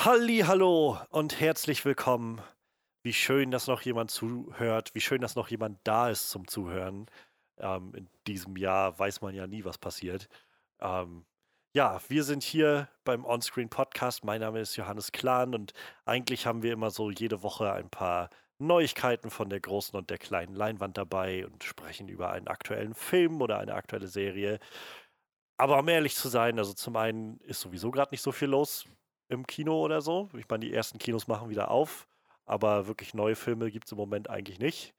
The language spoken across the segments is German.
Halli, hallo und herzlich willkommen. Wie schön, dass noch jemand zuhört. Wie schön, dass noch jemand da ist zum Zuhören. Ähm, in diesem Jahr weiß man ja nie, was passiert. Ähm, ja, wir sind hier beim Onscreen Podcast. Mein Name ist Johannes Klahn und eigentlich haben wir immer so jede Woche ein paar Neuigkeiten von der großen und der kleinen Leinwand dabei und sprechen über einen aktuellen Film oder eine aktuelle Serie. Aber um ehrlich zu sein, also zum einen ist sowieso gerade nicht so viel los im Kino oder so. Ich meine, die ersten Kinos machen wieder auf, aber wirklich neue Filme gibt es im Moment eigentlich nicht.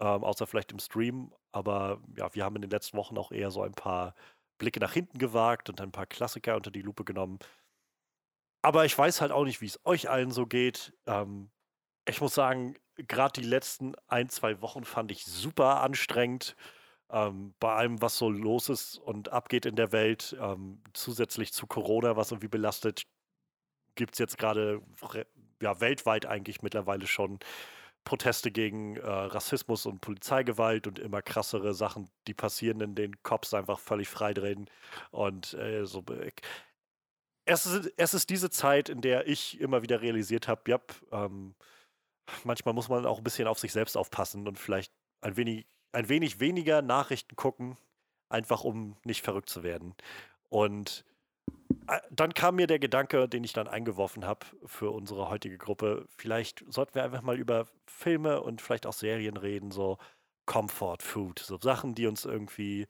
Ähm, außer vielleicht im Stream. Aber ja, wir haben in den letzten Wochen auch eher so ein paar Blicke nach hinten gewagt und ein paar Klassiker unter die Lupe genommen. Aber ich weiß halt auch nicht, wie es euch allen so geht. Ähm, ich muss sagen, gerade die letzten ein, zwei Wochen fand ich super anstrengend. Ähm, bei allem, was so los ist und abgeht in der Welt, ähm, zusätzlich zu Corona, was irgendwie belastet, gibt es jetzt gerade ja, weltweit eigentlich mittlerweile schon Proteste gegen äh, Rassismus und Polizeigewalt und immer krassere Sachen, die passieren, in denen Cops einfach völlig freidrehen. Und äh, so. Es ist, es ist diese Zeit, in der ich immer wieder realisiert habe, ja, ähm, manchmal muss man auch ein bisschen auf sich selbst aufpassen und vielleicht ein wenig, ein wenig weniger Nachrichten gucken, einfach um nicht verrückt zu werden. Und dann kam mir der Gedanke, den ich dann eingeworfen habe für unsere heutige Gruppe, vielleicht sollten wir einfach mal über Filme und vielleicht auch Serien reden, so Comfort Food, so Sachen, die uns irgendwie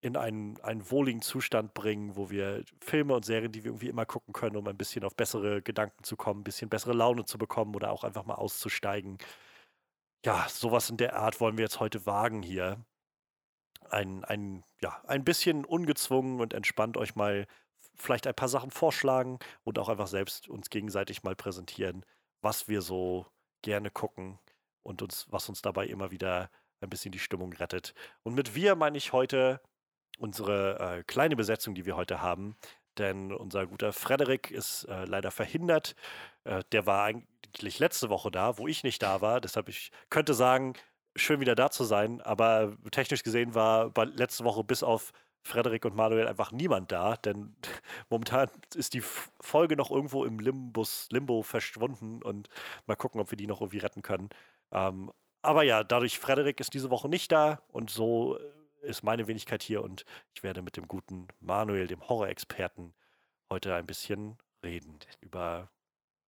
in einen, einen wohligen Zustand bringen, wo wir Filme und Serien, die wir irgendwie immer gucken können, um ein bisschen auf bessere Gedanken zu kommen, ein bisschen bessere Laune zu bekommen oder auch einfach mal auszusteigen. Ja, sowas in der Art wollen wir jetzt heute wagen hier. Ein, ein, ja, ein bisschen ungezwungen und entspannt euch mal vielleicht ein paar Sachen vorschlagen und auch einfach selbst uns gegenseitig mal präsentieren, was wir so gerne gucken und uns, was uns dabei immer wieder ein bisschen die Stimmung rettet. Und mit wir meine ich heute unsere äh, kleine Besetzung, die wir heute haben. Denn unser guter Frederik ist äh, leider verhindert. Äh, der war eigentlich letzte Woche da, wo ich nicht da war. Deshalb ich könnte sagen, schön wieder da zu sein. Aber technisch gesehen war letzte Woche bis auf Frederik und Manuel einfach niemand da, denn momentan ist die Folge noch irgendwo im Limbus, Limbo verschwunden und mal gucken, ob wir die noch irgendwie retten können. Ähm, aber ja, dadurch, Frederik ist diese Woche nicht da und so ist meine Wenigkeit hier und ich werde mit dem guten Manuel, dem Horror-Experten, heute ein bisschen reden über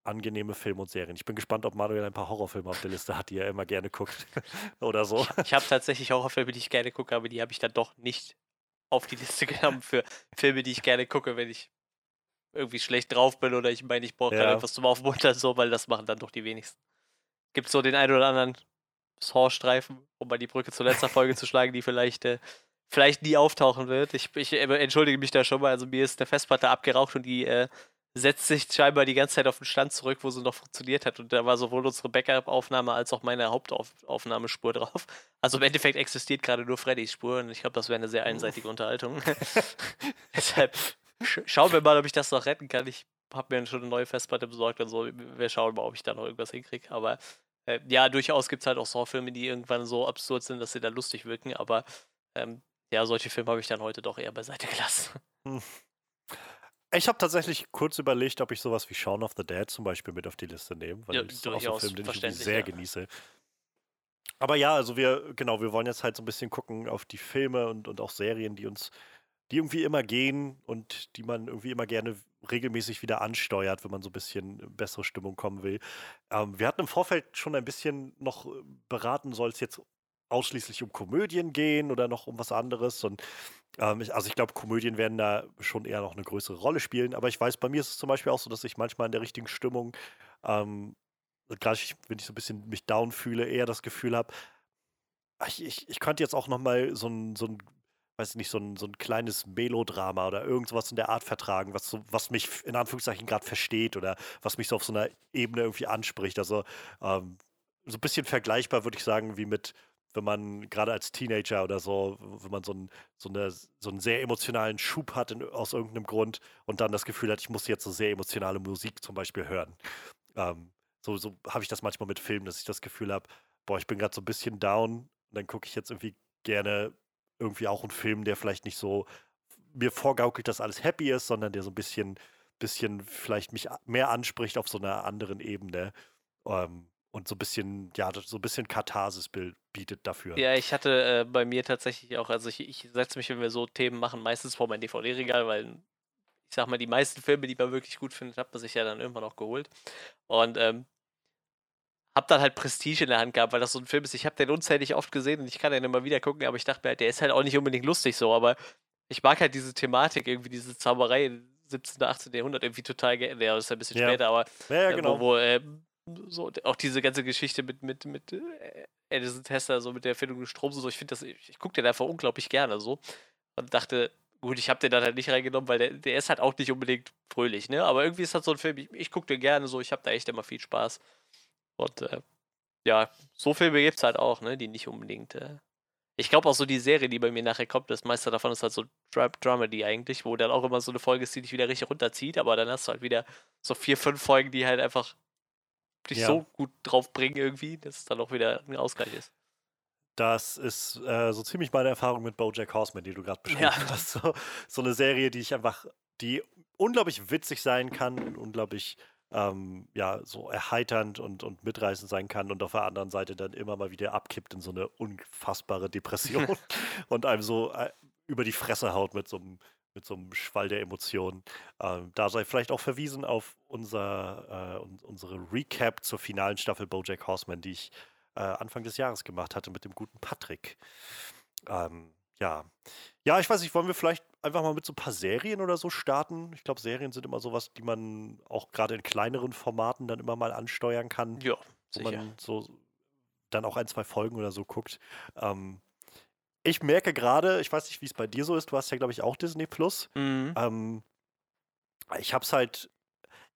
angenehme Filme und Serien. Ich bin gespannt, ob Manuel ein paar Horrorfilme auf der Liste hat, die er immer gerne guckt oder so. Ich, ich habe tatsächlich Horrorfilme, die ich gerne gucke, aber die habe ich dann doch nicht auf die Liste genommen für Filme, die ich gerne gucke, wenn ich irgendwie schlecht drauf bin oder ich meine, ich brauche ja. gerade etwas zum Aufmuntern, so, weil das machen dann doch die wenigsten. Gibt so den einen oder anderen Saw-Streifen, um mal die Brücke zur letzten Folge zu schlagen, die vielleicht, äh, vielleicht nie auftauchen wird. Ich, ich äh, entschuldige mich da schon mal. Also mir ist eine Festplatte abgeraucht und die äh, setzt sich scheinbar die ganze Zeit auf den Stand zurück, wo sie noch funktioniert hat. Und da war sowohl unsere Backup-Aufnahme als auch meine Hauptaufnahmespur drauf. Also im Endeffekt existiert gerade nur Freddys Spur und ich glaube, das wäre eine sehr einseitige Unterhaltung. Deshalb schauen wir mal, ob ich das noch retten kann. Ich habe mir schon eine neue Festplatte besorgt und so. Wir schauen mal, ob ich da noch irgendwas hinkriege. Aber äh, ja, durchaus gibt es halt auch Saw-Filme, die irgendwann so absurd sind, dass sie dann lustig wirken, aber ähm, ja, solche Filme habe ich dann heute doch eher beiseite gelassen. Ich habe tatsächlich kurz überlegt, ob ich sowas wie Shaun of the Dead zum Beispiel mit auf die Liste nehme, weil ja, das ist auch so ein Film, den ich sehr ja. genieße. Aber ja, also wir, genau, wir wollen jetzt halt so ein bisschen gucken auf die Filme und, und auch Serien, die uns, die irgendwie immer gehen und die man irgendwie immer gerne regelmäßig wieder ansteuert, wenn man so ein bisschen bessere Stimmung kommen will. Ähm, wir hatten im Vorfeld schon ein bisschen noch beraten, soll es jetzt ausschließlich um Komödien gehen oder noch um was anderes. Und ähm, ich, also ich glaube, Komödien werden da schon eher noch eine größere Rolle spielen. Aber ich weiß, bei mir ist es zum Beispiel auch so, dass ich manchmal in der richtigen Stimmung, ähm, gerade wenn ich so ein bisschen mich down fühle, eher das Gefühl habe, ich, ich, ich könnte jetzt auch noch mal so ein, so ein weiß nicht, so ein, so ein kleines Melodrama oder irgendwas in der Art vertragen, was, so, was mich in Anführungszeichen gerade versteht oder was mich so auf so einer Ebene irgendwie anspricht. Also ähm, so ein bisschen vergleichbar, würde ich sagen, wie mit, wenn man gerade als Teenager oder so, wenn man so, ein, so, eine, so einen sehr emotionalen Schub hat in, aus irgendeinem Grund und dann das Gefühl hat, ich muss jetzt so sehr emotionale Musik zum Beispiel hören. Ähm, so so habe ich das manchmal mit Filmen, dass ich das Gefühl habe, boah, ich bin gerade so ein bisschen down und dann gucke ich jetzt irgendwie gerne irgendwie auch ein Film, der vielleicht nicht so mir vorgaukelt, dass alles happy ist, sondern der so ein bisschen bisschen vielleicht mich mehr anspricht auf so einer anderen Ebene. Ähm, und so ein bisschen, ja, so ein bisschen Katharsis bietet dafür. Ja, ich hatte äh, bei mir tatsächlich auch, also ich, ich setze mich, wenn wir so Themen machen, meistens vor mein DVD-Regal, weil ich sag mal, die meisten Filme, die man wirklich gut findet, hat man sich ja dann irgendwann auch geholt. Und ähm, hab dann halt Prestige in der Hand gehabt, weil das so ein Film ist. Ich habe den unzählig oft gesehen und ich kann den immer wieder gucken, aber ich dachte mir halt, der ist halt auch nicht unbedingt lustig so, aber ich mag halt diese Thematik, irgendwie diese Zauberei im 17., 18. Jahrhundert irgendwie total gerne. Ja, das ist ein bisschen ja. später, aber ja, ja, genau. wo, wo äh, so, auch diese ganze Geschichte mit, mit, mit äh, Edison Tester, so mit der Erfindung des Stroms und so, ich finde das, ich, ich gucke den einfach unglaublich gerne so. Und dachte, gut, ich habe den dann halt nicht reingenommen, weil der, der ist halt auch nicht unbedingt fröhlich, ne? Aber irgendwie ist das so ein Film, ich, ich gucke den gerne so, ich habe da echt immer viel Spaß. Und äh, ja, so Filme gibt es halt auch, ne? Die nicht unbedingt. Äh, ich glaube auch so die Serie, die bei mir nachher kommt, das meiste davon ist halt so Dra Dramedy eigentlich, wo dann auch immer so eine Folge ist, die dich wieder richtig runterzieht, aber dann hast du halt wieder so vier, fünf Folgen, die halt einfach dich ja. so gut drauf bringen irgendwie, dass es dann auch wieder ein Ausgleich ist. Das ist äh, so ziemlich meine Erfahrung mit BoJack Horseman, die du gerade beschrieben ja. hast. So, so, eine Serie, die ich einfach, die unglaublich witzig sein kann und unglaublich ähm, ja, so erheiternd und, und mitreißend sein kann und auf der anderen Seite dann immer mal wieder abkippt in so eine unfassbare Depression und einem so äh, über die Fresse haut mit so einem mit so einem Schwall der Emotionen. Ähm, da sei vielleicht auch verwiesen auf unser, äh, unsere Recap zur finalen Staffel Bojack Horseman, die ich äh, Anfang des Jahres gemacht hatte mit dem guten Patrick. Ähm, ja. Ja, ich weiß nicht, wollen wir vielleicht einfach mal mit so ein paar Serien oder so starten? Ich glaube, Serien sind immer sowas, die man auch gerade in kleineren Formaten dann immer mal ansteuern kann. Ja, wo man so dann auch ein, zwei Folgen oder so guckt. Ähm, ich merke gerade, ich weiß nicht, wie es bei dir so ist, du hast ja, glaube ich, auch Disney Plus. Mhm. Ähm, ich habe es halt,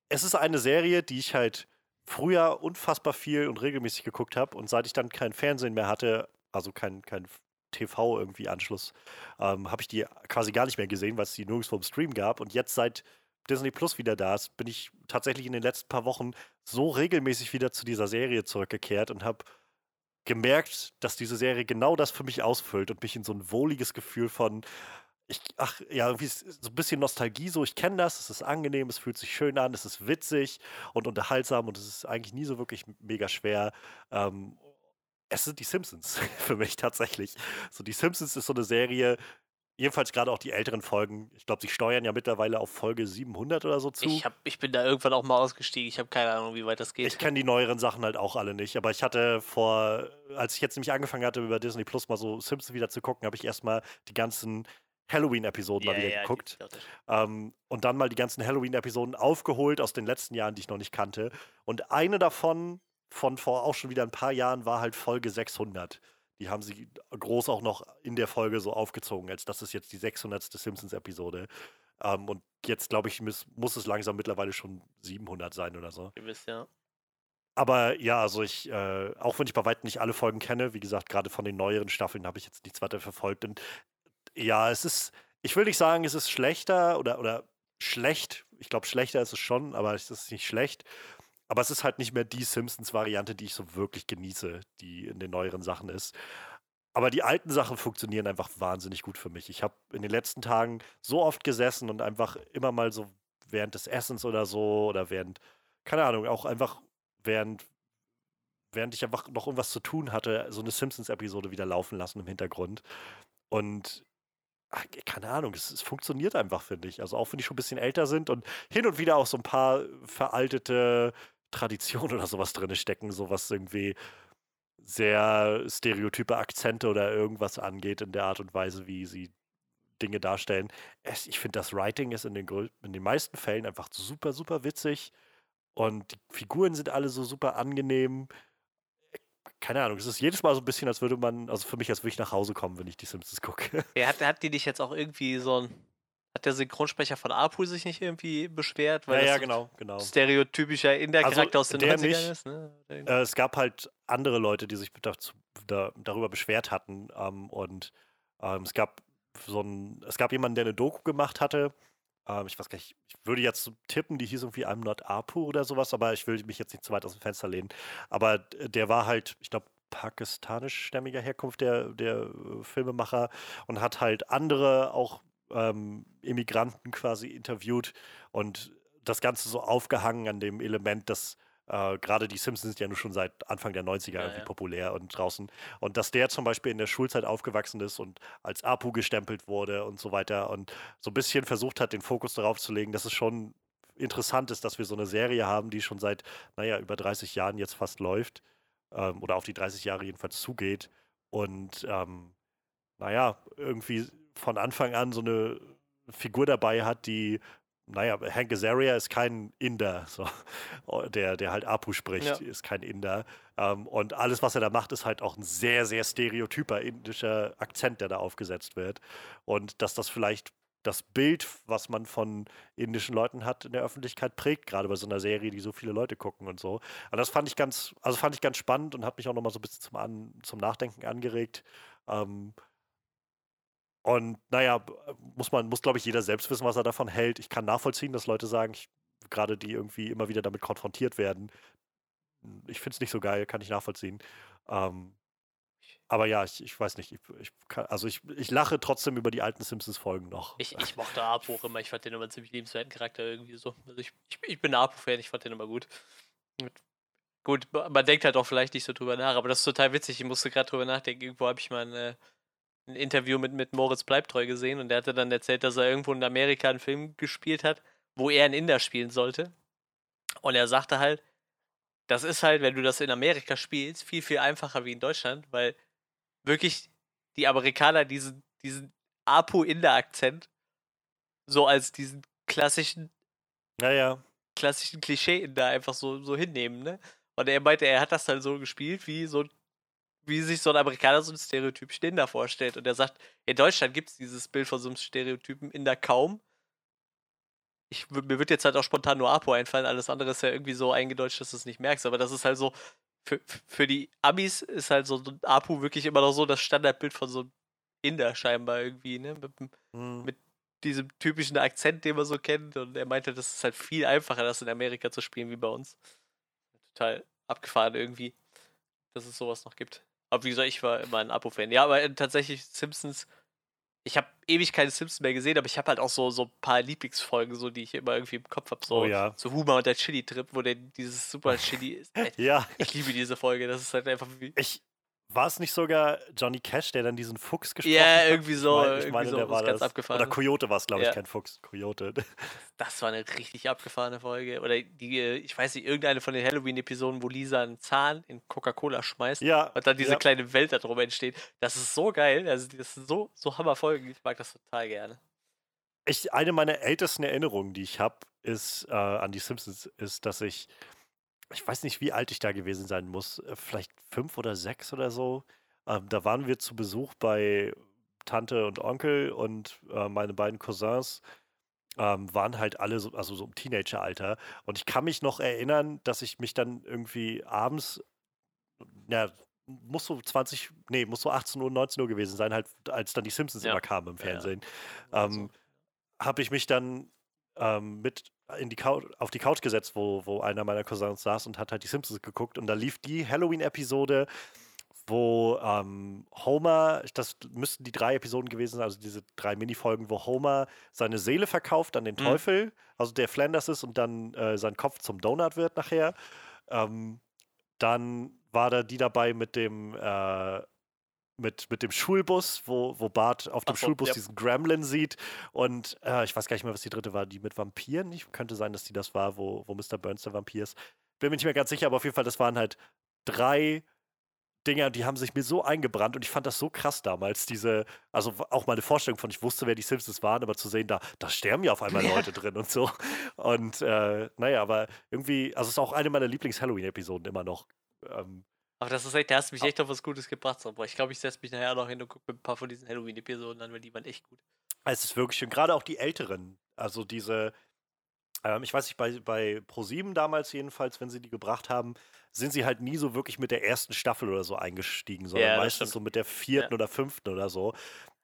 es ist eine Serie, die ich halt früher unfassbar viel und regelmäßig geguckt habe und seit ich dann kein Fernsehen mehr hatte, also kein, kein TV irgendwie Anschluss, ähm, habe ich die quasi gar nicht mehr gesehen, weil es die nirgendwo im Stream gab und jetzt seit Disney Plus wieder da ist, bin ich tatsächlich in den letzten paar Wochen so regelmäßig wieder zu dieser Serie zurückgekehrt und habe gemerkt, dass diese Serie genau das für mich ausfüllt und mich in so ein wohliges Gefühl von, ich, ach ja, irgendwie so ein bisschen Nostalgie, so ich kenne das, es ist angenehm, es fühlt sich schön an, es ist witzig und unterhaltsam und es ist eigentlich nie so wirklich mega schwer. Ähm, es sind die Simpsons für mich tatsächlich. So, die Simpsons ist so eine Serie, Jedenfalls gerade auch die älteren Folgen. Ich glaube, sie steuern ja mittlerweile auf Folge 700 oder so zu. Ich, hab, ich bin da irgendwann auch mal ausgestiegen. Ich habe keine Ahnung, wie weit das geht. Ich kenne die neueren Sachen halt auch alle nicht. Aber ich hatte vor, als ich jetzt nämlich angefangen hatte, über Disney Plus mal so Simpsons wieder zu gucken, habe ich erstmal die ganzen Halloween-Episoden yeah, mal wieder ja, geguckt. Ähm, und dann mal die ganzen Halloween-Episoden aufgeholt aus den letzten Jahren, die ich noch nicht kannte. Und eine davon, von vor auch schon wieder ein paar Jahren, war halt Folge 600 die haben sie groß auch noch in der Folge so aufgezogen, als das ist jetzt die 600. Simpsons-Episode. Ähm, und jetzt, glaube ich, muss, muss, es langsam mittlerweile schon 700 sein oder so. Gewiss, ja. Aber ja, also ich, äh, auch wenn ich bei weitem nicht alle Folgen kenne, wie gesagt, gerade von den neueren Staffeln habe ich jetzt nichts weiter verfolgt. Und ja, es ist, ich will nicht sagen, es ist schlechter oder, oder schlecht. Ich glaube, schlechter ist es schon, aber es ist nicht schlecht. Aber es ist halt nicht mehr die Simpsons-Variante, die ich so wirklich genieße, die in den neueren Sachen ist. Aber die alten Sachen funktionieren einfach wahnsinnig gut für mich. Ich habe in den letzten Tagen so oft gesessen und einfach immer mal so während des Essens oder so oder während, keine Ahnung, auch einfach während, während ich einfach noch irgendwas zu tun hatte, so eine Simpsons-Episode wieder laufen lassen im Hintergrund. Und ach, keine Ahnung, es, es funktioniert einfach, finde ich. Also auch wenn die schon ein bisschen älter sind und hin und wieder auch so ein paar veraltete Tradition oder sowas drin stecken, sowas irgendwie sehr stereotype Akzente oder irgendwas angeht in der Art und Weise, wie sie Dinge darstellen. Es, ich finde, das Writing ist in den, in den meisten Fällen einfach super, super witzig und die Figuren sind alle so super angenehm. Keine Ahnung, es ist jedes Mal so ein bisschen, als würde man, also für mich, als würde ich nach Hause kommen, wenn ich die Simpsons gucke. Ja, hat, hat die dich jetzt auch irgendwie so ein hat der Synchronsprecher von Apu sich nicht irgendwie beschwert? Weil ja, ja, genau, genau. Stereotypischer in der also aus den 90ern ist, ne? Äh, es gab halt andere Leute, die sich dazu, da, darüber beschwert hatten. Ähm, und ähm, es gab so ein, es gab jemanden, der eine Doku gemacht hatte. Ähm, ich weiß gar nicht, ich würde jetzt tippen, die hieß irgendwie I'm not Apu oder sowas, aber ich will mich jetzt nicht zu weit aus dem Fenster lehnen. Aber der war halt, ich glaube, pakistanischstämmiger Herkunft, der, der äh, Filmemacher, und hat halt andere auch ähm, Immigranten quasi interviewt und das Ganze so aufgehangen an dem Element, dass äh, gerade die Simpsons sind ja nur schon seit Anfang der 90er ja, irgendwie ja. populär und draußen. Und dass der zum Beispiel in der Schulzeit aufgewachsen ist und als Apu gestempelt wurde und so weiter und so ein bisschen versucht hat, den Fokus darauf zu legen, dass es schon interessant ist, dass wir so eine Serie haben, die schon seit, naja, über 30 Jahren jetzt fast läuft ähm, oder auf die 30 Jahre jedenfalls zugeht und ähm, naja, irgendwie von Anfang an so eine Figur dabei hat, die naja, Hank Azaria ist kein Inder, so, der, der halt Apu spricht, ja. ist kein Inder. Ähm, und alles, was er da macht, ist halt auch ein sehr, sehr stereotyper indischer Akzent, der da aufgesetzt wird. Und dass das vielleicht das Bild, was man von indischen Leuten hat in der Öffentlichkeit prägt, gerade bei so einer Serie, die so viele Leute gucken und so. Und das fand ich ganz, also fand ich ganz spannend und hat mich auch nochmal so ein bisschen zum, An zum Nachdenken angeregt. Ähm, und naja, muss man, muss glaube ich jeder selbst wissen, was er davon hält. Ich kann nachvollziehen, dass Leute sagen, gerade die irgendwie immer wieder damit konfrontiert werden, ich finde es nicht so geil, kann ich nachvollziehen. Ähm, aber ja, ich, ich weiß nicht. Ich, ich kann, also ich, ich lache trotzdem über die alten Simpsons-Folgen noch. Ich, ich mochte Apu auch immer. Ich fand den immer einen ziemlich liebenswerten Charakter irgendwie so. Also ich, ich, ich bin Apu-Fan, ich fand den immer gut. Gut, man denkt halt auch vielleicht nicht so drüber nach, aber das ist total witzig. Ich musste gerade drüber nachdenken. Irgendwo habe ich mal eine, ein Interview mit, mit Moritz Bleibtreu gesehen und der hatte dann erzählt, dass er irgendwo in Amerika einen Film gespielt hat, wo er einen Inder spielen sollte. Und er sagte halt, das ist halt, wenn du das in Amerika spielst, viel, viel einfacher wie in Deutschland, weil wirklich die Amerikaner diesen, diesen Apu-Inder-Akzent so als diesen klassischen, naja. klassischen Klischee-Inder einfach so, so hinnehmen, ne? Und er meinte, er hat das dann so gespielt wie so ein wie sich so ein Amerikaner so einen stereotypischen Inder vorstellt. Und er sagt, in Deutschland gibt es dieses Bild von so einem Stereotypen Inder kaum. Ich, mir wird jetzt halt auch spontan nur Apo einfallen, alles andere ist ja irgendwie so eingedeutscht, dass du es nicht merkst. Aber das ist halt so, für, für die Amis ist halt so ein Apu wirklich immer noch so das Standardbild von so einem Inder scheinbar irgendwie, ne? Mit, mhm. mit diesem typischen Akzent, den man so kennt. Und er meinte, das ist halt viel einfacher, das in Amerika zu spielen wie bei uns. Total abgefahren irgendwie, dass es sowas noch gibt. Aber wie gesagt, ich war immer ein Abo-Fan. Ja, aber äh, tatsächlich Simpsons. Ich habe ewig keine Simpsons mehr gesehen, aber ich habe halt auch so, so ein paar Lieblingsfolgen, so, die ich immer irgendwie im Kopf habe. So, oh, ja. so Huma und der Chili-Trip, wo der dieses super Chili ist. ja. Ich liebe diese Folge. Das ist halt einfach wie. Ich, war es nicht sogar Johnny Cash, der dann diesen Fuchs gesprochen hat? Ja, irgendwie so. Ich meine, ich meine so, der war ganz das. abgefahren. Oder Coyote war es, glaube ich, ja. kein Fuchs. Coyote. Das war eine richtig abgefahrene Folge. Oder die, äh, ich weiß nicht, irgendeine von den Halloween-Episoden, wo Lisa einen Zahn in Coca-Cola schmeißt ja, und dann diese ja. kleine Welt da drum entsteht. Das ist so geil. Also, das sind so, so Hammerfolgen. Ich mag das total gerne. Ich, eine meiner ältesten Erinnerungen, die ich habe, ist äh, an die Simpsons, ist, dass ich ich weiß nicht, wie alt ich da gewesen sein muss, äh, vielleicht fünf oder sechs oder so. Ähm, da waren wir zu Besuch bei Tante und Onkel und äh, meine beiden Cousins ähm, waren halt alle so, also so im Teenageralter. Und ich kann mich noch erinnern, dass ich mich dann irgendwie abends, ja, muss so 20, nee, muss so 18 Uhr, 19 Uhr gewesen sein, halt, als dann die Simpsons ja. immer kamen im Fernsehen. Ja, ähm, Habe ich mich dann ähm, mit in die Couch, auf die Couch gesetzt, wo, wo einer meiner Cousins saß und hat halt die Simpsons geguckt. Und da lief die Halloween-Episode, wo ähm, Homer, das müssten die drei Episoden gewesen sein, also diese drei Minifolgen, wo Homer seine Seele verkauft an den mhm. Teufel, also der Flanders ist und dann äh, sein Kopf zum Donut wird nachher. Ähm, dann war da die dabei mit dem äh, mit, mit dem Schulbus, wo, wo Bart auf dem so, Schulbus ja. diesen Gremlin sieht. Und äh, ich weiß gar nicht mehr, was die dritte war, die mit Vampiren. Ich, könnte sein, dass die das war, wo, wo Mr. Burns der Vampir ist. Bin mir nicht mehr ganz sicher, aber auf jeden Fall, das waren halt drei Dinger, die haben sich mir so eingebrannt und ich fand das so krass damals, diese, also auch meine Vorstellung von, ich wusste, wer die Simpsons waren, aber zu sehen, da, da sterben ja auf einmal ja. Leute drin und so. Und äh, naja, aber irgendwie, also es ist auch eine meiner Lieblings-Halloween-Episoden immer noch. Ähm, aber das ist echt, da hast du mich echt auf was Gutes gebracht. Aber ich glaube, ich setze mich nachher noch hin und gucke mir ein paar von diesen Halloween-Episoden an, weil die waren echt gut. Es ist wirklich schön. Gerade auch die älteren. Also diese, ähm, ich weiß nicht, bei, bei ProSieben damals jedenfalls, wenn sie die gebracht haben, sind sie halt nie so wirklich mit der ersten Staffel oder so eingestiegen, sondern ja, meistens so mit der vierten ja. oder fünften oder so.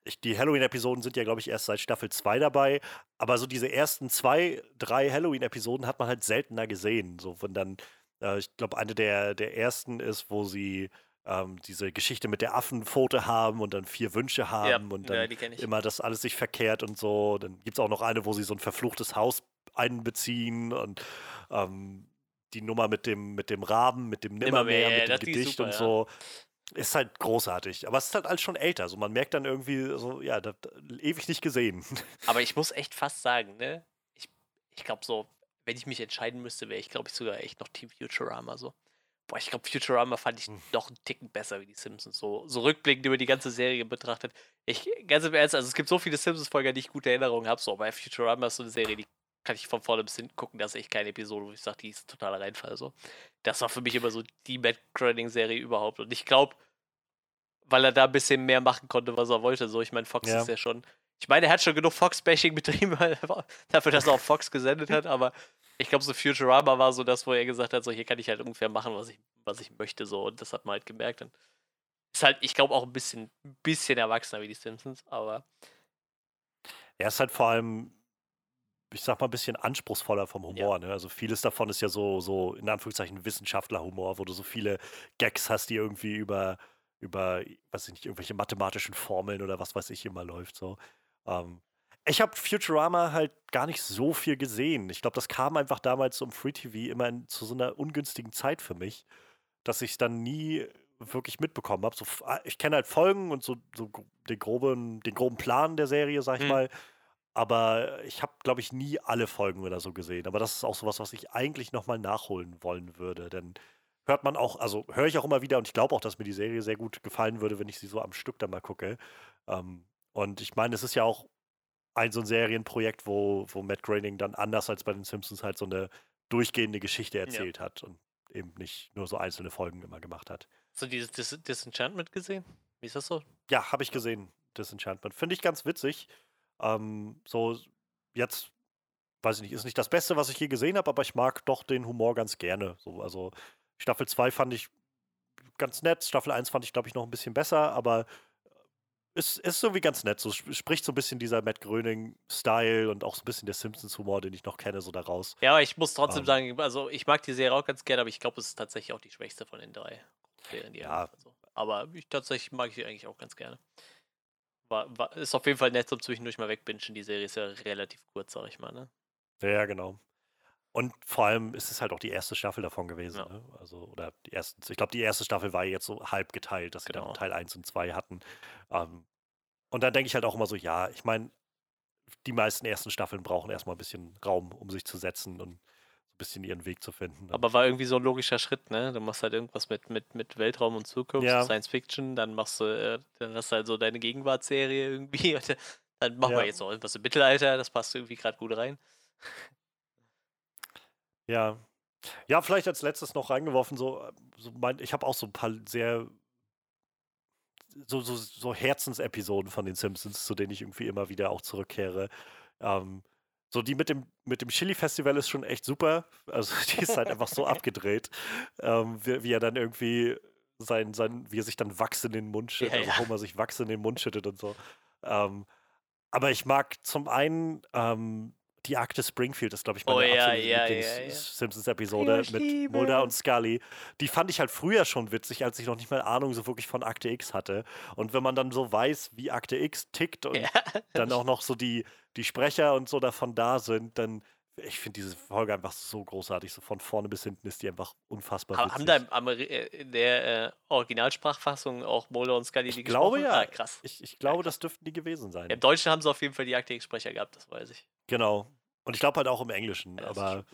Ich, die Halloween-Episoden sind ja, glaube ich, erst seit Staffel 2 dabei. Aber so diese ersten zwei, drei Halloween-Episoden hat man halt seltener gesehen. So, wenn dann äh, ich glaube, eine der, der ersten ist, wo sie ähm, diese Geschichte mit der Affenpfote haben und dann vier Wünsche haben ja, und dann ja, immer das alles sich verkehrt und so. Dann gibt es auch noch eine, wo sie so ein verfluchtes Haus einbeziehen und ähm, die Nummer mit dem, mit dem Raben, mit dem Nimmermehr, Nimmermehr mit dem Gedicht super, und so. Ja. Ist halt großartig. Aber es ist halt alles schon älter. Also man merkt dann irgendwie so, ja, das, ewig nicht gesehen. Aber ich muss echt fast sagen, ne? Ich, ich glaube so, wenn ich mich entscheiden müsste, wäre ich, glaube ich, sogar echt noch Team Futurama so. Boah, ich glaube, Futurama fand ich hm. noch einen Ticken besser wie die Simpsons. So, so rückblickend über die ganze Serie betrachtet. Ich, ganz im Ernst, also es gibt so viele Simpsons-Folgen, die ich gute Erinnerungen habe. So, aber Futurama ist so eine Serie, die kann ich von vorne bis hin gucken. Das ist echt keine Episode, wo ich sage, die ist totaler Reinfall. So. Das war für mich immer so die Matt Groening-Serie überhaupt. Und ich glaube, weil er da ein bisschen mehr machen konnte, was er wollte. So, ich meine, Fox ja. ist ja schon. Ich meine, er hat schon genug Fox-Bashing betrieben, dafür, dass er auf Fox gesendet hat, aber ich glaube, so Futurama war so das, wo er gesagt hat, so hier kann ich halt ungefähr machen, was ich, was ich möchte, so. Und das hat man halt gemerkt. Und ist halt, ich glaube, auch ein bisschen, bisschen erwachsener wie die Simpsons, aber. Er ist halt vor allem, ich sag mal, ein bisschen anspruchsvoller vom Humor. Ja. Ne? Also vieles davon ist ja so, so in Anführungszeichen Wissenschaftlerhumor, wo du so viele Gags hast, die irgendwie über, über, weiß ich nicht, irgendwelche mathematischen Formeln oder was weiß ich immer läuft. So. Ähm, ich habe Futurama halt gar nicht so viel gesehen. Ich glaube, das kam einfach damals um Free TV immer in, zu so einer ungünstigen Zeit für mich, dass ich es dann nie wirklich mitbekommen habe. So, ah, ich kenne halt Folgen und so, so, den, groben, den groben Plan der Serie, sag ich hm. mal. Aber ich habe, glaube ich, nie alle Folgen oder so gesehen. Aber das ist auch sowas, was ich eigentlich nochmal nachholen wollen würde. Denn hört man auch, also höre ich auch immer wieder und ich glaube auch, dass mir die Serie sehr gut gefallen würde, wenn ich sie so am Stück dann mal gucke. Ähm, und ich meine, es ist ja auch ein so ein Serienprojekt, wo, wo Matt Groening dann anders als bei den Simpsons halt so eine durchgehende Geschichte erzählt ja. hat und eben nicht nur so einzelne Folgen immer gemacht hat. Hast du dieses Dis Disenchantment gesehen? Wie ist das so? Ja, habe ich gesehen, Disenchantment. Finde ich ganz witzig. Ähm, so, jetzt, weiß ich nicht, ist nicht das Beste, was ich je gesehen habe, aber ich mag doch den Humor ganz gerne. So, also Staffel 2 fand ich ganz nett, Staffel 1 fand ich, glaube ich, noch ein bisschen besser, aber ist, ist so wie ganz nett. So spricht so ein bisschen dieser Matt Gröning-Style und auch so ein bisschen der Simpsons-Humor, den ich noch kenne, so daraus. Ja, ich muss trotzdem ähm. sagen, also ich mag die Serie auch ganz gerne, aber ich glaube, es ist tatsächlich auch die schwächste von den drei. Ja. Also. Aber ich tatsächlich mag ich eigentlich auch ganz gerne. War, war, ist auf jeden Fall nett zum zwischendurch mal wegbingen. Die Serie ist ja relativ kurz, sag ich mal, ne? Ja, genau. Und vor allem ist es halt auch die erste Staffel davon gewesen. Ja. Ne? Also, oder die ersten, ich glaube, die erste Staffel war jetzt so halb geteilt, dass genau. sie dann genau. Teil 1 und 2 hatten. Ähm, und dann denke ich halt auch immer so, ja, ich meine, die meisten ersten Staffeln brauchen erstmal ein bisschen Raum, um sich zu setzen und so ein bisschen ihren Weg zu finden. Aber war irgendwie so ein logischer Schritt, ne? Du machst halt irgendwas mit, mit, mit Weltraum und Zukunft, ja. Science Fiction, dann machst du, äh, dann hast du halt so deine Gegenwartsserie irgendwie. dann machen ja. wir jetzt noch irgendwas im Mittelalter, das passt irgendwie gerade gut rein. Ja. Ja, vielleicht als letztes noch reingeworfen, so, äh, so mein, ich habe auch so ein paar sehr so, so, so Herzensepisoden von den Simpsons, zu denen ich irgendwie immer wieder auch zurückkehre. Ähm, so die mit dem, mit dem Chili-Festival ist schon echt super. Also die ist halt einfach so abgedreht, ähm, wie, wie, er dann irgendwie sein, sein, wie er sich dann Wachs in den Mund schüttet, ja, also ja. Homer sich Wachs in den Mund schüttet und so. Ähm, aber ich mag zum einen ähm, die Akte Springfield ist, glaube ich, meine oh, ja, absolute ja, Lieblings-Simpsons-Episode ja, mit Mulder und Scully. Die fand ich halt früher schon witzig, als ich noch nicht mal Ahnung so wirklich von Akte X hatte. Und wenn man dann so weiß, wie Akte X tickt und dann auch noch so die, die Sprecher und so davon da sind, dann ich finde diese Folge einfach so großartig. So von vorne bis hinten ist die einfach unfassbar witzig. Haben da im äh, in der äh, Originalsprachfassung auch Mulder und Scully die ich gesprochen? Glaube ja. Ah, krass. Ich, ich glaube, ja, das dürften die gewesen sein. Im Deutschen haben sie auf jeden Fall die Akte X-Sprecher gehabt, das weiß ich. Genau. Und ich glaube halt auch im Englischen. Ja, aber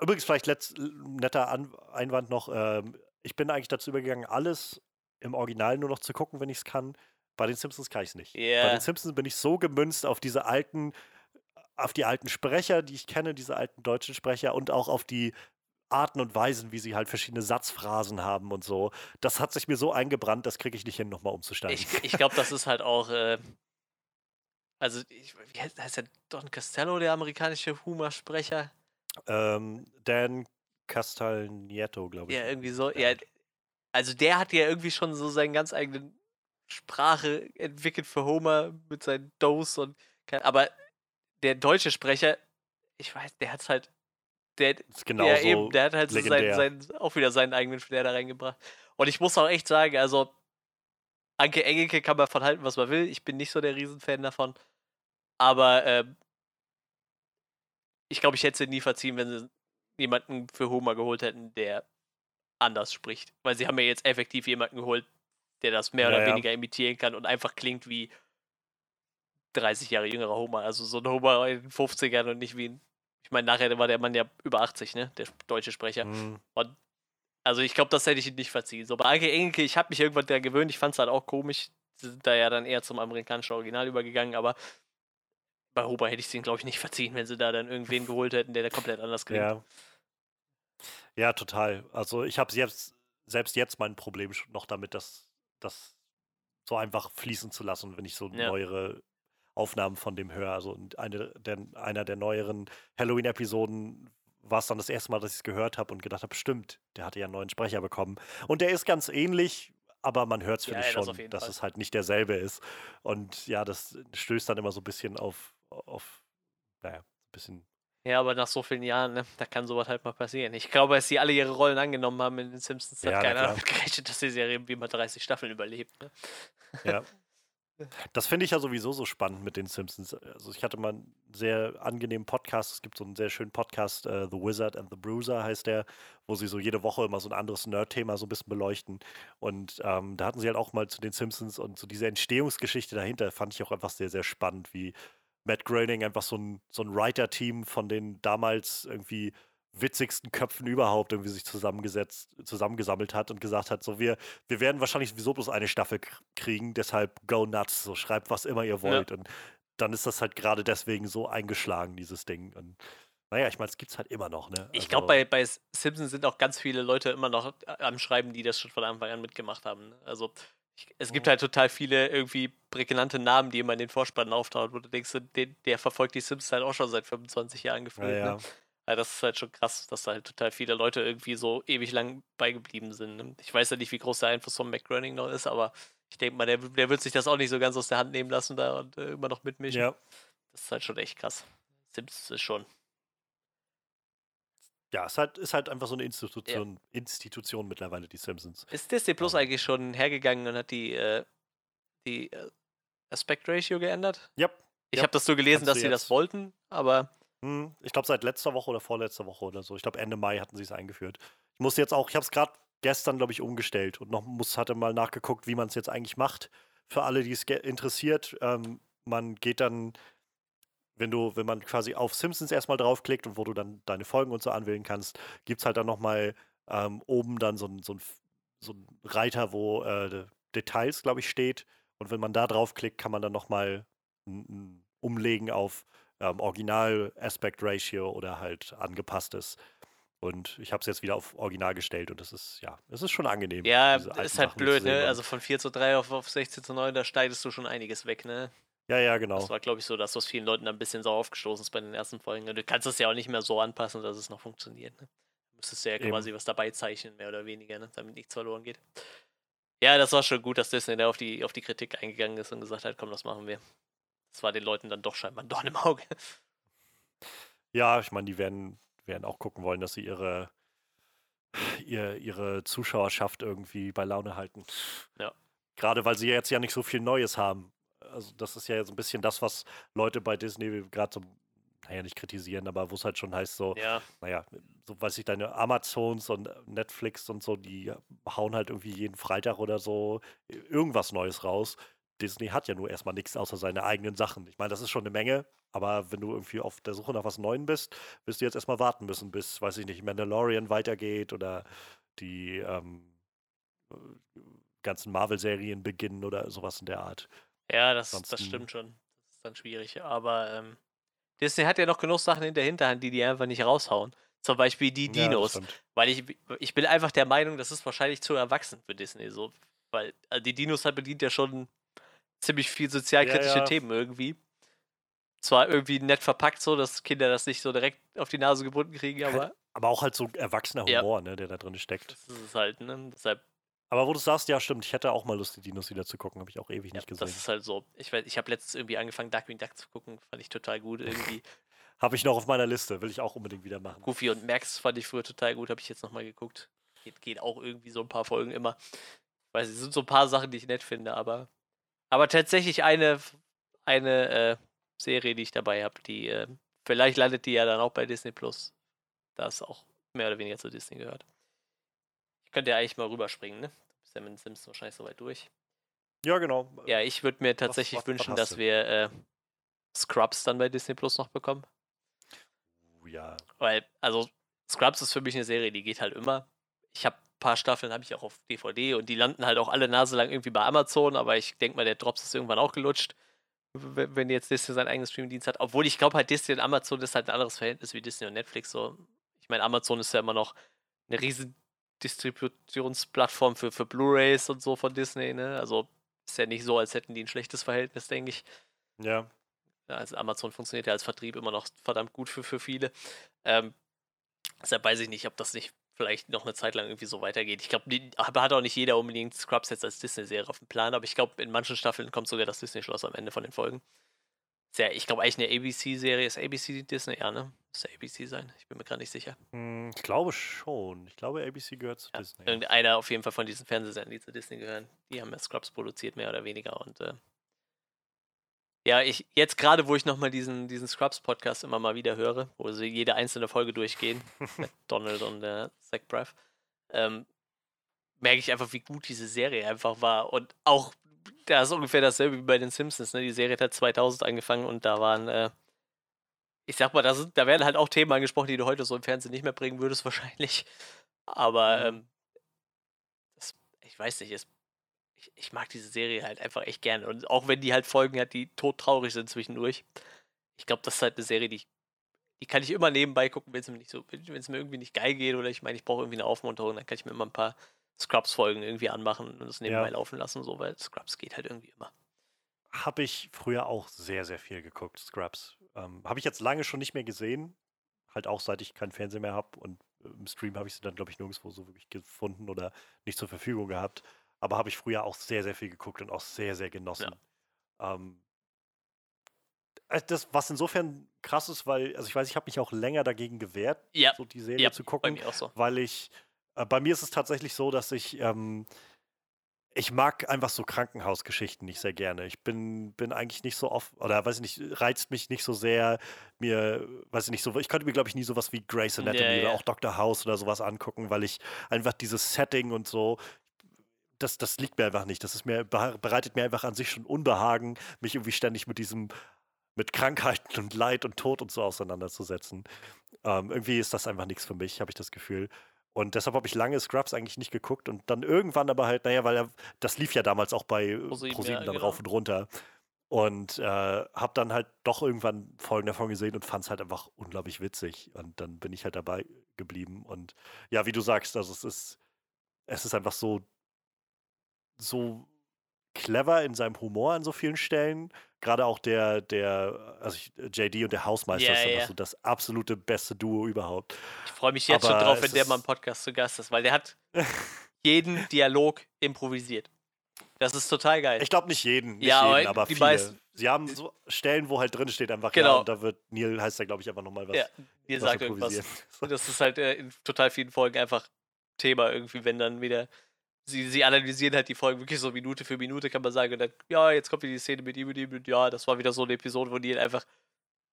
übrigens vielleicht letzt, netter An Einwand noch. Ähm, ich bin eigentlich dazu übergegangen, alles im Original nur noch zu gucken, wenn ich es kann. Bei den Simpsons kann ich es nicht. Yeah. Bei den Simpsons bin ich so gemünzt auf diese alten, auf die alten Sprecher, die ich kenne, diese alten deutschen Sprecher und auch auf die Arten und Weisen, wie sie halt verschiedene Satzphrasen haben und so. Das hat sich mir so eingebrannt, das kriege ich nicht hin, nochmal umzusteigen. Ich, ich glaube, das ist halt auch äh, also, ich, wie heißt, heißt der Don Castello, der amerikanische Humor-Sprecher? Ähm, Dan Castagneto, glaube ich. Ja, irgendwie so. Ja, also der hat ja irgendwie schon so seine ganz eigene Sprache entwickelt für Homer mit seinen Dose und aber der deutsche Sprecher, ich weiß, der hat halt der, genau der, eben, der hat halt so sein, sein, auch wieder seinen eigenen Flair da reingebracht. Und ich muss auch echt sagen, also Anke Engelke kann man von halten, was man will. Ich bin nicht so der Riesenfan davon. Aber ähm, ich glaube, ich hätte sie nie verziehen, wenn sie jemanden für Homer geholt hätten, der anders spricht. Weil sie haben ja jetzt effektiv jemanden geholt, der das mehr oder ja. weniger imitieren kann und einfach klingt wie 30 Jahre jüngerer Homer. Also so ein Homer in den 50ern und nicht wie ein. Ich meine, nachher war der Mann ja über 80, ne? Der deutsche Sprecher. Mhm. Und also ich glaube, das hätte ich ihm nicht verziehen. So bei Anke Engelke, ich habe mich irgendwann daran gewöhnt, ich fand es halt auch komisch. Sie sind da ja dann eher zum amerikanischen Original übergegangen, aber bei Homer hätte ich es ihnen, glaube ich, nicht verziehen, wenn sie da dann irgendwen geholt hätten, der da komplett anders klingt. Ja. Ja, total. Also ich habe jetzt, selbst jetzt mein Problem noch damit, das, das so einfach fließen zu lassen, wenn ich so ja. neuere Aufnahmen von dem höre. Also eine der, einer der neueren Halloween-Episoden war es dann das erste Mal, dass ich es gehört habe und gedacht habe, stimmt, der hatte ja einen neuen Sprecher bekommen. Und der ist ganz ähnlich, aber man hört es, finde ja, ich, schon, das dass es halt nicht derselbe ist. Und ja, das stößt dann immer so ein bisschen auf, auf naja, ein bisschen ja, aber nach so vielen Jahren, ne, da kann sowas halt mal passieren. Ich glaube, als sie alle ihre Rollen angenommen haben in den Simpsons, hat ja, keiner damit gerechnet, dass die Serie irgendwie mal 30 Staffeln überlebt. Ne? Ja. Das finde ich ja sowieso so spannend mit den Simpsons. Also ich hatte mal einen sehr angenehmen Podcast. Es gibt so einen sehr schönen Podcast, uh, The Wizard and the Bruiser heißt der, wo sie so jede Woche immer so ein anderes Nerd-Thema so ein bisschen beleuchten. Und ähm, da hatten sie halt auch mal zu den Simpsons und so diese Entstehungsgeschichte dahinter fand ich auch einfach sehr, sehr spannend, wie Matt Groening einfach so ein, so ein Writer-Team von den damals irgendwie witzigsten Köpfen überhaupt irgendwie sich zusammengesetzt, zusammengesammelt hat und gesagt hat, so wir, wir werden wahrscheinlich sowieso bloß eine Staffel kriegen, deshalb go nuts, so schreibt was immer ihr wollt. Ja. Und dann ist das halt gerade deswegen so eingeschlagen, dieses Ding. Und naja, ich meine, es gibt es halt immer noch, ne? Ich glaube, also bei, bei Simpsons sind auch ganz viele Leute immer noch am Schreiben, die das schon von Anfang an mitgemacht haben. Ne? Also es gibt mhm. halt total viele irgendwie prägnante Namen, die immer in den Vorspannen auftauchen, wo du denkst, der, der verfolgt die Sims halt auch schon seit 25 Jahren gefühlt. Ja, ja. Ne? Also das ist halt schon krass, dass da halt total viele Leute irgendwie so ewig lang beigeblieben sind. Ich weiß ja nicht, wie groß der Einfluss von McGroening noch ist, aber ich denke mal, der, der wird sich das auch nicht so ganz aus der Hand nehmen lassen da und äh, immer noch mitmischen. Ja. Das ist halt schon echt krass. Sims ist schon ja, es ist halt, ist halt einfach so eine Institution, ja. Institution mittlerweile, die Simpsons. Ist Disney Plus um, eigentlich schon hergegangen und hat die, äh, die äh, Aspect Ratio geändert? Ja. Yep, ich yep. habe das so gelesen, dass sie das wollten, aber. Hm, ich glaube, seit letzter Woche oder vorletzter Woche oder so. Ich glaube, Ende Mai hatten sie es eingeführt. Ich musste jetzt auch, ich habe es gerade gestern, glaube ich, umgestellt und noch muss, hatte mal nachgeguckt, wie man es jetzt eigentlich macht. Für alle, die es interessiert, ähm, man geht dann wenn du, wenn man quasi auf Simpsons erstmal draufklickt und wo du dann deine Folgen und so anwählen kannst, gibt es halt dann nochmal ähm, oben dann so ein, so, ein, so ein Reiter, wo äh, Details, glaube ich, steht. Und wenn man da draufklickt, kann man dann nochmal umlegen auf ähm, Original Aspect Ratio oder halt angepasstes. Und ich habe es jetzt wieder auf Original gestellt und das ist, ja, es ist schon angenehm. Ja, ist halt Sachen blöd, ne? Also von 4 zu 3 auf, auf 16 zu 9, da steigst du schon einiges weg, ne? Ja, ja, genau. Das war, glaube ich, so, dass das vielen Leuten ein bisschen sauer aufgestoßen ist bei den ersten Folgen. Du kannst es ja auch nicht mehr so anpassen, dass es noch funktioniert. Ne? Du müsstest ja Eben. quasi was dabei zeichnen, mehr oder weniger, ne? damit nichts verloren geht. Ja, das war schon gut, dass Disney da auf die, auf die Kritik eingegangen ist und gesagt hat, komm, das machen wir. Das war den Leuten dann doch scheinbar ein Dorn im Auge. Ja, ich meine, die werden, werden auch gucken wollen, dass sie ihre, ihr, ihre Zuschauerschaft irgendwie bei Laune halten. Ja. Gerade weil sie jetzt ja nicht so viel Neues haben also das ist ja so ein bisschen das, was Leute bei Disney gerade so, naja, nicht kritisieren, aber wo es halt schon heißt, so, ja. naja, so weiß ich, deine Amazons und Netflix und so, die hauen halt irgendwie jeden Freitag oder so irgendwas Neues raus. Disney hat ja nur erstmal nichts außer seine eigenen Sachen. Ich meine, das ist schon eine Menge, aber wenn du irgendwie auf der Suche nach was Neuem bist, wirst du jetzt erstmal warten müssen, bis, weiß ich nicht, Mandalorian weitergeht oder die ähm, ganzen Marvel-Serien beginnen oder sowas in der Art. Ja, das, das stimmt schon. Das ist dann schwierig. Aber ähm, Disney hat ja noch genug Sachen in der Hinterhand, die die einfach nicht raushauen. Zum Beispiel die Dinos. Ja, weil ich, ich bin einfach der Meinung, das ist wahrscheinlich zu erwachsen für Disney. So. Weil also die Dinos halt bedient ja schon ziemlich viel sozialkritische ja, ja. Themen irgendwie. Zwar irgendwie nett verpackt, so dass Kinder das nicht so direkt auf die Nase gebunden kriegen, aber. Aber auch halt so erwachsener Humor, ne, der da drin steckt. Das ist es halt, ne? Deshalb aber wo du sagst, ja, stimmt, ich hätte auch mal Lust, die Dinos wieder zu gucken, habe ich auch ewig ja, nicht gesehen. Das ist halt so. Ich, ich habe letztens irgendwie angefangen, Darkwing Duck zu gucken, fand ich total gut irgendwie. habe ich noch auf meiner Liste, will ich auch unbedingt wieder machen. Goofy und Max fand ich früher total gut, habe ich jetzt nochmal geguckt. Geht, geht auch irgendwie so ein paar Folgen immer. Ich weiß, es sind so ein paar Sachen, die ich nett finde, aber. Aber tatsächlich eine, eine äh, Serie, die ich dabei habe, die äh, vielleicht landet die ja dann auch bei Disney Plus. Da es auch mehr oder weniger zu Disney gehört. Ich könnte ja eigentlich mal rüberspringen, ne? Du bist ja mit den Sims wahrscheinlich soweit durch. Ja, genau. Ja, ich würde mir tatsächlich was, was, wünschen, dass wir äh, Scrubs dann bei Disney Plus noch bekommen. Uh, ja. Weil, also, Scrubs ist für mich eine Serie, die geht halt immer. Ich habe paar Staffeln, habe ich auch auf DVD und die landen halt auch alle Nase lang irgendwie bei Amazon, aber ich denke mal, der Drops ist irgendwann auch gelutscht wenn jetzt Disney seinen eigenen Streamingdienst hat. Obwohl ich glaube halt, Disney und Amazon ist halt ein anderes Verhältnis wie Disney und Netflix. So, ich meine, Amazon ist ja immer noch eine riesen Distributionsplattform für, für Blu-Rays und so von Disney, ne? Also ist ja nicht so, als hätten die ein schlechtes Verhältnis, denke ich. Ja. Also Amazon funktioniert ja als Vertrieb immer noch verdammt gut für, für viele. Ähm, deshalb weiß ich nicht, ob das nicht vielleicht noch eine Zeit lang irgendwie so weitergeht. Ich glaube, hat auch nicht jeder unbedingt Scrubs jetzt als Disney-Serie auf dem Plan, aber ich glaube, in manchen Staffeln kommt sogar das Disney-Schloss am Ende von den Folgen. Sehr, ich glaube eigentlich eine ABC-Serie. Ist ABC Disney? Ja, ne? Muss ABC sein? Ich bin mir gerade nicht sicher. Hm, ich glaube schon. Ich glaube, ABC gehört zu ja, Disney. Irgendeiner auf jeden Fall von diesen Fernsehsendern, die zu Disney gehören. Die haben ja Scrubs produziert, mehr oder weniger. Und äh, ja, ich jetzt gerade, wo ich nochmal diesen, diesen Scrubs-Podcast immer mal wieder höre, wo sie jede einzelne Folge durchgehen, mit Donald und äh, Zach Braff, ähm, merke ich einfach, wie gut diese Serie einfach war. Und auch, da ist ungefähr dasselbe wie bei den Simpsons. Ne? Die Serie hat 2000 angefangen und da waren, äh, ich sag mal, da, sind, da werden halt auch Themen angesprochen, die du heute so im Fernsehen nicht mehr bringen würdest, wahrscheinlich. Aber mhm. ähm, das, ich weiß nicht, es ich, ich, mag diese Serie halt einfach echt gerne. Und auch wenn die halt Folgen hat, die todtraurig sind zwischendurch. Ich glaube, das ist halt eine Serie, die, die kann ich immer nebenbei gucken, wenn es mir nicht so, wenn es mir irgendwie nicht geil geht oder ich meine, ich brauche irgendwie eine Aufmunterung, dann kann ich mir immer ein paar Scrubs-Folgen irgendwie anmachen und das nebenbei ja. laufen lassen, so, weil Scrubs geht halt irgendwie immer. Habe ich früher auch sehr, sehr viel geguckt, Scrubs. Ähm, habe ich jetzt lange schon nicht mehr gesehen. Halt auch seit ich keinen Fernseher mehr habe und im Stream habe ich sie dann, glaube ich, nirgendwo so wirklich gefunden oder nicht zur Verfügung gehabt. Aber habe ich früher auch sehr, sehr viel geguckt und auch sehr, sehr genossen. Ja. Ähm, äh, das, was insofern krass ist, weil, also ich weiß, ich habe mich auch länger dagegen gewehrt, ja. so die Serie ja, zu gucken. So. Weil ich, äh, bei mir ist es tatsächlich so, dass ich, ähm, ich mag einfach so Krankenhausgeschichten nicht sehr gerne. Ich bin, bin eigentlich nicht so oft, oder weiß ich nicht, reizt mich nicht so sehr, mir, weiß ich nicht, so, ich könnte mir, glaube ich, nie sowas wie Grace Anatomy yeah, oder auch Dr. House oder sowas angucken, weil ich einfach dieses Setting und so, das, das liegt mir einfach nicht. Das ist mir, bereitet mir einfach an sich schon Unbehagen, mich irgendwie ständig mit diesem, mit Krankheiten und Leid und Tod und so auseinanderzusetzen. Ähm, irgendwie ist das einfach nichts für mich, habe ich das Gefühl. Und deshalb habe ich lange Scrubs eigentlich nicht geguckt und dann irgendwann aber halt, naja, weil er, das lief ja damals auch bei ProSieben ja, dann genau. rauf und runter. Und äh, habe dann halt doch irgendwann Folgen davon gesehen und fand es halt einfach unglaublich witzig. Und dann bin ich halt dabei geblieben. Und ja, wie du sagst, also es ist, es ist einfach so so clever in seinem Humor an so vielen Stellen. Gerade auch der, der, also ich, JD und der Hausmeister yeah, ist yeah. so das absolute beste Duo überhaupt. Ich freue mich jetzt Aber schon drauf, wenn der mal im Podcast zu Gast ist, weil der hat jeden Dialog improvisiert. Das ist total geil. Ich glaube nicht jeden, nicht ja, jeden, aber viele. Meisten, Sie haben so Stellen, wo halt drin steht einfach genau. ja, und da wird Neil heißt da glaube ich einfach nochmal was. Ja, Neil sagt irgendwas. Das ist halt äh, in total vielen Folgen einfach Thema irgendwie, wenn dann wieder sie, sie analysieren halt die Folgen wirklich so Minute für Minute, kann man sagen. Und dann, ja, jetzt kommt wieder die Szene mit ihm und ihm und ja, das war wieder so eine Episode, wo die ihn einfach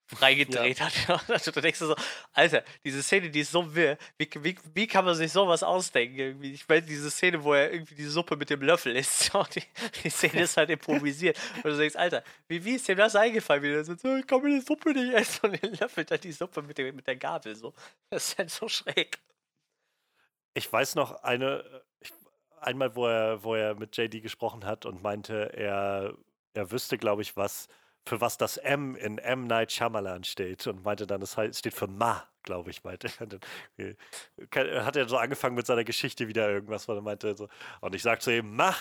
freigedreht ja. hat. also du denkst so, Alter, diese Szene, die ist so wirr. Wie, wie, wie kann man sich sowas ausdenken? Irgendwie? Ich meine, diese Szene, wo er irgendwie die Suppe mit dem Löffel isst, die, die Szene ist halt improvisiert. Und du denkst, Alter, wie, wie ist dem das eingefallen? Wie er so, ich kann mir die Suppe nicht essen und er löffelt dann die Suppe mit, der, mit der Gabel so. Das ist halt so schräg. Ich weiß noch eine, ich einmal, wo er, wo er mit JD gesprochen hat und meinte, er, er wüsste, glaube ich, was, für was das M in M. Night Shyamalan steht und meinte dann, es steht für Ma, glaube ich, meinte er. Hat er so angefangen mit seiner Geschichte wieder irgendwas, weil er meinte so, und ich sag zu ihm, Ma,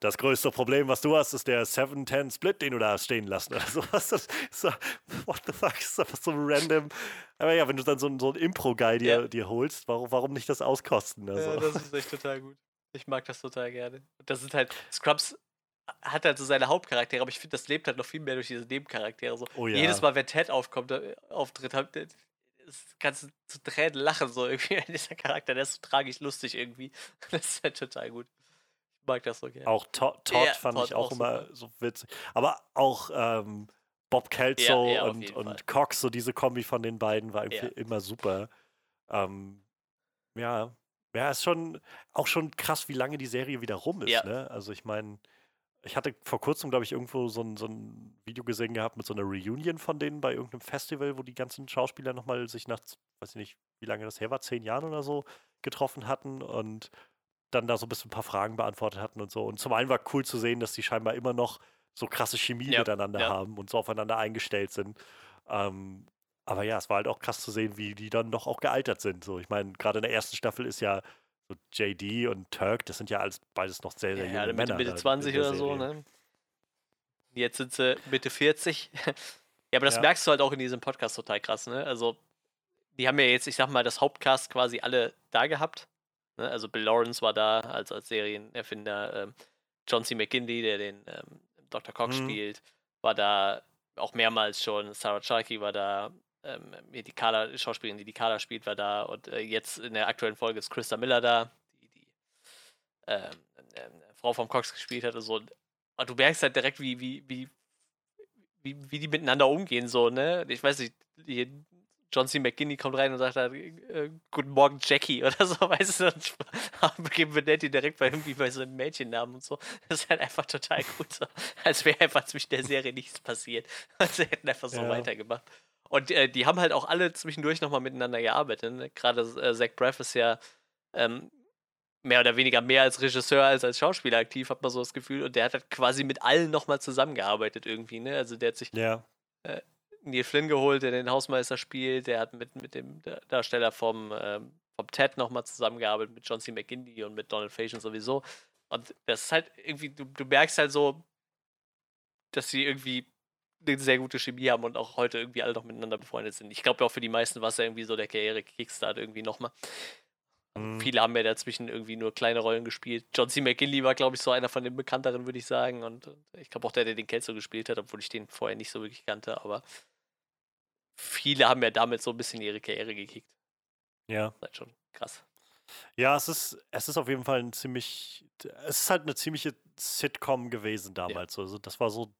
das größte Problem, was du hast, ist der 7-10 Split, den du da stehen lassen oder sowas. Das ist so, what the fuck, das ist einfach so random. Aber ja, wenn du dann so, so einen Impro-Guy dir, ja. dir holst, warum, warum nicht das auskosten? Also. Ja, das ist echt total gut. Ich mag das total gerne. Das sind halt, Scrubs hat halt so seine Hauptcharaktere, aber ich finde, das lebt halt noch viel mehr durch diese Nebencharaktere. So. Oh, ja. Jedes Mal, wenn Ted aufkommt, äh, auftritt, halt, kannst du zu Tränen lachen, so irgendwie. Dieser Charakter, der ist so tragisch lustig irgendwie. Das ist halt total gut. Ich mag das so gerne. Auch Todd, Todd ja, fand Todd ich auch, auch immer so witzig. Aber auch ähm, Bob Kelso ja, und, und Cox, so diese Kombi von den beiden war immer super. Ähm, ja, ja, ist schon auch schon krass, wie lange die Serie wieder rum ist. Ne? Also ich meine, ich hatte vor kurzem, glaube ich, irgendwo so ein, so ein Video gesehen gehabt mit so einer Reunion von denen bei irgendeinem Festival, wo die ganzen Schauspieler nochmal sich nach, weiß ich nicht, wie lange das her war, zehn Jahren oder so, getroffen hatten und dann da so ein bisschen ein paar Fragen beantwortet hatten und so. Und zum einen war cool zu sehen, dass die scheinbar immer noch so krasse Chemie ja, miteinander ja. haben und so aufeinander eingestellt sind. Ähm, aber ja, es war halt auch krass zu sehen, wie die dann doch auch gealtert sind. So, ich meine, gerade in der ersten Staffel ist ja so JD und Turk, das sind ja alles beides noch sehr, sehr ja, junge Männer. Mitte 20 oder so, ne? Jetzt sind sie Mitte 40. ja, aber das ja. merkst du halt auch in diesem Podcast total krass, ne? Also, die haben ja jetzt, ich sag mal, das Hauptcast quasi alle da gehabt. Ne? Also Bill Lawrence war da als, als Serienerfinder. Ähm, John C. McKinley, der den ähm, Dr. Cox mhm. spielt, war da auch mehrmals schon. Sarah Chalky war da. Ähm, die Carla, Schauspielerin, die die Carla spielt, war da. Und äh, jetzt in der aktuellen Folge ist Christa Miller da, die die ähm, äh, Frau vom Cox gespielt hat. Und, so. und du merkst halt direkt, wie, wie, wie, wie, wie die miteinander umgehen. So, ne? Ich weiß nicht, die, John C. McGinney kommt rein und sagt dann, äh, Guten Morgen, Jackie oder so, weißt du, und begeben Benetti direkt bei irgendwie bei so einem Mädchennamen und so. Das ist halt einfach total gut so. Als wäre einfach zwischen der Serie nichts passiert. Und sie hätten einfach so ja. weitergemacht. Und äh, die haben halt auch alle zwischendurch nochmal miteinander gearbeitet. Ne? Gerade äh, Zach Braff ist ja ähm, mehr oder weniger mehr als Regisseur als als Schauspieler aktiv, hat man so das Gefühl. Und der hat halt quasi mit allen nochmal zusammengearbeitet irgendwie. Ne? Also der hat sich ja. äh, Neil Flynn geholt, der den Hausmeister spielt. Der hat mit, mit dem Darsteller vom, ähm, vom Ted nochmal zusammengearbeitet, mit John C. McGindy und mit Donald Faison sowieso. Und das ist halt irgendwie, du, du merkst halt so, dass sie irgendwie eine sehr gute Chemie haben und auch heute irgendwie alle noch miteinander befreundet sind. Ich glaube auch für die meisten war es ja irgendwie so der Karriere-Kickstart irgendwie nochmal. Mhm. Viele haben ja dazwischen irgendwie nur kleine Rollen gespielt. John C. McGinley war, glaube ich, so einer von den bekannteren, würde ich sagen. Und ich glaube auch der, der den Kelso gespielt hat, obwohl ich den vorher nicht so wirklich kannte. Aber viele haben ja damit so ein bisschen ihre Karriere gekickt. Ja. Das ist halt schon krass. Ja, es ist, es ist auf jeden Fall ein ziemlich, es ist halt eine ziemliche Sitcom gewesen damals. Ja. Also das war so,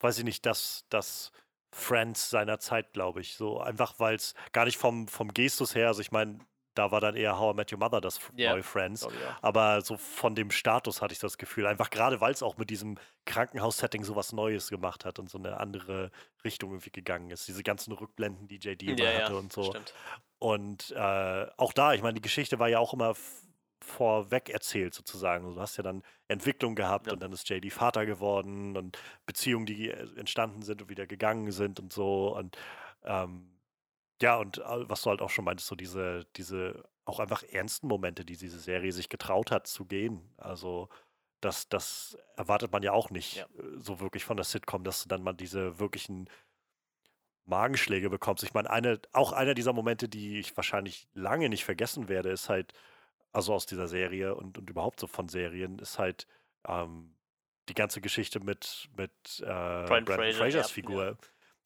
weiß ich nicht, das, das Friends seiner Zeit, glaube ich. So einfach, weil es gar nicht vom, vom Gestus her, also ich meine, da war dann eher How I Met Your Mother das yeah. neue Friends. Oh, yeah. Aber so von dem Status hatte ich das Gefühl. Einfach gerade, weil es auch mit diesem Krankenhaus-Setting so was Neues gemacht hat und so eine andere Richtung irgendwie gegangen ist. Diese ganzen Rückblenden, die JD immer ja, hatte ja, und so. Stimmt. Und äh, auch da, ich meine, die Geschichte war ja auch immer vorweg erzählt sozusagen. Du hast ja dann Entwicklung gehabt ja. und dann ist JD Vater geworden und Beziehungen, die äh, entstanden sind und wieder gegangen sind und so. Und ähm, ja, und was du halt auch schon meintest, so diese, diese auch einfach ernsten Momente, die diese Serie sich getraut hat zu gehen. Also, das, das erwartet man ja auch nicht ja. Äh, so wirklich von der Sitcom, dass du dann mal diese wirklichen Magenschläge bekommst. Ich meine, eine, auch einer dieser Momente, die ich wahrscheinlich lange nicht vergessen werde, ist halt, also aus dieser Serie und, und überhaupt so von Serien, ist halt ähm, die ganze Geschichte mit, mit äh, Brandon Fraser, Frasers Figur. Ja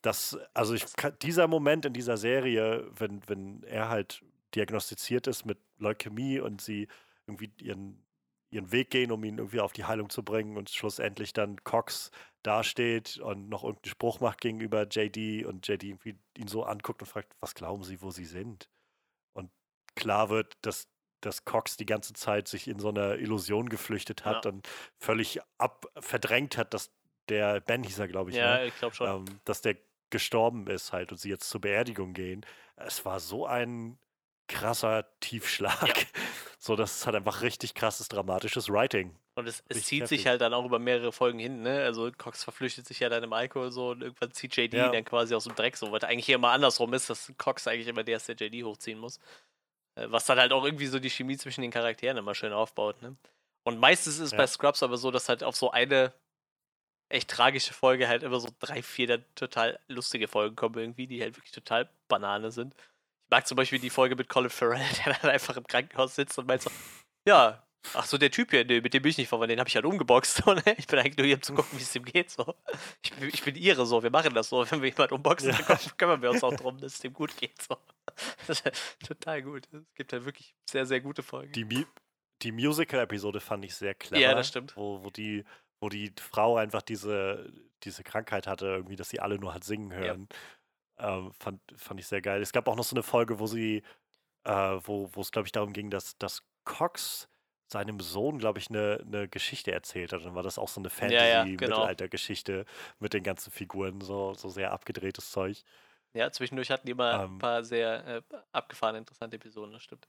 das, also ich, dieser Moment in dieser Serie, wenn, wenn er halt diagnostiziert ist mit Leukämie und sie irgendwie ihren, ihren Weg gehen, um ihn irgendwie auf die Heilung zu bringen und schlussendlich dann Cox dasteht und noch irgendeinen Spruch macht gegenüber JD und JD irgendwie ihn so anguckt und fragt, was glauben Sie, wo Sie sind? Und klar wird, dass, dass Cox die ganze Zeit sich in so einer Illusion geflüchtet hat ja. und völlig ab verdrängt hat, dass der Ben hieß er, glaube ich. Ja, ne? ich glaube schon. Ähm, dass der gestorben ist halt und sie jetzt zur Beerdigung gehen. Es war so ein krasser Tiefschlag. Ja. So, das ist halt einfach richtig krasses, dramatisches Writing. Und es, es zieht heftig. sich halt dann auch über mehrere Folgen hin, ne? Also Cox verflüchtet sich ja dann im Alkohol so und irgendwann zieht JD ja. dann quasi aus dem Dreck so, was eigentlich hier immer andersrum ist, dass Cox eigentlich immer der ist, der JD hochziehen muss. Äh, was dann halt auch irgendwie so die Chemie zwischen den Charakteren immer schön aufbaut, ne? Und meistens ist es ja. bei Scrubs aber so, dass halt auf so eine echt tragische Folge halt immer so drei, vier total lustige Folgen kommen irgendwie, die halt wirklich total Banane sind. Ich mag zum Beispiel die Folge mit Colin Farrell, der dann einfach im Krankenhaus sitzt und meint so, ja, ach so, der Typ hier, nee, mit dem bin ich nicht verwandt, den habe ich halt umgeboxt. So, ne? Ich bin eigentlich nur hier, um zu gucken, wie es dem geht. So. Ich, ich bin ihre so, wir machen das so. Wenn wir jemanden umboxen, ja. dann kümmern wir uns auch darum, dass es dem gut geht. So. Das ist total gut. Es gibt halt wirklich sehr, sehr gute Folgen. Die, die Musical-Episode fand ich sehr clever. Ja, das stimmt. Wo, wo die wo die Frau einfach diese, diese Krankheit hatte, irgendwie, dass sie alle nur hat singen hören. Ja. Ähm, fand, fand ich sehr geil. Es gab auch noch so eine Folge, wo sie, äh, wo es, glaube ich, darum ging, dass, dass Cox seinem Sohn, glaube ich, eine, eine Geschichte erzählt hat. Dann war das auch so eine Fantasy-Mittelalter-Geschichte ja, ja, genau. mit den ganzen Figuren, so, so sehr abgedrehtes Zeug. Ja, zwischendurch hatten die mal ähm, ein paar sehr äh, abgefahrene, interessante Episoden, das stimmt.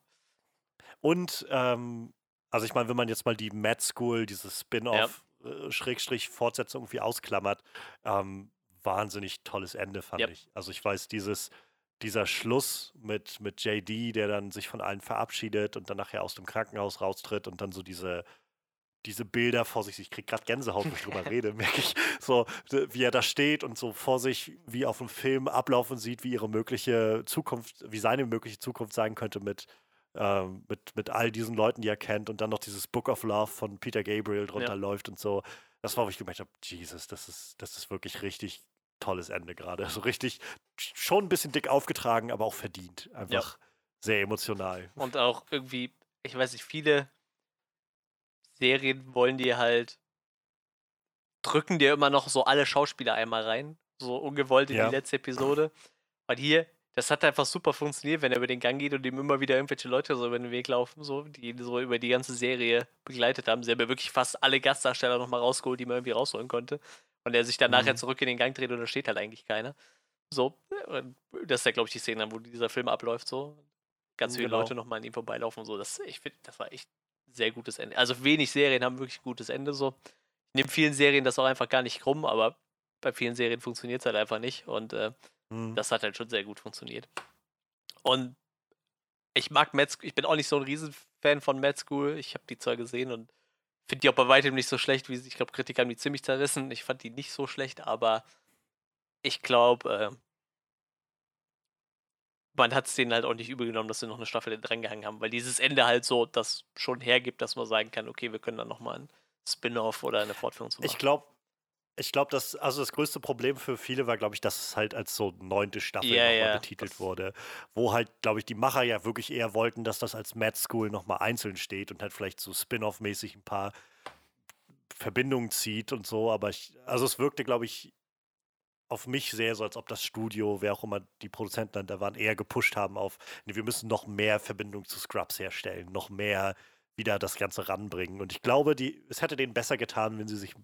Und, ähm, also ich meine, wenn man jetzt mal die Mad School, dieses Spin-off, ja. äh, Schrägstrich, Fortsetzung irgendwie ausklammert, ähm, wahnsinnig tolles Ende, fand ich. Also ich weiß, dieses dieser Schluss mit, mit JD, der dann sich von allen verabschiedet und dann nachher aus dem Krankenhaus raustritt und dann so diese, diese Bilder vor sich, ich kriege gerade Gänsehaut, wenn ich drüber rede, merke ich, so wie er da steht und so vor sich wie auf dem Film ablaufen sieht, wie ihre mögliche Zukunft, wie seine mögliche Zukunft sein könnte mit, ähm, mit, mit all diesen Leuten, die er kennt und dann noch dieses Book of Love von Peter Gabriel drunter ja. läuft und so. Das war, wo ich gemerkt habe, Jesus, das ist, das ist wirklich richtig tolles Ende gerade. So richtig, schon ein bisschen dick aufgetragen, aber auch verdient. Einfach ja. sehr emotional. Und auch irgendwie, ich weiß nicht, viele Serien wollen dir halt, drücken dir immer noch so alle Schauspieler einmal rein. So ungewollt in ja. die letzte Episode. Und hier, das hat einfach super funktioniert, wenn er über den Gang geht und ihm immer wieder irgendwelche Leute so über den Weg laufen, so, die ihn so über die ganze Serie begleitet haben. Sie haben ja wirklich fast alle Gastdarsteller nochmal rausgeholt, die man irgendwie rausholen konnte. Und er sich dann mhm. nachher zurück in den Gang dreht und da steht halt eigentlich keiner. So, das ist ja, glaube ich, die Szene, wo dieser Film abläuft, so. Ganz viele genau. Leute nochmal an ihm vorbeilaufen und so. Das, ich finde, das war echt ein sehr gutes Ende. Also wenig Serien haben wirklich ein gutes Ende so. Ich nehme vielen Serien das auch einfach gar nicht krumm, aber bei vielen Serien funktioniert es halt einfach nicht. Und äh, mhm. das hat halt schon sehr gut funktioniert. Und ich mag Mad School, ich bin auch nicht so ein Riesenfan von Mad School. Ich habe die zwar gesehen und finde die auch bei weitem nicht so schlecht, wie sie, ich glaube, Kritiker haben die ziemlich zerrissen. Ich fand die nicht so schlecht, aber ich glaube, äh, man hat es denen halt auch nicht übel genommen, dass sie noch eine Staffel drangehangen haben, weil dieses Ende halt so das schon hergibt, dass man sagen kann, okay, wir können dann nochmal ein Spin-off oder eine Fortführung zu machen. Ich glaube, ich glaube, dass, also das größte Problem für viele war, glaube ich, dass es halt als so neunte Staffel ja, nochmal ja, betitelt wurde. Wo halt, glaube ich, die Macher ja wirklich eher wollten, dass das als Mad School nochmal einzeln steht und halt vielleicht so Spin-off-mäßig ein paar Verbindungen zieht und so. Aber ich, also es wirkte, glaube ich, auf mich sehr so, als ob das Studio, wer auch immer die Produzenten dann da waren, eher gepusht haben auf, nee, wir müssen noch mehr Verbindung zu Scrubs herstellen, noch mehr wieder das Ganze ranbringen. Und ich glaube, die, es hätte denen besser getan, wenn sie sich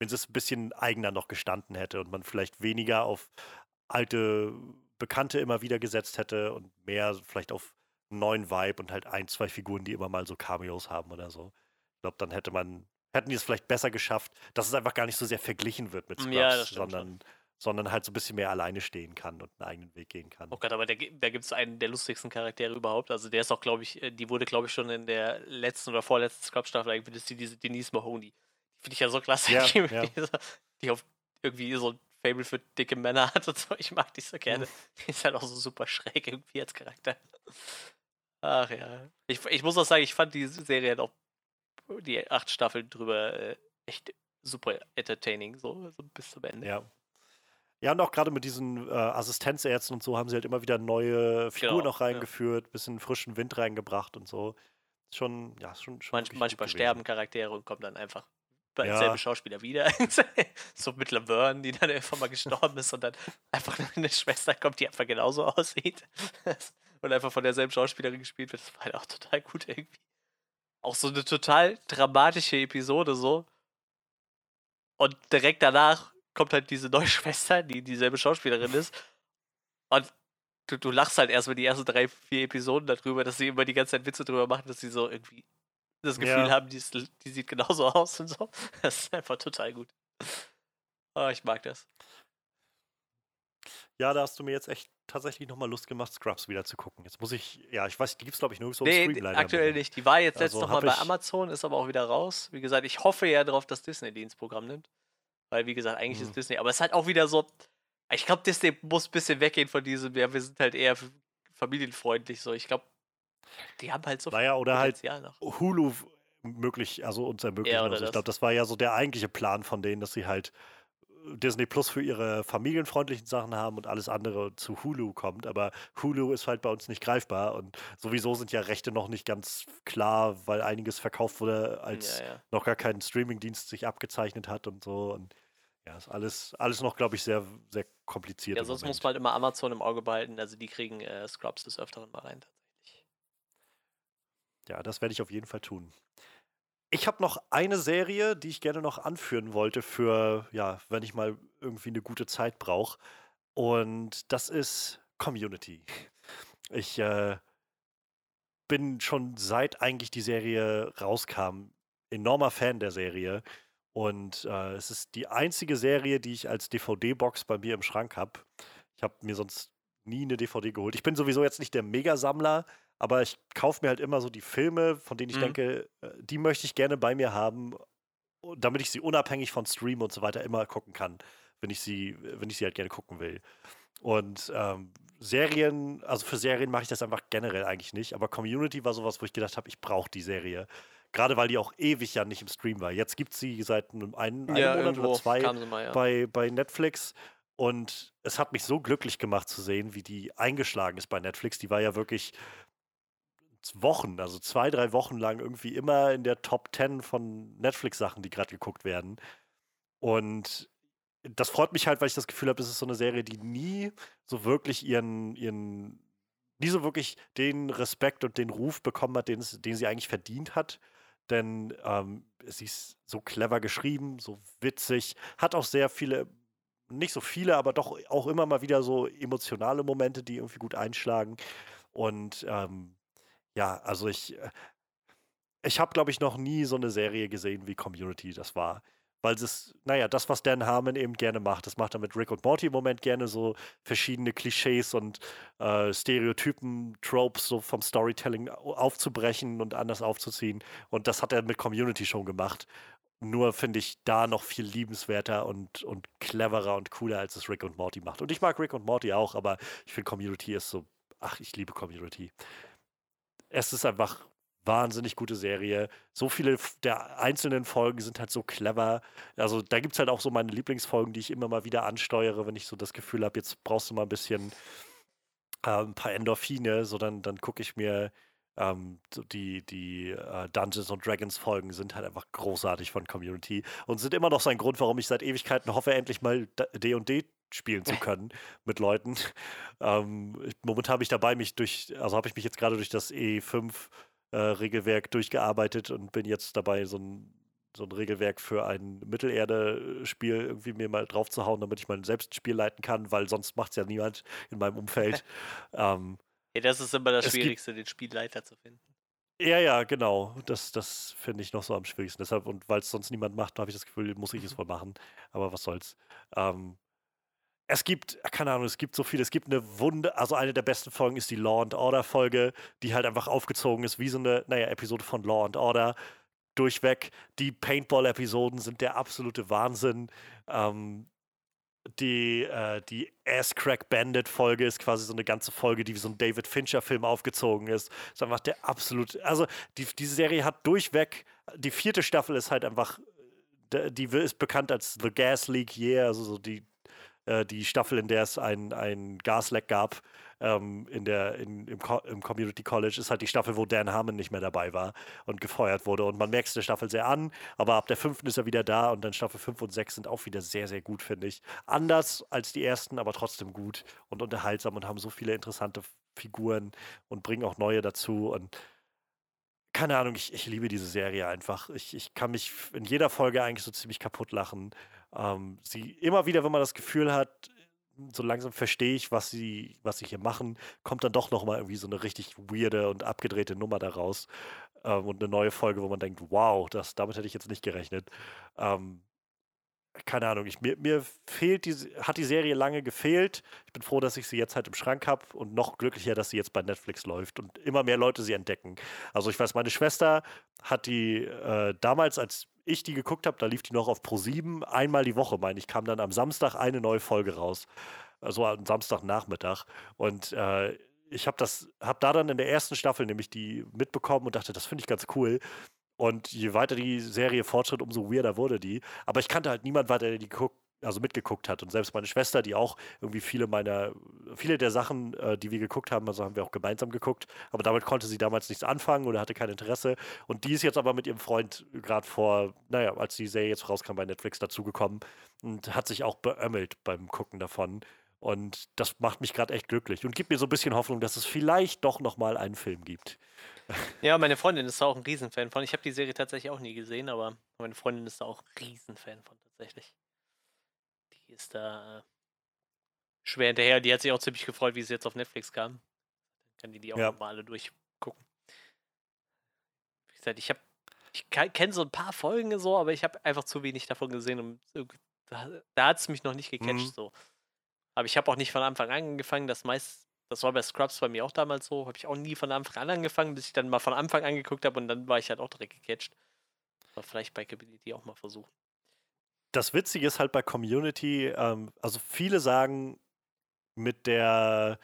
wenn es ein bisschen eigener noch gestanden hätte und man vielleicht weniger auf alte Bekannte immer wieder gesetzt hätte und mehr vielleicht auf einen neuen Vibe und halt ein, zwei Figuren, die immer mal so Cameos haben oder so. Ich glaube, dann hätte man, hätten die es vielleicht besser geschafft, dass es einfach gar nicht so sehr verglichen wird mit Scrubs, ja, sondern, sondern halt so ein bisschen mehr alleine stehen kann und einen eigenen Weg gehen kann. Oh Gott, aber der, da gibt es einen der lustigsten Charaktere überhaupt. Also der ist auch, glaube ich, äh, die wurde, glaube ich, schon in der letzten oder vorletzten Scrubs-Staffel eigentlich, ist die diese Denise Mahoney. Finde ich ja so klasse, ja, die, ja. die auf irgendwie so ein Fable für dicke Männer hat und so. Ich mag die so gerne. Die ist halt auch so super schräg irgendwie als Charakter. Ach ja. Ich, ich muss auch sagen, ich fand die Serie halt auch die acht Staffeln drüber äh, echt super entertaining, so, so bis zum Ende. Ja. Ja, und auch gerade mit diesen äh, Assistenzärzten und so haben sie halt immer wieder neue Figuren genau, noch reingeführt, ja. bisschen frischen Wind reingebracht und so. Schon, ja, schon, schon Manch, Manchmal sterben Charaktere und kommen dann einfach ja. selbe Schauspieler wieder. so mit Laverne, die dann einfach mal gestorben ist und dann einfach eine Schwester kommt, die einfach genauso aussieht. und einfach von derselben Schauspielerin gespielt wird. Das war halt auch total gut irgendwie. Auch so eine total dramatische Episode so. Und direkt danach kommt halt diese neue Schwester, die dieselbe Schauspielerin ist. Und du, du lachst halt erstmal die ersten drei, vier Episoden darüber, dass sie immer die ganze Zeit Witze drüber machen, dass sie so irgendwie das Gefühl ja. haben, die, ist, die, sieht genauso aus und so. Das ist einfach total gut. Oh, ich mag das. Ja, da hast du mir jetzt echt tatsächlich nochmal Lust gemacht, Scrubs wieder zu gucken. Jetzt muss ich, ja, ich weiß, die gibt es glaube ich nirgendwo nee, im Stream leider. aktuell nicht. Die war jetzt also letztes nochmal bei Amazon, ist aber auch wieder raus. Wie gesagt, ich hoffe ja darauf, dass Disney die ins Programm nimmt. Weil, wie gesagt, eigentlich mhm. ist Disney, aber es ist halt auch wieder so, ich glaube, Disney muss ein bisschen weggehen von diesem, ja, wir sind halt eher familienfreundlich so. Ich glaube, die haben halt so naja, viel oder halt halt noch. Hulu möglich, also uns ermöglichen. Ja, also ich glaube, das war ja so der eigentliche Plan von denen, dass sie halt Disney Plus für ihre familienfreundlichen Sachen haben und alles andere zu Hulu kommt. Aber Hulu ist halt bei uns nicht greifbar und sowieso sind ja Rechte noch nicht ganz klar, weil einiges verkauft wurde, als Ja, ja. noch gar kein Streamingdienst sich abgezeichnet hat und so. Und ja, ist alles, alles noch, glaube ich, sehr, sehr kompliziert. Ja, sonst muss man halt immer Amazon im Auge behalten. Also die kriegen äh, Scrubs des Öfteren mal rein. Ja, das werde ich auf jeden Fall tun. Ich habe noch eine Serie, die ich gerne noch anführen wollte für, ja, wenn ich mal irgendwie eine gute Zeit brauche. Und das ist Community. Ich äh, bin schon seit eigentlich die Serie rauskam, enormer Fan der Serie. Und äh, es ist die einzige Serie, die ich als DVD-Box bei mir im Schrank habe. Ich habe mir sonst nie eine DVD geholt. Ich bin sowieso jetzt nicht der Megasammler, aber ich kaufe mir halt immer so die Filme, von denen ich Mhm. denke, äh, die möchte ich gerne bei mir haben, damit ich sie unabhängig von Stream und so weiter immer gucken kann, wenn ich sie, wenn ich sie halt gerne gucken will. Und ähm, Serien, also für Serien mache ich das einfach generell eigentlich nicht, aber Community war sowas, wo ich gedacht habe, ich brauche die Serie. Gerade weil die auch ewig ja nicht im Stream war. Jetzt gibt es sie seit einem, einem, ja, Monat oder zwei mal, ja. bei, bei Netflix. Und es hat mich so glücklich gemacht zu sehen, wie die eingeschlagen ist bei Netflix. Die war ja wirklich Wochen, also zwei, drei Wochen lang irgendwie immer in der Top 10 von Netflix-Sachen, die gerade geguckt werden. Und das freut mich halt, weil ich das Gefühl habe, es ist so eine Serie, die nie so wirklich ihren, ihren, nie so wirklich den Respekt und den Ruf bekommen hat, den, den sie eigentlich verdient hat. Denn ähm, sie ist so clever geschrieben, so witzig, hat auch sehr viele, nicht so viele, aber doch auch immer mal wieder so emotionale Momente, die irgendwie gut einschlagen. Und ähm, ja, also ich, äh, ich habe, glaube ich, noch nie so eine Serie gesehen, wie Community das war. Weil es, naja, das, was Dan Harmon eben gerne macht, das macht er mit Rick und Morty im Moment gerne so verschiedene Klischees und äh, Stereotypen, Tropes so vom Storytelling au- aufzubrechen und anders aufzuziehen. Und das hat er mit Community schon gemacht. Nur finde ich da noch viel liebenswerter und, und cleverer und cooler, als es Rick und Morty macht. Und ich mag Rick und Morty auch, aber ich finde Community ist so, ach, ich liebe Community. Es ist einfach wahnsinnig gute Serie. So viele der einzelnen Folgen sind halt so clever. Also da gibt es halt auch so meine Lieblingsfolgen, die ich immer mal wieder ansteuere, wenn ich so das Gefühl habe, jetzt brauchst du mal ein bisschen äh, ein paar Endorphine, so dann, dann gucke ich mir ähm, die, die äh, Dungeons und Dragons Folgen sind halt einfach großartig von Community und sind immer noch so ein Grund, warum ich seit Ewigkeiten hoffe, endlich mal D&D spielen zu können mit Leuten. Ähm, ich, momentan habe ich dabei mich durch, also habe ich mich jetzt gerade durch das E5 äh, durchgearbeitet und bin jetzt dabei, so ein, so ein Regelwerk für ein Mittelerde-Spiel irgendwie mir mal drauf zu hauen, damit ich mal selbst ein Spiel leiten kann, weil sonst macht es ja niemand in meinem Umfeld. ähm, Ja, das ist immer das Schwierigste, den Spielleiter zu finden. ja, ja, genau. Das, das finde ich noch so am schwierigsten. Deshalb, und weil es sonst niemand macht, habe ich das Gefühl, muss ich es wohl machen. Aber was soll's. Ähm, es gibt, keine Ahnung, es gibt so viel. Es gibt eine Wunde, also eine der besten Folgen ist die Law and Order Folge, die halt einfach aufgezogen ist wie so eine, naja, Episode von Law and Order. Durchweg. Die Paintball-Episoden sind der absolute Wahnsinn. Ähm, die, äh, die Ass Crack Bandit Folge ist quasi so eine ganze Folge, die wie so ein David Fincher Film aufgezogen ist. Ist einfach der absolute, also die, diese Serie hat durchweg, die vierte Staffel ist halt einfach, die ist bekannt als The Gas Leak Year, also so die, äh, die Staffel, in der es ein, ein Gasleck gab ähm, in der, in, im, Co im Community College, ist halt die Staffel, wo Dan Harmon nicht mehr dabei war und gefeuert wurde. Und man merkt es der Staffel sehr an, aber ab der fünften ist er wieder da und dann Staffel 5 und 6 sind auch wieder sehr, sehr gut, finde ich. Anders als die ersten, aber trotzdem gut und unterhaltsam und haben so viele interessante Figuren und bringen auch neue dazu. Und keine Ahnung, ich, ich liebe diese Serie einfach. Ich, ich kann mich in jeder Folge eigentlich so ziemlich kaputt lachen. Ähm, sie immer wieder, wenn man das Gefühl hat, so langsam verstehe ich, was sie, was sie hier machen, kommt dann doch noch mal irgendwie so eine richtig weirde und abgedrehte Nummer daraus ähm, und eine neue Folge, wo man denkt, wow, das, damit hätte ich jetzt nicht gerechnet. Ähm, keine Ahnung, ich, mir, mir fehlt die, hat die Serie lange gefehlt. Ich bin froh, dass ich sie jetzt halt im Schrank habe und noch glücklicher, dass sie jetzt bei Netflix läuft und immer mehr Leute sie entdecken. Also ich weiß, meine Schwester hat die äh, damals, als ich die geguckt habe, da lief die noch auf Pro7 einmal die Woche, meine ich, kam dann am Samstag eine neue Folge raus. Also am Samstagnachmittag. Und äh, ich habe das, habe da dann in der ersten Staffel nämlich die mitbekommen und dachte, das finde ich ganz cool. Und je weiter die Serie fortschritt, umso weirder wurde die. Aber ich kannte halt niemand weiter, der die guckt also mitgeguckt hat. Und selbst meine Schwester, die auch irgendwie viele meiner, viele der Sachen, äh, die wir geguckt haben, also haben wir auch gemeinsam geguckt, aber damit konnte sie damals nichts anfangen oder hatte kein Interesse. Und die ist jetzt aber mit ihrem Freund gerade vor, naja, als die Serie jetzt rauskam bei Netflix dazugekommen und hat sich auch beömmelt beim Gucken davon. Und das macht mich gerade echt glücklich und gibt mir so ein bisschen Hoffnung, dass es vielleicht doch nochmal einen Film gibt. Ja, meine Freundin ist da auch ein Riesenfan von. Ich habe die Serie tatsächlich auch nie gesehen, aber meine Freundin ist da auch ein Riesenfan von tatsächlich. Die ist da äh, schwer hinterher. Die hat sich auch ziemlich gefreut, wie sie jetzt auf Netflix kam. Dann kann die die auch ja. nochmal alle durchgucken. Wie gesagt, ich habe ich kenne so ein paar Folgen so, aber ich habe einfach zu wenig davon gesehen. Und da, da hat es mich noch nicht gecatcht mhm. so. Aber ich habe auch nicht von Anfang an angefangen. Das meist, das war bei Scrubs bei mir auch damals so. Habe ich auch nie von Anfang an angefangen, bis ich dann mal von Anfang an geguckt habe und dann war ich halt auch direkt gecatcht. Aber vielleicht bei Community auch mal versuchen. Das Witzige ist halt bei Community, ähm, also viele sagen, mit der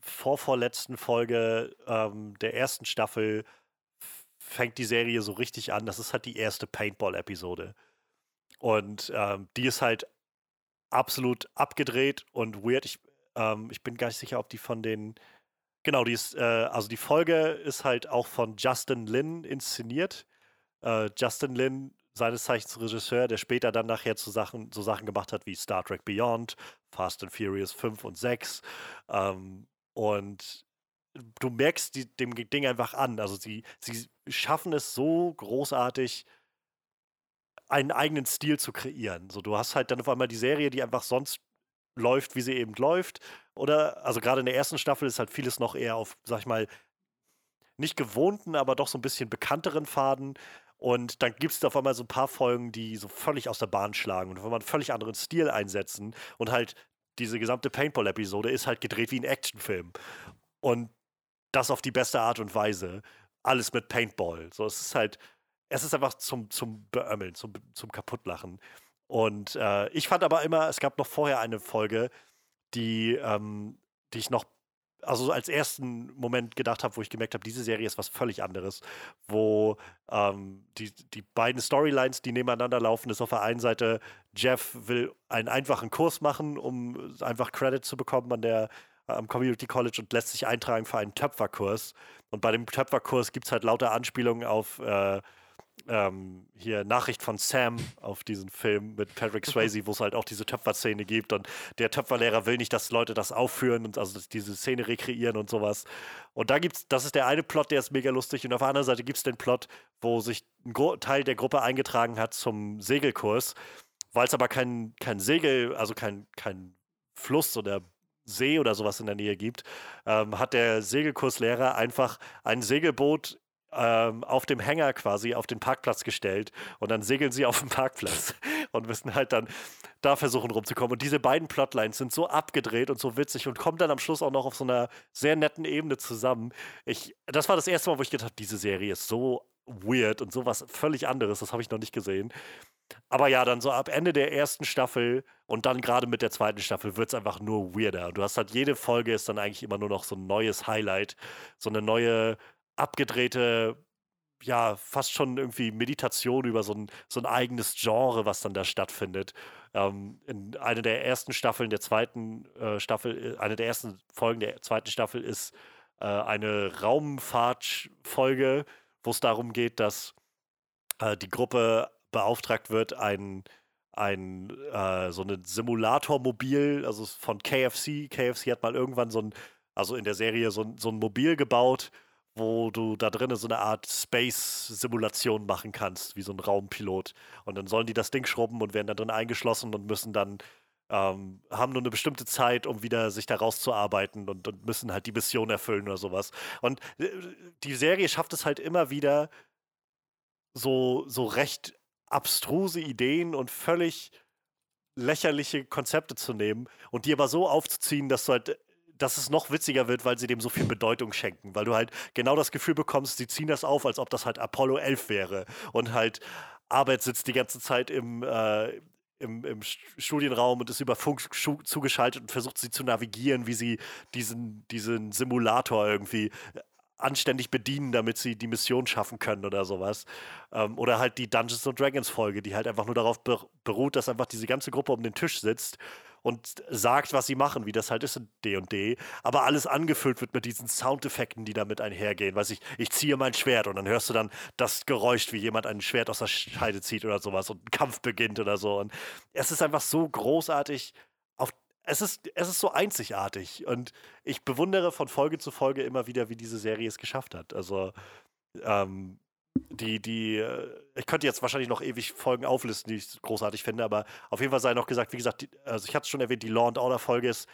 vorvorletzten Folge ähm, der ersten Staffel fängt die Serie so richtig an. Das ist halt die erste Paintball-Episode. Und ähm, die ist halt absolut abgedreht und weird. Ich, ähm, ich bin gar nicht sicher, ob die von den. Genau, die ist, äh, also die Folge ist halt auch von Justin Lin inszeniert. Äh, Justin Lin, seines Zeichens Regisseur, der später dann nachher zu Sachen, so Sachen gemacht hat wie Star Trek Beyond, Fast and Furious 5 und 6. Ähm, und du merkst die, dem Ding einfach an. Also sie, sie schaffen es so großartig, einen eigenen Stil zu kreieren. So, du hast halt dann auf einmal die Serie, die einfach sonst läuft, wie sie eben läuft. Oder, also gerade in der ersten Staffel ist halt vieles noch eher auf, sag ich mal, nicht gewohnten, aber doch so ein bisschen bekannteren Faden. Und dann gibt es auf einmal so ein paar Folgen, die so völlig aus der Bahn schlagen und auf einmal einen völlig anderen Stil einsetzen. Und halt diese gesamte Paintball-Episode ist halt gedreht wie ein Actionfilm. Und das auf die beste Art und Weise. Alles mit Paintball. So, es ist halt, es ist einfach zum, zum Beömmeln, zum, zum Kaputtlachen. Und äh, ich fand aber immer, es gab noch vorher eine Folge, die, ähm, die ich noch, also als ersten Moment gedacht habe, wo ich gemerkt habe, diese Serie ist was völlig anderes, wo ähm, die, die beiden Storylines, die nebeneinander laufen, ist auf der einen Seite, Jeff will einen einfachen Kurs machen, um einfach Credit zu bekommen an der am Community College und lässt sich eintragen für einen Töpferkurs. Und bei dem Töpferkurs gibt es halt lauter Anspielungen auf äh, ähm, hier Nachricht von Sam auf diesen Film mit Patrick Swayze, wo es halt auch diese Töpferszene gibt und der Töpferlehrer will nicht, dass Leute das aufführen und also diese Szene rekreieren und sowas. Und da gibt's, das ist der eine Plot, der ist mega lustig und auf der anderen Seite gibt es den Plot, wo sich ein Gro Teil der Gruppe eingetragen hat zum Segelkurs, weil es aber kein, kein Segel, also kein, kein Fluss oder See oder sowas in der Nähe gibt, ähm, hat der Segelkurslehrer einfach ein Segelboot ähm, auf dem Hänger quasi auf den Parkplatz gestellt und dann segeln sie auf dem Parkplatz und müssen halt dann da versuchen rumzukommen. Und diese beiden Plotlines sind so abgedreht und so witzig und kommen dann am Schluss auch noch auf so einer sehr netten Ebene zusammen. Ich, das war das erste Mal, wo ich gedacht habe, diese Serie ist so weird und sowas völlig anderes, das habe ich noch nicht gesehen. Aber ja, dann so ab Ende der ersten Staffel und dann gerade mit der zweiten Staffel wird es einfach nur weirder. Du hast halt jede Folge ist dann eigentlich immer nur noch so ein neues Highlight, so eine neue abgedrehte, ja, fast schon irgendwie Meditation über so ein, so ein eigenes Genre, was dann da stattfindet. Ähm, in einer der ersten Staffeln der zweiten äh, Staffel, äh, eine der ersten Folgen der zweiten Staffel ist äh, eine Raumfahrtfolge, wo es darum geht, dass äh, die Gruppe beauftragt wird, ein, ein äh, so ein Simulatormobil, also von KFC. KFC hat mal irgendwann so ein, also in der Serie so ein, so ein Mobil gebaut, wo du da drinnen so eine Art Space-Simulation machen kannst, wie so ein Raumpilot. Und dann sollen die das Ding schrubben und werden da drin eingeschlossen und müssen dann, ähm, haben nur eine bestimmte Zeit, um wieder sich da rauszuarbeiten und, und müssen halt die Mission erfüllen oder sowas. Und äh, die Serie schafft es halt immer wieder, so, so recht abstruse Ideen und völlig lächerliche Konzepte zu nehmen und die aber so aufzuziehen, dass du halt dass es noch witziger wird, weil sie dem so viel Bedeutung schenken. Weil du halt genau das Gefühl bekommst, sie ziehen das auf, als ob das halt Apollo 11 wäre. Und halt Arbeit sitzt die ganze Zeit im, äh, im, im, Studienraum und ist über Funk zugeschaltet und versucht sie zu navigieren, wie sie diesen, diesen Simulator irgendwie anständig bedienen, damit sie die Mission schaffen können oder sowas. Ähm, oder halt die Dungeons and Dragons Folge, die halt einfach nur darauf beruht, dass einfach diese ganze Gruppe um den Tisch sitzt und sagt, was sie machen, wie das halt ist in D&D, aber alles angefüllt wird mit diesen Soundeffekten, die damit einhergehen. Weiß ich, ich ziehe mein Schwert und dann hörst du dann das Geräusch, wie jemand ein Schwert aus der Scheide zieht oder sowas und ein Kampf beginnt oder so. Und es ist einfach so großartig auf es ist, es ist so einzigartig und ich bewundere von Folge zu Folge immer wieder, wie diese Serie es geschafft hat. Also, ähm, die, die, äh, ich könnte jetzt wahrscheinlich noch ewig Folgen auflisten, die ich großartig finde, aber auf jeden Fall sei noch gesagt, wie gesagt, die, also ich hatte es schon erwähnt, die Law and Order Folge ist,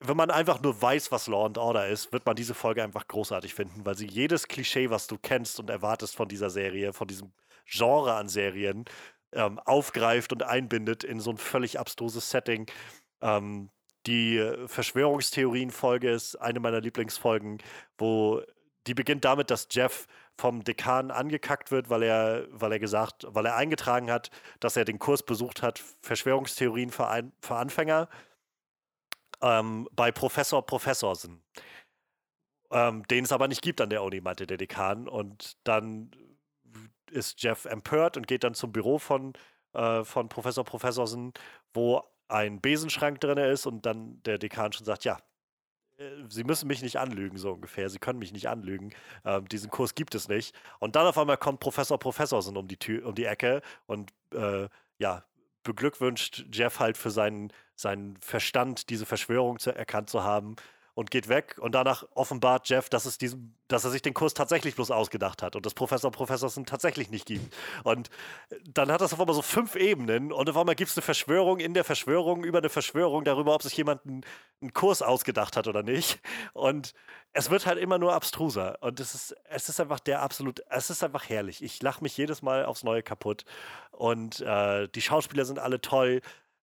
wenn man einfach nur weiß, was Law and Order ist, wird man diese Folge einfach großartig finden, weil sie jedes Klischee, was du kennst und erwartest von dieser Serie, von diesem Genre an Serien, ähm, aufgreift und einbindet in so ein völlig abstruses Setting. Ähm, die Verschwörungstheorien-Folge ist eine meiner Lieblingsfolgen, wo die beginnt damit, dass Jeff vom Dekan angekackt wird, weil er, weil er gesagt, weil er eingetragen hat, dass er den Kurs besucht hat, Verschwörungstheorien für, ein, für Anfänger ähm, bei Professor Professorsen. Ähm, den es aber nicht gibt an der Uni, meinte der Dekan. Und dann ist Jeff empört und geht dann zum Büro von, äh, von Professor Professorsen, wo ein Besenschrank drin ist und dann der Dekan schon sagt, ja, Sie müssen mich nicht anlügen, so ungefähr. Sie können mich nicht anlügen. Ähm, diesen Kurs gibt es nicht. Und dann auf einmal kommt Professor Professorson um die Tür, um die Ecke und äh, ja, beglückwünscht Jeff halt für seinen, seinen Verstand, diese Verschwörung zu, erkannt zu haben und geht weg. Und danach offenbart Jeff, dass, es diesen, dass er sich den Kurs tatsächlich bloß ausgedacht hat und das Professor Professorson tatsächlich nicht gibt. Und dann hat das auf einmal so fünf Ebenen und auf einmal gibt es eine Verschwörung in der Verschwörung über eine Verschwörung darüber, ob sich jemand einen, einen Kurs ausgedacht hat oder nicht. Und es wird halt immer nur abstruser. Und es ist, es ist einfach der absolut, es ist einfach herrlich. Ich lache mich jedes Mal aufs Neue kaputt. Und äh, die Schauspieler sind alle toll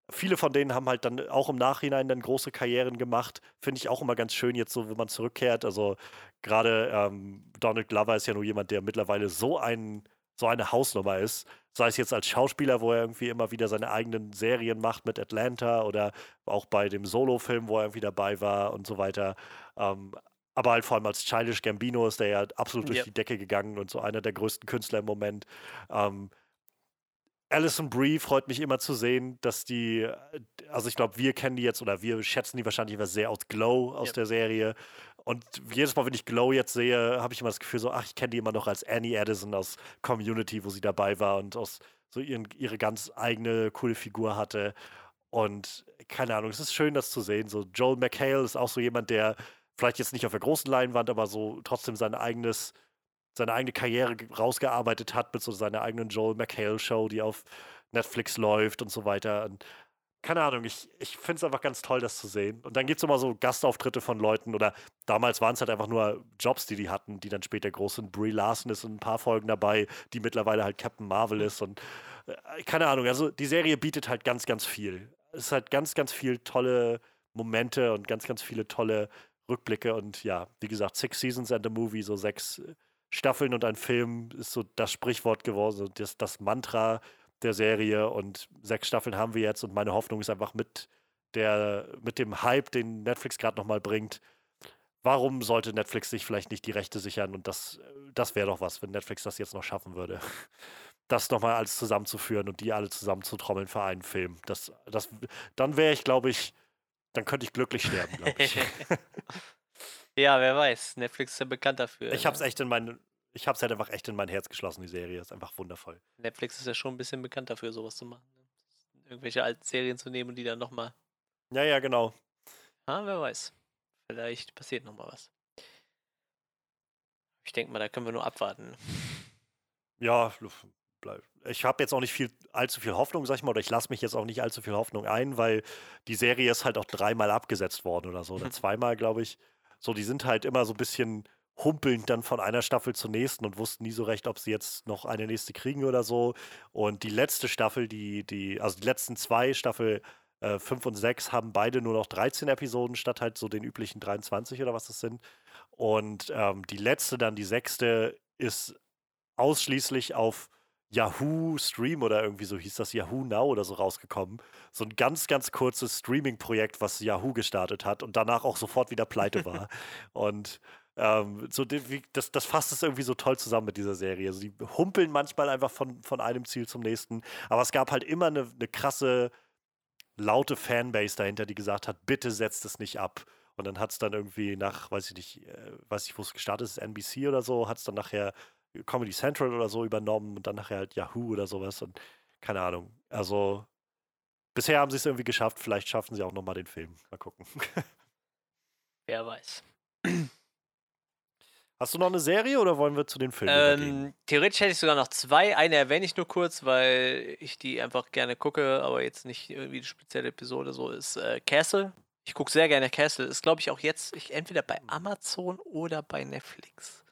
viele von denen haben halt dann auch im Nachhinein dann große Karrieren gemacht. Finde ich auch immer ganz schön jetzt so, wenn man zurückkehrt. Also gerade ähm, Donald Glover ist ja nur jemand, der mittlerweile so ein so eine Hausnummer ist. Sei es jetzt als Schauspieler, wo er irgendwie immer wieder seine eigenen Serien macht mit Atlanta oder auch bei dem Solo-Film, wo er irgendwie dabei war und so weiter. Ähm, aber halt vor allem als Childish Gambino ist der ja absolut durch yep. die Decke gegangen und so einer der größten Künstler im Moment. Ähm, Alison Brie freut mich immer zu sehen, dass die, also ich glaube, wir kennen die jetzt oder wir schätzen die wahrscheinlich immer sehr aus Glow aus yep. der Serie. Und jedes Mal, wenn ich Glow jetzt sehe, habe ich immer das Gefühl so, ach, ich kenne die immer noch als Annie Addison aus Community, wo sie dabei war und aus so ihren, ihre ganz eigene coole Figur hatte. Und keine Ahnung, es ist schön, das zu sehen. So Joel McHale ist auch so jemand, der vielleicht jetzt nicht auf der großen Leinwand, aber so trotzdem sein eigenes seine eigene Karriere rausgearbeitet hat mit so seiner eigenen Joel McHale-Show, die auf Netflix läuft und so weiter. Und keine Ahnung, ich, ich finde es einfach ganz toll, das zu sehen. Und dann gibt es immer so Gastauftritte von Leuten oder damals waren es halt einfach nur Jobs, die die hatten, die dann später groß sind. Brie Larson ist in ein paar Folgen dabei, die mittlerweile halt Captain Marvel ist und äh, keine Ahnung, also die Serie bietet halt ganz, ganz viel. Es ist halt ganz, ganz viel tolle Momente und ganz, ganz viele tolle Rückblicke und ja, wie gesagt, Six Seasons and a Movie, so sechs Staffeln und ein Film ist so das Sprichwort geworden, das, das Mantra der Serie. Und sechs Staffeln haben wir jetzt und meine Hoffnung ist einfach mit, der, mit dem Hype, den Netflix gerade nochmal bringt, warum sollte Netflix sich vielleicht nicht die Rechte sichern? Und das, das wäre doch was, wenn Netflix das jetzt noch schaffen würde. Das nochmal alles zusammenzuführen und die alle zusammenzutrommeln für einen Film. Das, das, dann wäre ich, glaube ich, dann könnte ich glücklich sterben, glaube ich. Ja, wer weiß. Netflix ist ja bekannt dafür. Ich hab's ne? echt in mein, ich hab's halt einfach echt in mein Herz geschlossen, die Serie. Ist einfach wundervoll. Netflix ist ja schon ein bisschen bekannt dafür, sowas zu machen. Ne? Irgendwelche alten Serien zu nehmen und die dann nochmal. Ja, ja, genau. Ah, wer weiß. Vielleicht passiert nochmal was. Ich denke mal, da können wir nur abwarten. Ja, ich habe jetzt auch nicht viel, allzu viel Hoffnung, sag ich mal, oder ich lasse mich jetzt auch nicht allzu viel Hoffnung ein, weil die Serie ist halt auch dreimal abgesetzt worden oder so, oder zweimal, glaube ich. So, die sind halt immer so ein bisschen humpelnd dann von einer Staffel zur nächsten und wussten nie so recht, ob sie jetzt noch eine nächste kriegen oder so. Und die letzte Staffel, die, die, also die letzten zwei, Staffel 5 äh, und 6, haben beide nur noch 13 Episoden statt halt so den üblichen 23 oder was das sind. Und ähm, die letzte, dann die sechste, ist ausschließlich auf Yahoo Stream oder irgendwie so hieß das Yahoo Now oder so rausgekommen. So ein ganz, ganz kurzes Streaming-Projekt, was Yahoo gestartet hat und danach auch sofort wieder pleite war. und Ähm, so, das, das fasst es irgendwie so toll zusammen mit dieser Serie. Also, die humpeln manchmal einfach von, von einem Ziel zum nächsten, aber es gab halt immer eine, eine krasse, laute Fanbase dahinter, die gesagt hat, bitte setzt es nicht ab. Und dann hat es dann irgendwie nach, weiß ich nicht, äh, weiß ich, wo es gestartet ist, NBC oder so, hat es dann nachher Comedy Central oder so übernommen und dann nachher halt Yahoo oder sowas und keine Ahnung. Also bisher haben sie es irgendwie geschafft, vielleicht schaffen sie auch nochmal den Film. Mal gucken. Wer weiß. Hast du noch eine Serie oder wollen wir zu den Filmen ähm, Theoretisch hätte ich sogar noch zwei. Eine erwähne ich nur kurz, weil ich die einfach gerne gucke, aber jetzt nicht irgendwie eine spezielle Episode. So ist äh, Castle. Ich gucke sehr gerne Castle. Ist, glaube ich, auch jetzt ich, entweder bei Amazon oder bei Netflix.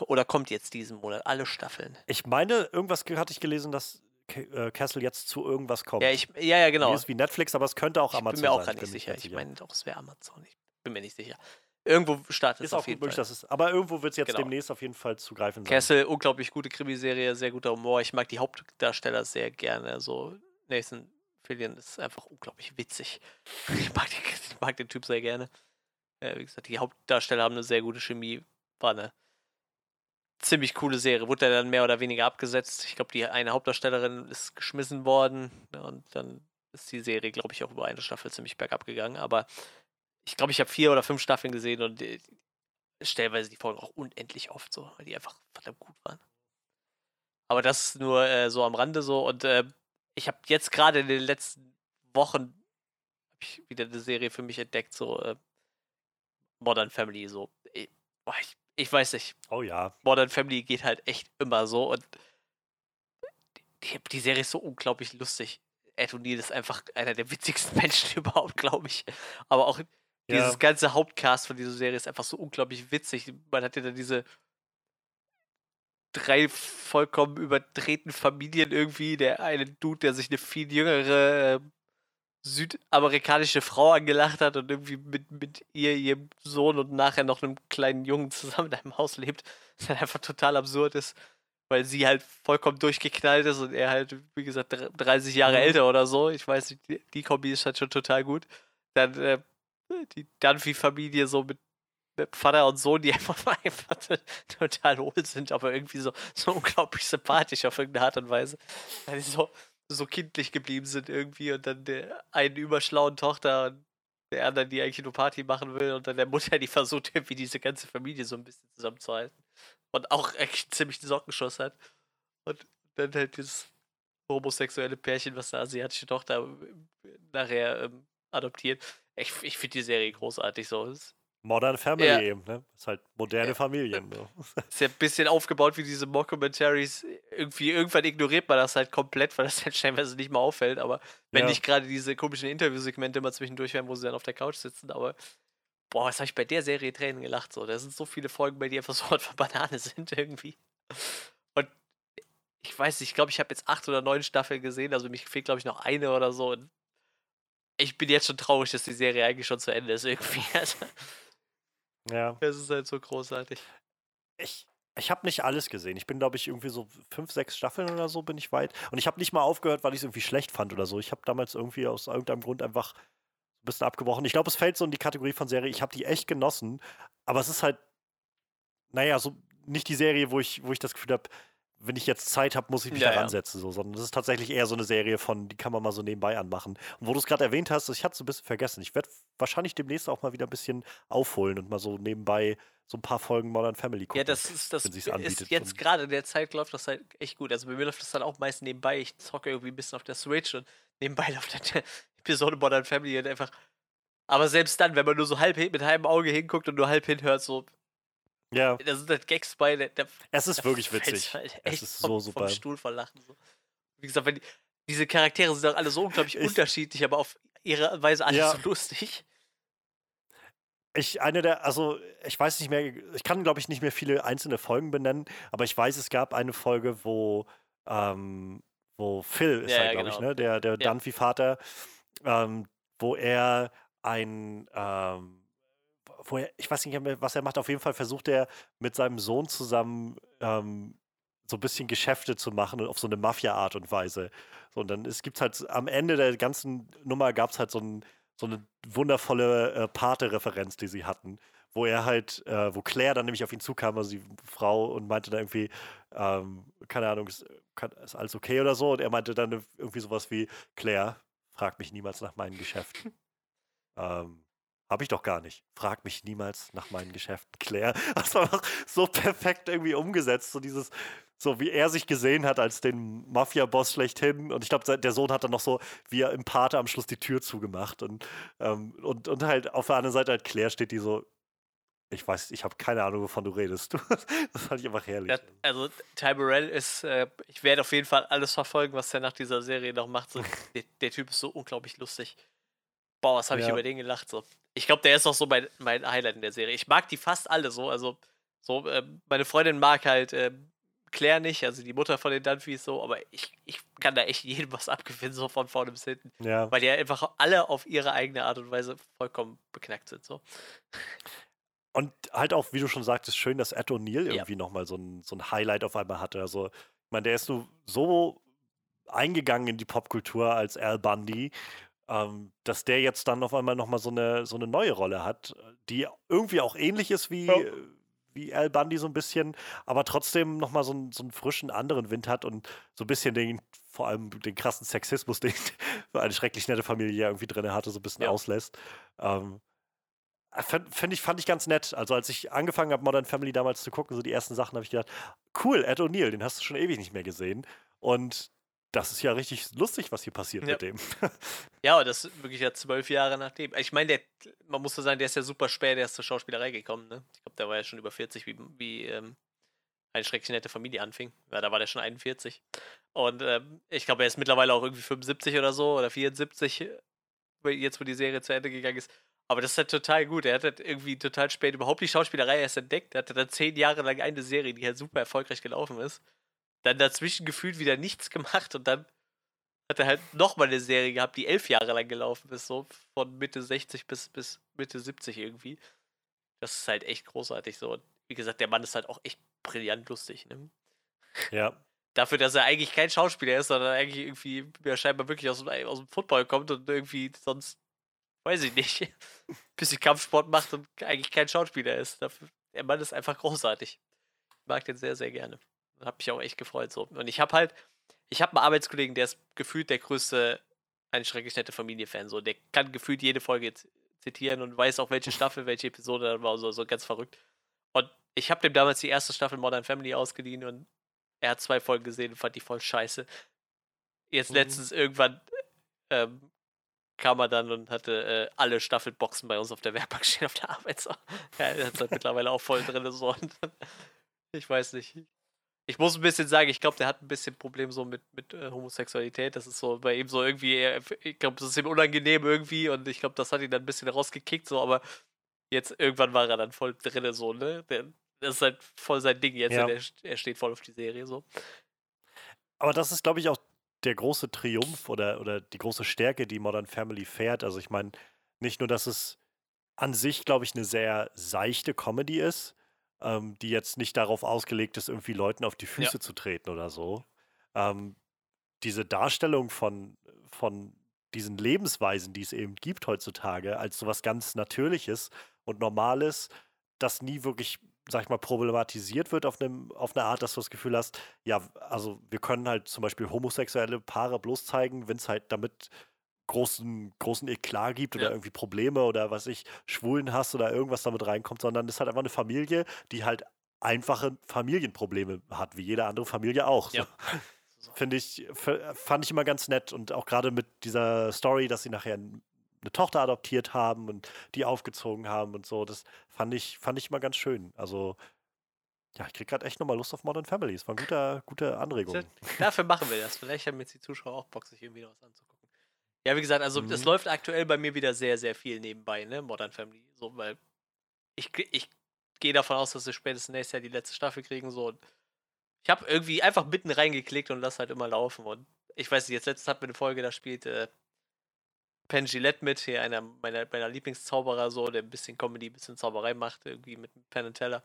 Oder kommt jetzt diesen Monat alle Staffeln. Ich meine, irgendwas hatte ich gelesen, dass äh, Castle jetzt zu irgendwas kommt. Ja, ich, ja, ja, genau. ist wie Netflix, aber es könnte auch Amazon sein. Ich bin mir auch gar nicht sicher. Ich meine doch, es wäre Amazon. Ich bin mir nicht sicher. Irgendwo startet es auf jeden möglich, Fall. Ist, aber irgendwo wird es jetzt genau. demnächst auf jeden Fall zugreifen sein. Castle, unglaublich gute Krimiserie, sehr guter Humor. Ich mag die Hauptdarsteller sehr gerne. So Nathan Fillion ist einfach unglaublich witzig. Ich mag, den, ich mag den Typ sehr gerne. Äh, wie gesagt, die Hauptdarsteller haben eine sehr gute Chemie. War eine ziemlich coole Serie. Wurde dann mehr oder weniger abgesetzt. Ich glaube, die eine Hauptdarstellerin ist geschmissen worden. Und dann ist die Serie, glaube ich, auch über eine Staffel ziemlich bergab gegangen. Aber ich glaube, ich habe vier oder fünf Staffeln gesehen und äh, stellenweise die Folgen auch unendlich oft so, weil die einfach verdammt gut waren. Aber das nur äh, so am Rande so und äh, ich habe jetzt gerade in den letzten Wochen wieder eine Serie für mich entdeckt, so äh, Modern Family, so. Ich, boah, ich, ich, weiß nicht. Oh ja. Modern Family geht halt echt immer so und die, die Serie ist so unglaublich lustig. Ed O'Neill ist einfach einer der witzigsten Menschen überhaupt, glaube ich. Aber auch dieses ganze Hauptcast von dieser Serie ist einfach so unglaublich witzig. Man hat ja dann diese drei vollkommen überdrehten Familien irgendwie. Der eine Dude, der sich eine viel jüngere äh, südamerikanische Frau angelacht hat und irgendwie mit, mit ihr, ihrem Sohn und nachher noch einem kleinen Jungen zusammen in einem Haus lebt, das halt einfach total absurd ist, weil sie halt vollkommen durchgeknallt ist und er halt, wie gesagt, 30 Jahre mhm. älter oder so. Ich weiß nicht, die, die Kombi ist halt schon total gut. Dann äh, die Dunphy-Familie so mit, mit, Vater und Sohn, die einfach, einfach total hohl sind, aber irgendwie so, so unglaublich sympathisch auf irgendeine Art und Weise. Die so, so kindlich geblieben sind irgendwie und dann der einen überschlauen Tochter und der anderen, die eigentlich nur Party machen will und dann der Mutter, die versucht irgendwie diese ganze Familie so ein bisschen zusammenzuhalten und auch echt ziemlich den Sockenschuss hat. Und dann halt dieses homosexuelle Pärchen, was eine asiatische Tochter nachher ähm, adoptiert. Ich, ich finde die Serie großartig so. Modern Family ja. eben, ne? Ist halt moderne ja. Familien. So. Ist ja ein bisschen aufgebaut wie diese Mockumentaries. Irgendwie, irgendwann ignoriert man das halt komplett, weil das halt scheinbar nicht mehr auffällt. Aber wenn ja. nicht gerade diese komischen Interviewsegmente immer zwischendurch werden, wo sie dann auf der Couch sitzen, aber boah, was habe ich bei der Serie Tränen gelacht. So. Da sind so viele Folgen bei, die einfach so von Banane sind irgendwie. Und ich weiß nicht, ich glaube, ich habe jetzt acht oder neun Staffeln gesehen, also mich fehlt, glaube ich, noch eine oder so. Und ich bin jetzt schon traurig, dass die Serie eigentlich schon zu Ende ist irgendwie. Also, ja. Es ist halt so großartig. Ich, ich habe nicht alles gesehen. Ich bin, glaube ich, irgendwie so fünf, sechs Staffeln oder so bin ich weit. Und ich habe nicht mal aufgehört, weil ich es irgendwie schlecht fand oder so. Ich habe damals irgendwie aus irgendeinem Grund einfach ein bisschen abgebrochen. Ich glaube, es fällt so in die Kategorie von Serie. Ich habe die echt genossen. Aber es ist halt, naja, so nicht die Serie, wo ich, wo ich das Gefühl habe, wenn ich jetzt Zeit habe, muss ich mich ja, da ransetzen, so, sondern das ist tatsächlich eher so eine Serie von, die kann man mal so nebenbei anmachen. Und wo du es gerade erwähnt hast, ich hatte es ein bisschen vergessen. Ich werde wahrscheinlich demnächst auch mal wieder ein bisschen aufholen und mal so nebenbei so ein paar Folgen Modern Family gucken. Ja, das ist das ist jetzt gerade in der Zeit läuft das halt echt gut. Also bei mir läuft das dann auch meist nebenbei. Ich zocke irgendwie ein bisschen auf der Switch und nebenbei läuft dann Episode Modern Family und einfach. Aber selbst dann, wenn man nur so halb mit halbem Auge hinguckt und nur halb hinhört, so ja. Da sind halt Gags bei. Der, der, es ist wirklich witzig. Halt es ist so vom, super. Vom Stuhl verlachen. So. Wie gesagt, wenn die, diese Charaktere sind auch alle so unglaublich ich, unterschiedlich, aber auf ihre Weise alles ja. so lustig. Ich, eine der, also ich weiß nicht mehr, ich kann glaube ich nicht mehr viele einzelne Folgen benennen, aber ich weiß, es gab eine Folge, wo, ähm, wo Phil ist ja, halt, glaube genau. ich, ne? Der, der ja. Dunphy-Vater, ähm, wo er ein, ähm, wo er, ich weiß nicht mehr, was er macht, auf jeden Fall versucht er mit seinem Sohn zusammen ähm, so ein bisschen Geschäfte zu machen und auf so eine Mafia-Art und Weise. So, und dann gibt es halt am Ende der ganzen Nummer gab es halt so, ein, so, eine wundervolle äh, Pate-Referenz, die sie hatten, wo er halt, äh, wo Claire dann nämlich auf ihn zukam, also die Frau, und meinte dann irgendwie, ähm, keine Ahnung, ist, ist alles okay oder so. Und er meinte dann irgendwie sowas wie, Claire, frag mich niemals nach meinen Geschäften. ähm, habe ich doch gar nicht. Frag mich niemals nach meinen Geschäften, Claire. Das war einfach so perfekt irgendwie umgesetzt. So dieses, so wie er sich gesehen hat als den Mafia-Boss schlechthin. Und ich glaube, der Sohn hat dann noch so, wie er im Pater am Schluss die Tür zugemacht. Und, ähm, und, und halt auf der anderen Seite halt Claire steht, die so, ich weiß, ich habe keine Ahnung, wovon du redest. das fand ich einfach herrlich. Ja, also Ty Burrell ist, äh, ich werde auf jeden Fall alles verfolgen, was er nach dieser Serie noch macht. So, der, der, Typ ist so unglaublich lustig. Boah, was habe ich ja. über den gelacht. So. Ich glaube, der ist auch so mein, mein Highlight in der Serie. Ich mag die fast alle so. Also, so, äh, meine Freundin mag halt äh, Claire nicht, also die Mutter von den Dunphys so, aber ich, ich kann da echt jedem was abgewinnen, so von vorne bis hinten. Ja. Weil die einfach alle auf ihre eigene Art und Weise vollkommen beknackt sind. So. Und halt auch, wie du schon sagtest, schön, dass Ed O'Neill ja. irgendwie nochmal so ein, so ein Highlight auf einmal hatte. Also, ich meine, der ist so, so eingegangen in die Popkultur als Al Bundy, ähm, dass der jetzt dann auf einmal nochmal so eine, so eine neue Rolle hat, die irgendwie auch ähnlich ist wie, ja. wie Al Bundy so ein bisschen, aber trotzdem nochmal so, einen, so einen frischen anderen Wind hat und so ein bisschen den, vor allem den krassen Sexismus, den eine schrecklich nette Familie irgendwie drin hatte, so ein bisschen ja. auslässt. Ähm, Find ich, fand ich ganz nett. Also, als ich angefangen habe, Modern Family damals zu gucken, so die ersten Sachen, habe ich gedacht, cool, Ed O'Neill, den hast du schon ewig nicht mehr gesehen. Und das ist ja richtig lustig, was hier passiert ja. mit dem. ja, das ist wirklich ja zwölf Jahre nachdem. Ich meine, man muss so sagen, der ist ja super spät erst zur Schauspielerei gekommen. Ne? Ich glaube, der war ja schon über 40, wie, wie ähm, eine schrecklich nette Familie anfing. Ja, da war der schon 41. Und ähm, ich glaube, er ist mittlerweile auch irgendwie 75 oder so oder 74, jetzt wo die Serie zu Ende gegangen ist. Aber das ist halt total gut. Er hat halt irgendwie total spät überhaupt die Schauspielerei erst entdeckt. Er hatte dann zehn Jahre lang eine Serie, die halt super erfolgreich gelaufen ist. Dann dazwischen gefühlt wieder nichts gemacht und dann hat er halt nochmal eine Serie gehabt, die elf Jahre lang gelaufen ist, so von Mitte 60 bis, bis Mitte 70 irgendwie. Das ist halt echt großartig so. Und wie gesagt, der Mann ist halt auch echt brillant lustig. Ne? Ja. Dafür, dass er eigentlich kein Schauspieler ist, sondern eigentlich irgendwie ja, scheinbar wirklich aus, aus dem Football kommt und irgendwie sonst weiß ich nicht, bisschen Kampfsport macht und eigentlich kein Schauspieler ist. Dafür, der Mann ist einfach großartig. Ich mag den sehr, sehr gerne. Hab mich auch echt gefreut so. Und ich habe halt, ich habe einen Arbeitskollegen, der ist gefühlt der größte, eine schrecklich nette Familie-Fan. So, der kann gefühlt jede Folge zitieren und weiß auch, welche Staffel, welche Episode dann war, so, so ganz verrückt. Und ich habe dem damals die erste Staffel Modern Family ausgeliehen und er hat zwei Folgen gesehen und fand die voll scheiße. Jetzt mhm. letztens irgendwann ähm, kam er dann und hatte äh, alle Staffelboxen bei uns auf der Werkbank stehen auf der Arbeit. So. Ja, er ist halt mittlerweile auch voll drin. So. ich weiß nicht. Ich muss ein bisschen sagen, ich glaube, der hat ein bisschen Problem so mit, mit äh, Homosexualität. Das ist so bei ihm so irgendwie, er, ich glaube, das ist ihm unangenehm irgendwie und ich glaube, das hat ihn dann ein bisschen rausgekickt, so, aber jetzt irgendwann war er dann voll drin, so, ne? Das ist halt voll sein Ding jetzt. Ja. Er, er steht voll auf die Serie so. Aber das ist, glaube ich, auch der große Triumph oder, oder die große Stärke, die Modern Family fährt. Also ich meine, nicht nur, dass es an sich, glaube ich, eine sehr seichte Comedy ist, ähm, die jetzt nicht darauf ausgelegt ist, irgendwie Leuten auf die Füße ja. zu treten oder so. Ähm, diese Darstellung von, von diesen Lebensweisen, die es eben gibt heutzutage, als sowas ganz Natürliches und Normales, das nie wirklich sag ich mal, problematisiert wird auf, einem, auf eine Art, dass du das Gefühl hast, ja, also wir können halt zum Beispiel homosexuelle Paare bloß zeigen, wenn es halt damit großen, großen Eklat gibt oder ja. irgendwie Probleme oder was ich, Schwulen hast oder irgendwas damit reinkommt, sondern es ist halt einfach eine Familie, die halt einfache Familienprobleme hat, wie jede andere Familie auch. Ja. So. Finde ich, fand ich immer ganz nett und auch gerade mit dieser Story, dass sie nachher eine Tochter adoptiert haben und die aufgezogen haben und so. Das fand ich, fand ich mal ganz schön. Also, ja, ich krieg gerade echt nochmal Lust auf Modern Family. Das war eine gute, gute Anregung. Dafür machen wir das. Vielleicht haben jetzt die Zuschauer auch Bock, sich irgendwie was anzugucken. Ja, wie gesagt, also es mhm. läuft aktuell bei mir wieder sehr, sehr viel nebenbei, ne? Modern Family. So, weil ich, ich gehe davon aus, dass wir spätestens nächstes Jahr die letzte Staffel kriegen. So. Und ich habe irgendwie einfach mitten reingeklickt und lass halt immer laufen. Und ich weiß nicht, jetzt letztens hat mir eine Folge, da spielt äh, Penn Gillette mit, hier einer meiner, meiner Lieblingszauberer, so, der ein bisschen Comedy, ein bisschen Zauberei macht, irgendwie mit Penn and Teller,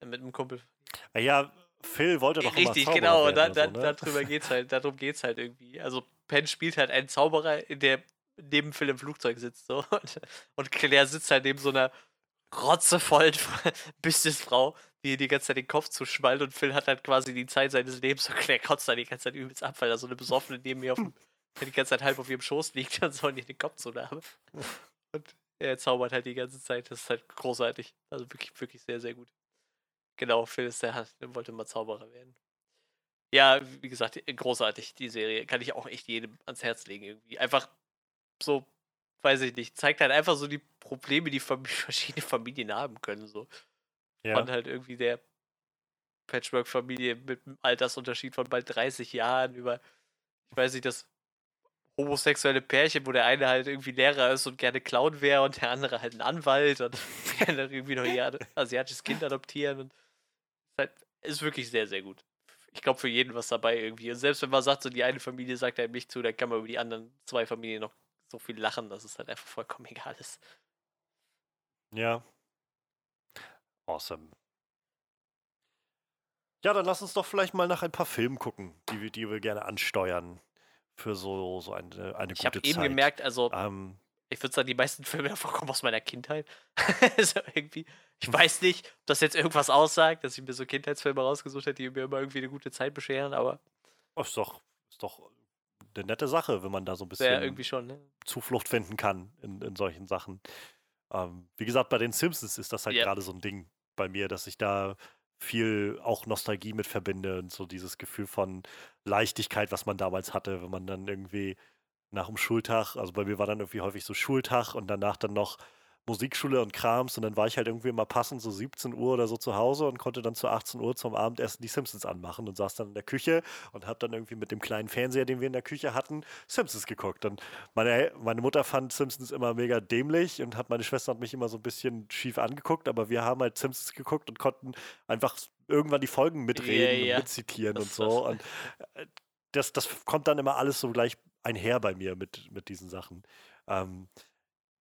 äh, mit einem Kumpel. Ah ja, Phil wollte doch Richtig, immer genau, und da, da, so, ne? darüber geht's halt, darum geht's halt irgendwie. Also Penn spielt halt einen Zauberer, der neben Phil im Flugzeug sitzt, so, und, und Claire sitzt halt neben so einer rotzevollen Businessfrau, die die ganze Zeit den Kopf zuschmallt und Phil hat halt quasi die Zeit seines Lebens und der kotzt dann die ganze Zeit übelst ab, weil da so eine Besoffene neben mir auf dem, die ganze Zeit halb auf ihrem Schoß liegt und soll nicht den Kopf zunahmen. Und er zaubert halt die ganze Zeit. Das ist halt großartig. Also wirklich, wirklich sehr, sehr gut. Genau, Phil ist der, der wollte mal Zauberer werden. Ja, wie gesagt, großartig, die Serie. Kann ich auch echt jedem ans Herz legen irgendwie. Einfach so, weiß ich nicht, zeigt halt einfach so die Probleme, die Fam verschiedene Familien haben können. So. Ja. Von halt irgendwie der Patchwork-Familie mit einem Altersunterschied von bald 30 Jahren über, ich weiß nicht, das homosexuelle Pärchen, wo der eine halt irgendwie Lehrer ist und gerne Clown wäre und der andere halt ein Anwalt und gerne irgendwie noch ihr asiatisches Kind adoptieren. Und ist, halt, ist wirklich sehr, sehr gut. Ich glaube, für jeden was dabei irgendwie. Und selbst wenn man sagt, so die eine Familie sagt einem nicht zu, dann kann man über die anderen zwei Familien noch so viel lachen, dass es halt einfach vollkommen egal ist. Ja. Awesome. Ja, dann lass uns doch vielleicht mal nach ein paar Filmen gucken, die wir, die wir gerne ansteuern für so, so eine, eine ich gute Zeit. Ich habe eben gemerkt, also ähm, ich würde sagen, die meisten Filme davon kommen aus meiner Kindheit. also irgendwie, ich weiß nicht, ob das jetzt irgendwas aussagt, dass ich mir so Kindheitsfilme rausgesucht hätte, die mir immer irgendwie eine gute Zeit bescheren, aber. Oh, ist doch, ist doch eine nette Sache, wenn man da so ein bisschen ja, irgendwie schon, ne? Zuflucht finden kann in, in solchen Sachen. Ähm, wie gesagt, bei den Simpsons ist das halt yep. gerade so ein Ding bei mir, dass ich da viel auch Nostalgie mit verbinde und so dieses Gefühl von Leichtigkeit, was man damals hatte, wenn man dann irgendwie nach dem Schultag, also bei mir war dann irgendwie häufig so Schultag und danach dann noch Musikschule und Krams und dann war ich halt irgendwie immer passend so 17 Uhr oder so zu Hause und konnte dann zu 18 Uhr zum Abendessen die Simpsons anmachen und saß dann in der Küche und habe dann irgendwie mit dem kleinen Fernseher, den wir in der Küche hatten, Simpsons geguckt. Und meine, meine Mutter fand Simpsons immer mega dämlich und hat meine Schwester hat mich immer so ein bisschen schief angeguckt, aber wir haben halt Simpsons geguckt und konnten einfach irgendwann die Folgen mitreden yeah, yeah. und mitzitieren das und so. Und äh, das, das kommt dann immer alles so gleich einher bei mir mit, mit diesen Sachen. Ähm,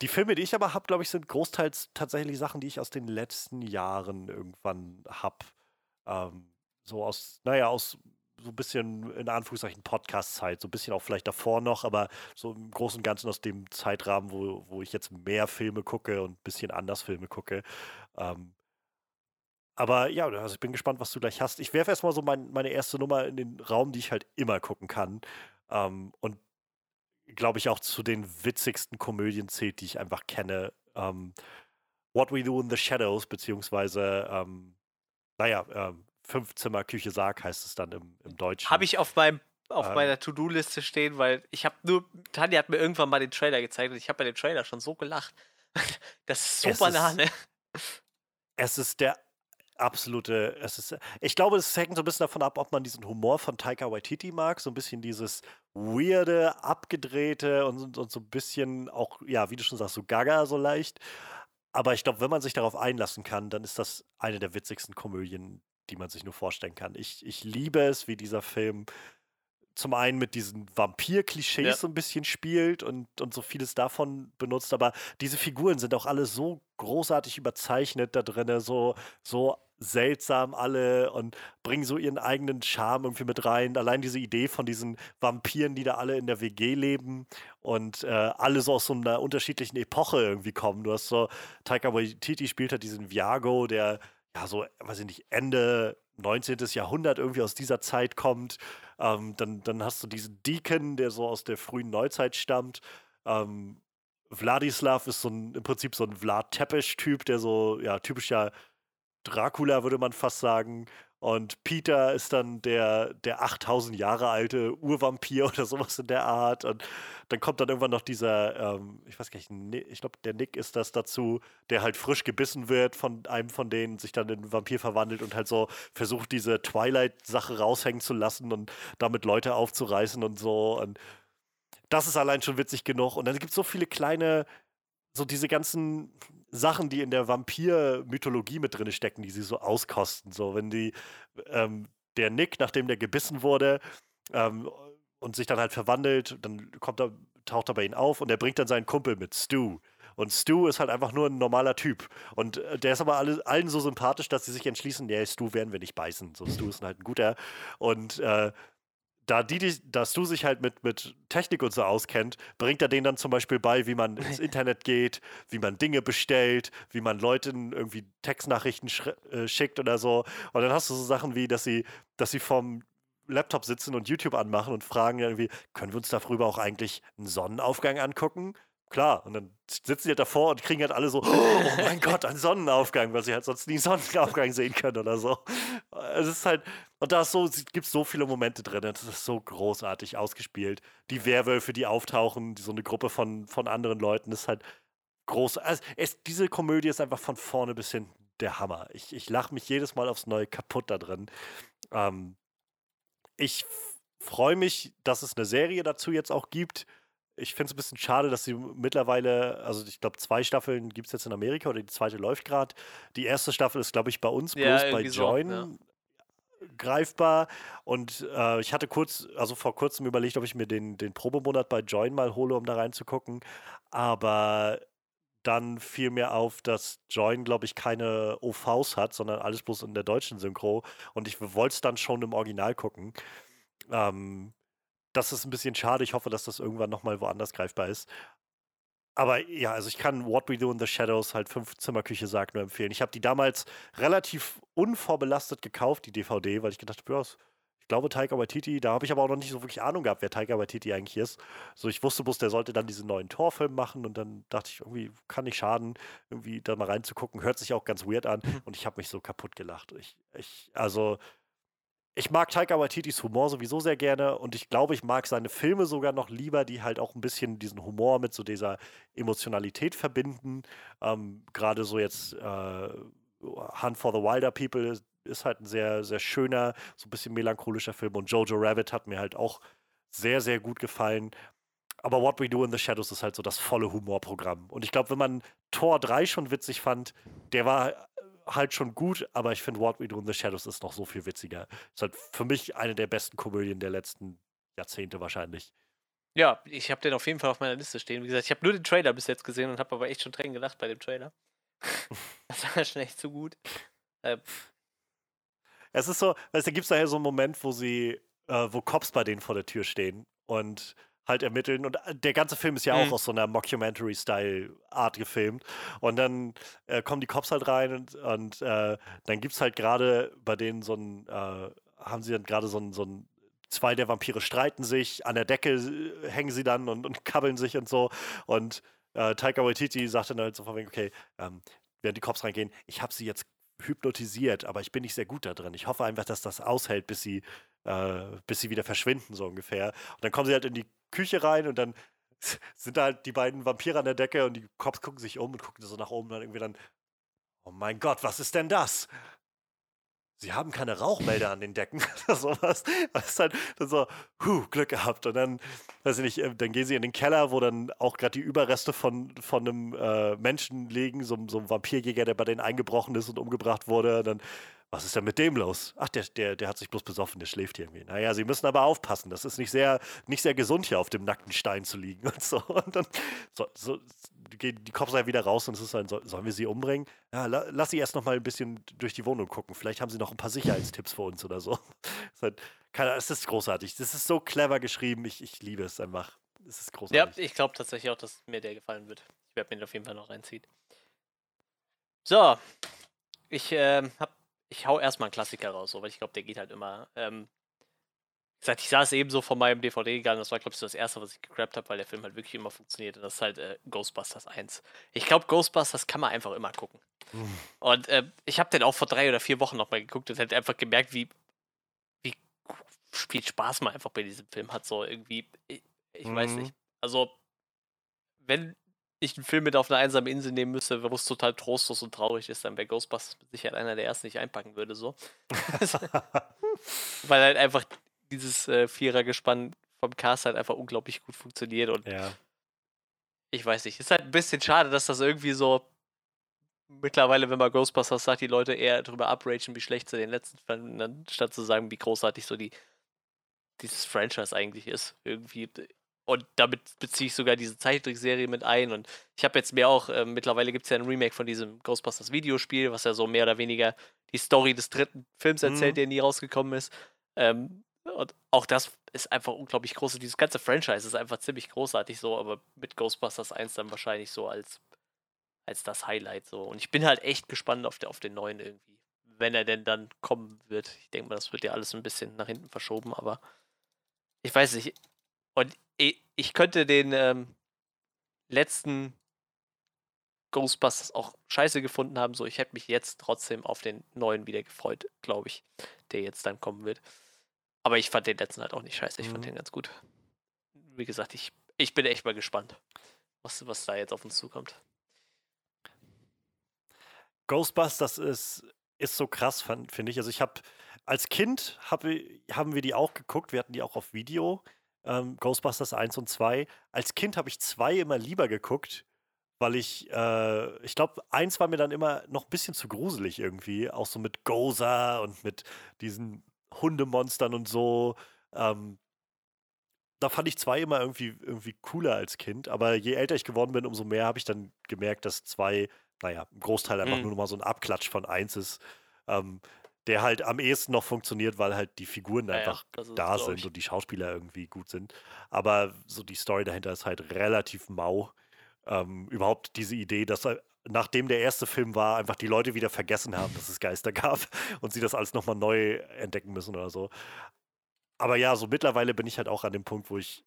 die Filme, die ich aber habe, glaube ich, sind großteils tatsächlich Sachen, die ich aus den letzten Jahren irgendwann habe. Ähm, so aus, naja, aus so ein bisschen in Anführungszeichen Podcast-Zeit, so ein bisschen auch vielleicht davor noch, aber so im Großen und Ganzen aus dem Zeitrahmen, wo, wo ich jetzt mehr Filme gucke und ein bisschen anders Filme gucke. Ähm, aber ja, also ich bin gespannt, was du gleich hast. Ich werfe erstmal so mein, meine erste Nummer in den Raum, die ich halt immer gucken kann. Ähm, und glaube ich, auch zu den witzigsten Komödien zählt, die ich einfach kenne. Ähm, What We Do in the Shadows, beziehungsweise, ähm, naja, ähm, Fünfzimmer Küche Sarg heißt es dann im, im Deutschen. Habe ich auf meinem auf ähm, meiner To-Do-Liste stehen, weil ich habe nur, Tanja hat mir irgendwann mal den Trailer gezeigt und ich habe bei dem Trailer schon so gelacht. Das ist so Banane. Ist, es ist der absolute, es ist, ich glaube, es hängt so ein bisschen davon ab, ob man diesen Humor von Taika Waititi mag, so ein bisschen dieses weirde, abgedrehte und, und so ein bisschen auch, ja, wie du schon sagst, so gaga so leicht. Aber ich glaube, wenn man sich darauf einlassen kann, dann ist das eine der witzigsten Komödien, die man sich nur vorstellen kann. Ich, ich liebe es, wie dieser Film zum einen mit diesen Vampir-Klischees ja. so ein bisschen spielt und, und so vieles davon benutzt, aber diese Figuren sind auch alle so großartig überzeichnet da drin, so, so seltsam alle und bringen so ihren eigenen Charme irgendwie mit rein. Allein diese Idee von diesen Vampiren, die da alle in der WG leben und äh, alle so aus so einer unterschiedlichen Epoche irgendwie kommen. Du hast so, Taika Waititi spielt halt diesen Viago, der ja so, weiß ich nicht, Ende 19. Jahrhundert irgendwie aus dieser Zeit kommt. Ähm, dann, dann hast du diesen Deacon, der so aus der frühen Neuzeit stammt. Ähm, Vladislav ist so ein, im Prinzip so ein Vlad Tepes-Typ, der so, ja, typischer Dracula, würde man fast sagen. Und Peter ist dann der, der 8000 Jahre alte Urvampir oder sowas in der Art. Und dann kommt dann irgendwann noch dieser, ähm, ich weiß gar nicht, ich glaube, der Nick ist das dazu, der halt frisch gebissen wird von einem von denen, sich dann in Vampir verwandelt und halt so versucht, diese Twilight-Sache raushängen zu lassen und damit Leute aufzureißen und so. Und das ist allein schon witzig genug. Und dann gibt es so viele kleine, so diese ganzen Sachen, die in der Vampir-Mythologie mit drin stecken, die sie so auskosten. So, wenn die, ähm, der Nick, nachdem der gebissen wurde ähm, und sich dann halt verwandelt, dann kommt er, taucht er bei ihnen auf und er bringt dann seinen Kumpel mit, Stu. Und Stu ist halt einfach nur ein normaler Typ. Und äh, der ist aber alle, allen so sympathisch, dass sie sich entschließen, nee, Stu werden wir nicht beißen. So, Stu ist halt ein guter. Und äh, da die, dass du sich halt mit, mit Technik und so auskennt, bringt er denen dann zum Beispiel bei, wie man ins Internet geht, wie man Dinge bestellt, wie man Leuten irgendwie Textnachrichten äh, schickt oder so. Und dann hast du so Sachen wie, dass sie, dass sie vom Laptop sitzen und YouTube anmachen und fragen irgendwie, können wir uns darüber auch eigentlich einen Sonnenaufgang angucken? Klar, und dann sitzen die halt davor und kriegen halt alle so, oh mein Gott, ein Sonnenaufgang, weil sie halt sonst nie Sonnenaufgang sehen können oder so. Es ist halt, und da so, gibt es so viele Momente drin, das ist so großartig ausgespielt. Die Werwölfe, die auftauchen, so eine Gruppe von, von anderen Leuten, ist halt groß. Also es, diese Komödie ist einfach von vorne bis hinten der Hammer. Ich, ich lache mich jedes Mal aufs Neue kaputt da drin. Ähm, ich freue mich, dass es eine Serie dazu jetzt auch gibt ich finde es ein bisschen schade, dass sie mittlerweile, also ich glaube, zwei Staffeln gibt es jetzt in Amerika oder die zweite läuft gerade. Die erste Staffel ist, glaube ich, bei uns bloß ja, bei Join so, ja. greifbar. Und äh, ich hatte kurz, also vor kurzem überlegt, ob ich mir den, den Probemonat bei Join mal hole, um da reinzugucken. Aber dann fiel mir auf, dass Join, glaube ich, keine OVs hat, sondern alles bloß in der deutschen Synchro. Und ich wollte es dann schon im Original gucken. Ähm, das ist ein bisschen schade. Ich hoffe, dass das irgendwann nochmal woanders greifbar ist. Aber ja, also ich kann What We Do in the Shadows halt fünf Zimmerküche sagt nur empfehlen. Ich habe die damals relativ unvorbelastet gekauft, die DVD, weil ich gedacht habe, ja, ich glaube Taika Waititi, da habe ich aber auch noch nicht so wirklich Ahnung gehabt, wer Taika Waititi eigentlich ist. So, ich wusste bloß, der sollte dann diesen neuen Torfilm machen und dann dachte ich, irgendwie kann nicht schaden, irgendwie da mal reinzugucken. Hört sich auch ganz weird an und ich habe mich so kaputt gelacht. Ich, ich, also ich mag Taika Waititis Humor sowieso sehr gerne und ich glaube, ich mag seine Filme sogar noch lieber, die halt auch ein bisschen diesen Humor mit so dieser Emotionalität verbinden. Ähm, Gerade so jetzt äh, Hunt for the Wilder People ist, halt ein sehr, sehr schöner, so ein bisschen melancholischer Film und Jojo Rabbit hat mir halt auch sehr, sehr gut gefallen. Aber What We Do in the Shadows ist halt so das volle Humorprogramm. Und ich glaube, wenn man Tor 3 schon witzig fand, der war halt schon gut, aber ich finde What We Do in the Shadows ist noch so viel witziger. Ist halt für mich eine der besten Komödien der letzten Jahrzehnte wahrscheinlich. Ja, ich habe den auf jeden Fall auf meiner Liste stehen. Wie gesagt, ich habe nur den Trailer bis jetzt gesehen und habe aber echt schon Tränen gelacht bei dem Trailer. das war schon echt so gut. Äh, es ist so, weißt du, gibt es daher so einen Moment, wo sie, äh, wo Cops bei denen vor der Tür stehen und halt ermitteln. Und äh, der ganze Film ist ja mhm. auch aus so einer Mockumentary-Style-Art gefilmt. Und dann äh, kommen die Cops halt rein und, und äh, dann gibt es halt gerade bei denen so ein, äh, haben sie dann gerade so ein, so ein zwei der Vampire streiten sich, an der Decke äh, hängen sie dann und, und kabbeln sich und so. Und äh, Taika Waititi sagt dann halt so von wegen, okay, ähm, während die Cops reingehen, ich habe sie jetzt hypnotisiert, aber ich bin nicht sehr gut da drin. Ich hoffe einfach, dass das aushält, bis sie, äh, bis sie wieder verschwinden, so ungefähr. Und dann kommen sie halt in die Küche rein und dann sind da halt die beiden Vampire an der Decke und die Cops gucken sich um und gucken so nach oben und dann irgendwie dann, oh mein Gott, was ist denn das? Sie haben keine Rauchmelder an den Decken oder sowas. Das ist halt dann so, huh, Glück gehabt. Und dann, weiß ich nicht, äh, dann gehen sie in den Keller, wo dann auch gerade die Überreste von, von einem äh, Menschen liegen, so, so einem Vampirjäger, der bei denen eingebrochen ist und umgebracht wurde. Und dann was ist denn mit dem los? Ach, der, der, der hat sich bloß besoffen, der schläft hier irgendwie. Naja, sie müssen aber aufpassen. Das ist nicht sehr, nicht sehr gesund, hier auf dem nackten Stein zu liegen und so. Und dann so, so, gehen die Cops halt wieder raus und es ist dann, sollen wir sie umbringen? Ja, la, lass sie erst noch mal ein bisschen durch die Wohnung gucken. Vielleicht haben sie noch ein paar Sicherheitstipps für uns oder so. Es ist, halt, es ist großartig. Das ist so clever geschrieben. Ich, ich liebe es einfach. Es ist großartig. Ja, ich glaube tatsächlich auch, dass mir der gefallen wird. Ich werde mir den auf jeden Fall noch reinziehen. So, ich äh, habe ich hau erstmal einen Klassiker raus, so, weil ich glaube, der geht halt immer. Ähm, wie gesagt, ich saß eben so vor meinem DVD-Regal das war, glaube ich, so das erste, was ich gegrabt habe, weil der Film halt wirklich immer funktioniert. Und das ist halt äh, Ghostbusters 1. Ich glaube, Ghostbusters kann man einfach immer gucken. Mhm. Und äh, ich habe den auch vor drei oder vier Wochen nochmal geguckt und hätte einfach gemerkt, wie, wie viel Spaß man einfach bei diesem Film hat. So irgendwie, ich, ich mhm. weiß nicht. Also, wenn ich einen Film mit auf eine einsame Insel nehmen müsste, wo es total trostlos und traurig ist, dann wäre Ghostbusters mit Sicherheit einer der ersten, die ich einpacken würde, so. Weil halt einfach dieses äh, Vierergespann vom Cast halt einfach unglaublich gut funktioniert und ja. ich weiß nicht, ist halt ein bisschen schade, dass das irgendwie so mittlerweile, wenn man Ghostbusters sagt, die Leute eher drüber upragen, wie schlecht sie den letzten fanden, anstatt zu sagen, wie großartig so die dieses Franchise eigentlich ist. Irgendwie und damit beziehe ich sogar diese Zeichentrickserie mit ein. Und ich habe jetzt mir auch, äh, mittlerweile gibt es ja ein Remake von diesem Ghostbusters Videospiel, was ja so mehr oder weniger die Story des dritten Films erzählt, mhm. der nie rausgekommen ist. Ähm, Und auch das ist einfach unglaublich groß. Dieses ganze Franchise ist einfach ziemlich großartig so, aber mit Ghostbusters 1 dann wahrscheinlich so als, als das Highlight so. Und ich bin halt echt gespannt auf, der, auf den neuen irgendwie. Wenn er denn dann kommen wird. Ich denke mal, das wird ja alles ein bisschen nach hinten verschoben, aber ich weiß nicht. Und ich, könnte den ähm, letzten Ghostbusters auch scheiße gefunden haben. So, ich hätte mich jetzt trotzdem auf den neuen wieder gefreut, glaube ich, der jetzt dann kommen wird. Aber ich fand den letzten halt auch nicht scheiße. Ich mhm. fand den ganz gut. Wie gesagt, ich, ich bin echt mal gespannt, was, was da jetzt auf uns zukommt. Ghostbusters ist, ist so krass, finde ich. Also ich habe als Kind hab, haben wir die auch geguckt. Wir hatten die auch auf Video. Ähm, Ghostbusters 1 und 2. Als Kind habe ich zwei immer lieber geguckt, weil ich, äh, ich glaube, eins war mir dann immer noch ein bisschen zu gruselig irgendwie. Auch so mit Gozer und mit diesen Hundemonstern und so. Ähm, da fand ich zwei immer irgendwie, irgendwie cooler als Kind. Aber je älter ich geworden bin, umso mehr habe ich dann gemerkt, dass zwei, naja, im Großteil einfach mhm. nur noch mal so ein Abklatsch von eins ist. Ähm, der halt am ehesten noch funktioniert, weil halt die Figuren ja, einfach ja, da sind und die Schauspieler irgendwie gut sind. Aber so die Story dahinter ist halt relativ mau. Ähm, überhaupt diese Idee, dass nachdem der erste Film war, einfach die Leute wieder vergessen haben, dass es Geister gab und sie das alles nochmal neu entdecken müssen oder so. Aber ja, so mittlerweile bin ich halt auch an dem Punkt, wo ich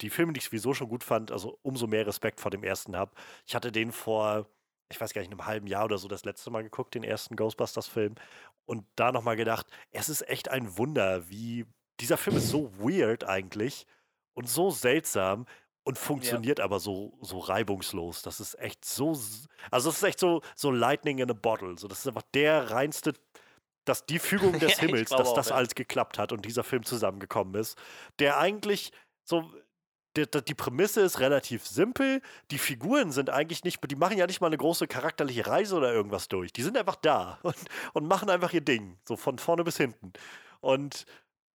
die Filme, die ich sowieso schon gut fand, also umso mehr Respekt vor dem ersten habe. Ich hatte den vor, ich weiß gar nicht, einem halben Jahr oder so das letzte Mal geguckt, den ersten Ghostbusters-Film. Und da nochmal gedacht, es ist echt ein Wunder, wie dieser Film ist so weird eigentlich und so seltsam und funktioniert ja. aber so, so reibungslos. Das ist echt so, also das ist echt so, so Lightning in a Bottle. So, das ist einfach der reinste, dass die Fügung des Himmels, dass auch, das ja. alles geklappt hat und dieser Film zusammengekommen ist, der eigentlich so, die, Prämisse ist relativ simpel. Die Figuren sind eigentlich nicht, die machen ja nicht mal eine große charakterliche Reise oder irgendwas durch. Die sind einfach da und, und machen einfach ihr Ding, so von vorne bis hinten. Und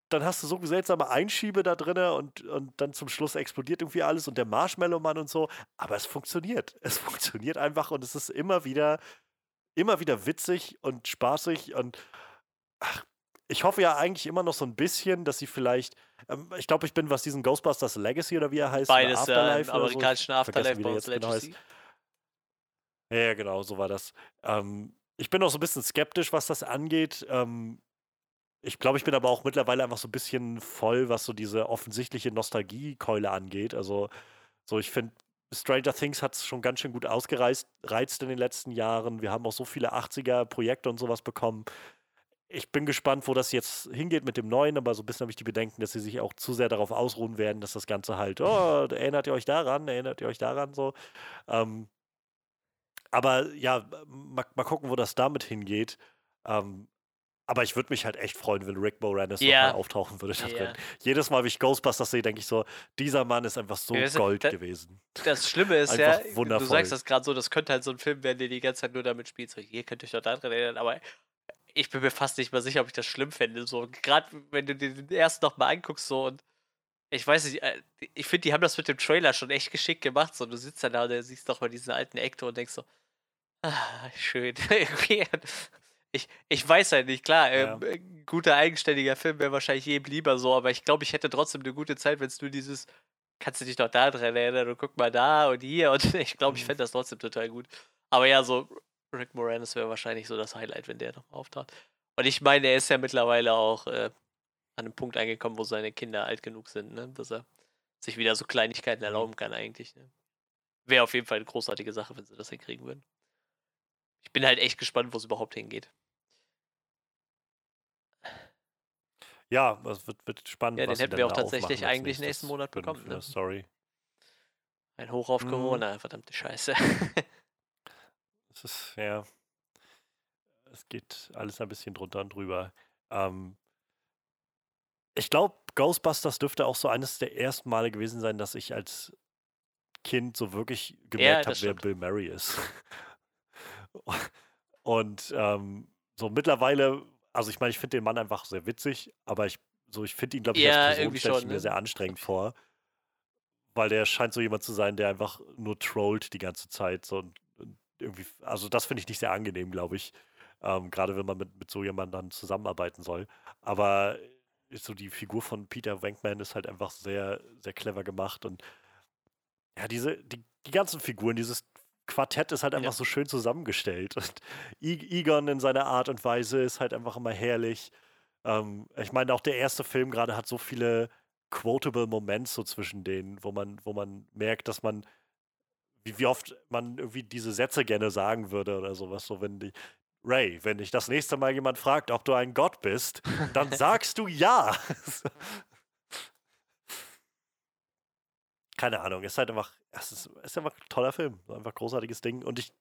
dann hast du so seltsame Einschiebe da drin und, und dann zum Schluss explodiert irgendwie alles und der Marshmallow-Mann und so. Aber es funktioniert. Es funktioniert einfach und es ist immer wieder, immer wieder witzig und spaßig und ach, ich hoffe ja eigentlich immer noch so ein bisschen, dass sie vielleicht, ähm, ich glaube, ich bin, was diesen Ghostbusters Legacy oder wie er heißt, beides Afterlife äh, amerikanischen so. Afterlife bei uns genau heißt. Ja, genau, so war das. Ähm, ich bin auch so ein bisschen skeptisch, was das angeht. Ähm, ich glaube, ich bin aber auch mittlerweile einfach so ein bisschen voll, was so diese offensichtliche Nostalgiekeule angeht. Also, so ich finde, Stranger Things hat es schon ganz schön gut ausgereizt in den letzten Jahren. Wir haben auch so viele 80er-Projekte und sowas bekommen. Ich bin gespannt, wo das jetzt hingeht mit dem Neuen, aber so ein bisschen habe ich die Bedenken, dass sie sich auch zu sehr darauf ausruhen werden, dass das Ganze halt, oh, erinnert ihr euch daran, erinnert ihr euch daran, so. Ähm, aber ja, mal, mal, gucken, wo das damit hingeht. Ähm, aber ich würde mich halt echt freuen, wenn Rick Moranis ja. nochmal auftauchen würde drin. Jedes Mal, wie ich Ghostbusters sehe, denke ich so, dieser Mann ist einfach so ja, Gold da, gewesen. Das Schlimme ist ja, wundervoll. du sagst das gerade so, das könnte halt so ein Film werden, der die ganze Zeit nur damit spielt, so, hier könnt ihr euch doch da drin erinnern, aber ich bin mir fast nicht mal sicher, ob ich das schlimm fände. So, gerade wenn du den ersten nochmal anguckst, so und ich weiß nicht, äh, ich finde, die haben das mit dem Trailer schon echt geschickt gemacht. So, du sitzt da und siehst doch mal diesen alten Actor und denkst so, ah, schön. ich, ich weiß halt nicht, klar, ja. ähm, guter, eigenständiger Film wäre wahrscheinlich jedem lieber so, aber ich glaube, ich hätte trotzdem eine gute Zeit, wenn es nur dieses, kannst du dich doch da dran erinnern und guck mal da und hier und ich glaube, ich mhm. fände das trotzdem total gut. Aber ja, so Rick Moranis wäre wahrscheinlich so das Highlight, wenn der noch auftaucht. Und ich meine, er ist ja mittlerweile auch äh, an einem Punkt angekommen, wo seine Kinder alt genug sind, ne? dass er sich wieder so Kleinigkeiten mhm. erlauben kann eigentlich. Ne? Wäre auf jeden Fall eine großartige Sache, wenn sie das hinkriegen würden. Ich bin halt echt gespannt, wo es überhaupt hingeht. Ja, es wird, wird spannend. Ja, den hätten wir auch tatsächlich eigentlich nächsten Monat bekommen. Ne? Sorry. Ein Hoch auf. Corona, verdammte Scheiße. ist, ja. Es geht alles ein bisschen drunter und drüber. Ähm, ich glaube, Ghostbusters dürfte auch so eines der ersten Male gewesen sein, dass ich als Kind so wirklich gemerkt ja, habe, wer Bill Murray ist. und ähm, so mittlerweile also ich meine, ich finde den Mann einfach sehr witzig, aber ich, so, ich finde ihn, glaube ich, ja, als Person stelle ich mir ne? sehr anstrengend vor. Weil der scheint so jemand zu sein, der einfach nur trollt die ganze Zeit. So, und irgendwie, also das finde ich nicht sehr angenehm, glaube ich. Ähm, Gerade wenn man mit, mit so jemandem dann zusammenarbeiten soll. Aber so die Figur von Peter Venkman ist halt einfach sehr, sehr clever gemacht und ja, diese, die, die ganzen Figuren, dieses Quartett ist halt einfach ja. so schön zusammengestellt. Und Egon in seiner Art und Weise ist halt einfach immer herrlich. Ähm, ich meine, auch der erste Film gerade hat so viele quotable Moments so zwischen denen, wo man, wo man merkt, dass man, wie, wie oft man irgendwie diese Sätze gerne sagen würde oder sowas. So, wenn die, Ray, wenn dich das nächste Mal jemand fragt, ob du ein Gott bist, dann sagst du ja. Keine Ahnung, ist halt einfach, es ist, ist einfach ein toller Film, einfach ein großartiges Ding. Und ich,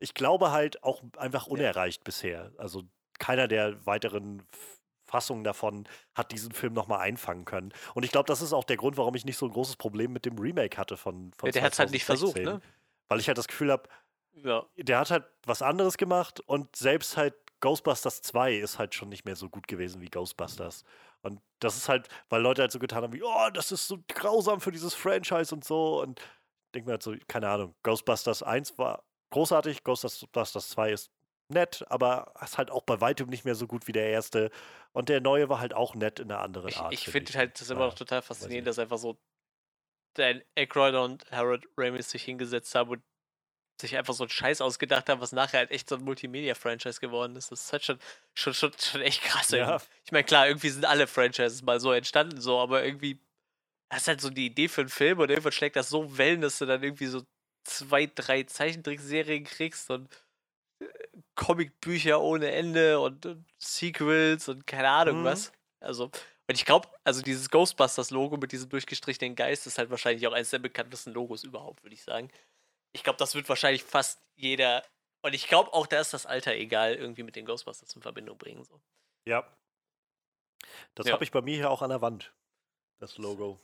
ich glaube halt auch einfach unerreicht ja. bisher. Also keiner der weiteren Fassungen davon hat diesen Film nochmal einfangen können. Und ich glaube, das ist auch der Grund, warum ich nicht so ein großes Problem mit dem Remake hatte von, von ja, Der hat es halt nicht versucht, ne? Weil ich halt das Gefühl habe, ja. Der hat halt was anderes gemacht und selbst halt Ghostbusters 2 ist halt schon nicht mehr so gut gewesen wie Ghostbusters. Und das ist halt, weil Leute halt so getan haben wie, oh, das ist so grausam für dieses Franchise und so. Und ich denke mir halt so, keine Ahnung, Ghostbusters 1 war großartig, Ghostbusters 2 ist nett, aber ist halt auch bei weitem nicht mehr so gut wie der erste. Und der neue war halt auch nett in einer anderen Art. Ich, ich finde halt das immer noch total faszinierend, dass einfach so Dan Aykroyd und Harold Ramis sich hingesetzt haben und sich einfach so einen Scheiß ausgedacht haben, was nachher halt echt so ein Multimedia-Franchise geworden ist. Das ist halt schon, schon, schon, schon echt krass. Ja. Ich meine, klar, irgendwie sind alle Franchises mal so entstanden, so, aber irgendwie hast halt so die Idee für einen Film und irgendwann schlägt das so Wellen, dass du dann irgendwie so zwei, drei Zeichentrickserien kriegst und Comicbücher ohne Ende und, und, Sequels und keine Ahnung mhm. was. Also, und ich glaube, also dieses Ghostbusters-Logo mit diesem durchgestrichenen Geist ist halt wahrscheinlich auch eines der bekanntesten Logos überhaupt, würde ich sagen ich glaube, das wird wahrscheinlich fast jeder. Und ich glaube auch, da ist das Alter egal, irgendwie mit den Ghostbusters in Verbindung bringen. So. Ja. Das ja. habe ich bei mir hier auch an der Wand, das Logo.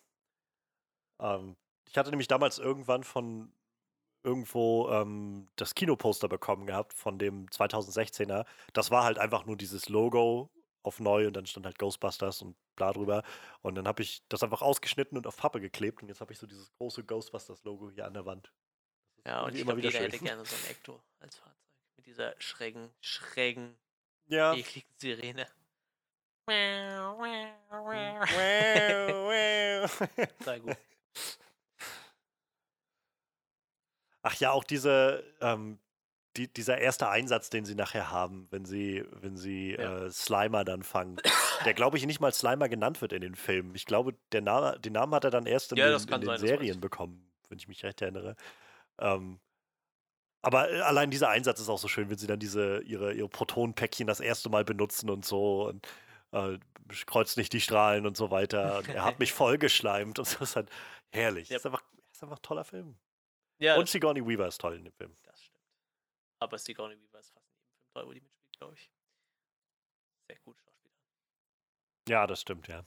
Ähm, ich hatte nämlich damals irgendwann von irgendwo ähm, das Kinoposter bekommen gehabt von dem 2016er. Das war halt einfach nur dieses Logo auf neu und dann stand halt Ghostbusters und bla drüber. Und dann habe ich das einfach ausgeschnitten und auf Pappe geklebt und jetzt habe ich so dieses große Ghostbusters-Logo hier an der Wand. Ja, und ich glaube, jeder schön. hätte gerne so ein Ecto als Fahrzeug. Mit dieser schrägen, schrägen, ja. ekligen Sirene. Sehr gut. Ach ja, auch diese, ähm, die, dieser erste Einsatz, den sie nachher haben, wenn sie, wenn sie ja. äh, Slimer dann fangen, der glaube ich nicht mal Slimer genannt wird in den Filmen. Ich glaube, der Name, den Namen hat er dann erst in ja, den, in den sein, Serien bekommen, wenn ich mich recht erinnere. Ähm, aber äh, allein dieser Einsatz ist auch so schön, wenn sie dann diese, ihre, ihre Protonenpäckchen das erste Mal benutzen und so und äh, kreuzt nicht die Strahlen und so weiter. Und er hat mich vollgeschleimt und das ist halt herrlich. Yep. Das, ist einfach, das ist einfach ein toller Film. Ja, und Sigourney Weaver ist toll in dem Film. Das stimmt. Aber Sigourney Weaver ist fast in jedem Film toll, wo die mitspielt, glaube ich. Sehr gut Schauspieler. Ja, das stimmt, ja.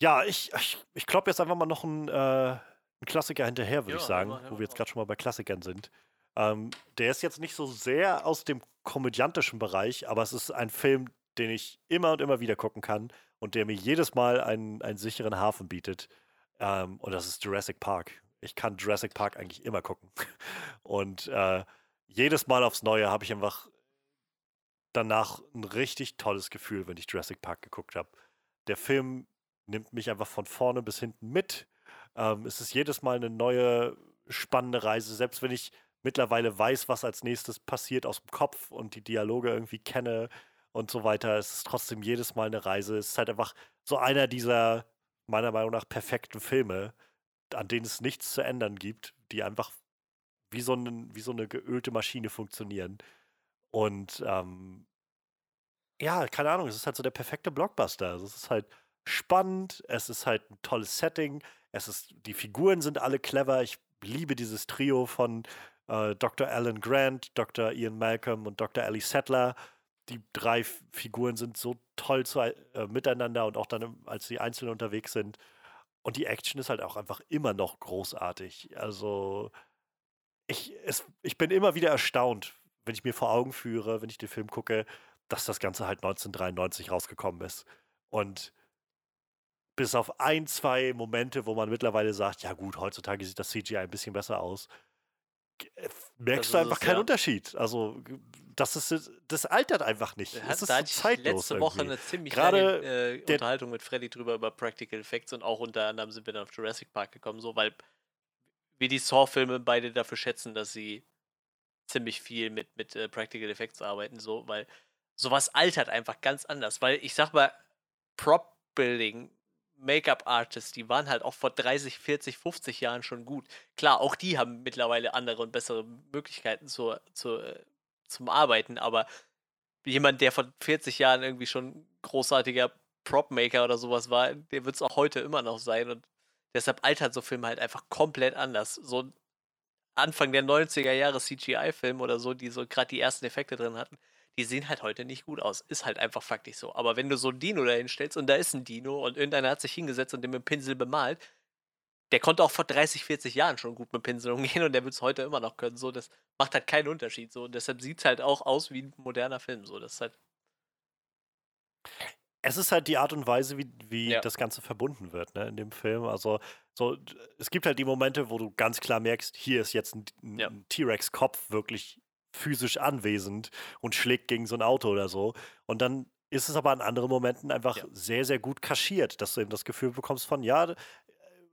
Ja, ich, ich, ich klopp jetzt einfach mal noch ein äh, ein Klassiker hinterher, würde ja, ich sagen, wo wir jetzt gerade schon mal bei Klassikern sind. Ähm, der ist jetzt nicht so sehr aus dem komödiantischen Bereich, aber es ist ein Film, den ich immer und immer wieder gucken kann und der mir jedes Mal einen, einen sicheren Hafen bietet. Ähm, und das ist Jurassic Park. Ich kann Jurassic Park eigentlich immer gucken. Und äh, jedes Mal aufs Neue habe ich einfach danach ein richtig tolles Gefühl, wenn ich Jurassic Park geguckt habe. Der Film nimmt mich einfach von vorne bis hinten mit. Ähm, es ist jedes Mal eine neue, spannende Reise, selbst wenn ich mittlerweile weiß, was als nächstes passiert aus dem Kopf und die Dialoge irgendwie kenne und so weiter. Es ist trotzdem jedes Mal eine Reise. Es ist halt einfach so einer dieser, meiner Meinung nach, perfekten Filme, an denen es nichts zu ändern gibt, die einfach wie so, ein, wie so eine geölte Maschine funktionieren. Und ähm, ja, keine Ahnung, es ist halt so der perfekte Blockbuster. Also es ist halt spannend, es ist halt ein tolles Setting, es ist, die Figuren sind alle clever. Ich liebe dieses Trio von äh, Dr. Alan Grant, Dr. Ian Malcolm und Dr. Ellie Settler. Die drei Figuren sind so toll zu, äh, miteinander und auch dann, als sie einzeln unterwegs sind. Und die Action ist halt auch einfach immer noch großartig. Also, ich, es, ich bin immer wieder erstaunt, wenn ich mir vor Augen führe, wenn ich den Film gucke, dass das Ganze halt 1993 rausgekommen ist. Und bis auf ein, zwei Momente, wo man mittlerweile sagt, ja gut, heutzutage sieht das CGI ein bisschen besser aus, äh, merkst du einfach keinen ja. Unterschied. Also das ist, das altert einfach nicht. Das ist da so zeitlos letzte irgendwie. Woche eine ziemlich Gerade lange äh, Unterhaltung mit Freddy drüber über Practical Effects und auch unter anderem sind wir dann auf Jurassic Park gekommen, so weil wir die Saw-Filme beide dafür schätzen, dass sie ziemlich viel mit, mit äh, Practical Effects arbeiten, so, weil sowas altert einfach ganz anders. Weil ich sag mal, Prop-Building, Make-up-Artists, die waren halt auch vor 30, 40, 50 Jahren schon gut. Klar, auch die haben mittlerweile andere und bessere Möglichkeiten zur, zur, äh, zum Arbeiten, aber jemand, der vor 40 Jahren irgendwie schon großartiger Prop-Maker oder sowas war, der wird es auch heute immer noch sein und deshalb altert so Filme halt einfach komplett anders. So Anfang der 90er Jahre CGI-Film oder so, die so gerade die ersten Effekte drin hatten, die sehen halt heute nicht gut aus. Ist halt einfach faktisch so. Aber wenn du so ein Dino dahin stellst und da ist ein Dino und irgendeiner hat sich hingesetzt und den mit dem Pinsel bemalt, der konnte auch vor 30, 40 Jahren schon gut mit Pinsel umgehen und der wird es heute immer noch können. So, das macht halt keinen Unterschied. So, und deshalb sieht es halt auch aus wie ein moderner Film. So, das ist halt. Es ist halt die Art und Weise, wie, wie Ja. das Ganze verbunden wird, ne, in dem Film. Also, so, es gibt halt die Momente, wo du ganz klar merkst, hier ist jetzt ein, ein Ja. T-Rex-Kopf wirklich physisch anwesend und schlägt gegen so ein Auto oder so. Und dann ist es aber an anderen Momenten einfach Ja. sehr, sehr gut kaschiert, dass du eben das Gefühl bekommst von, ja,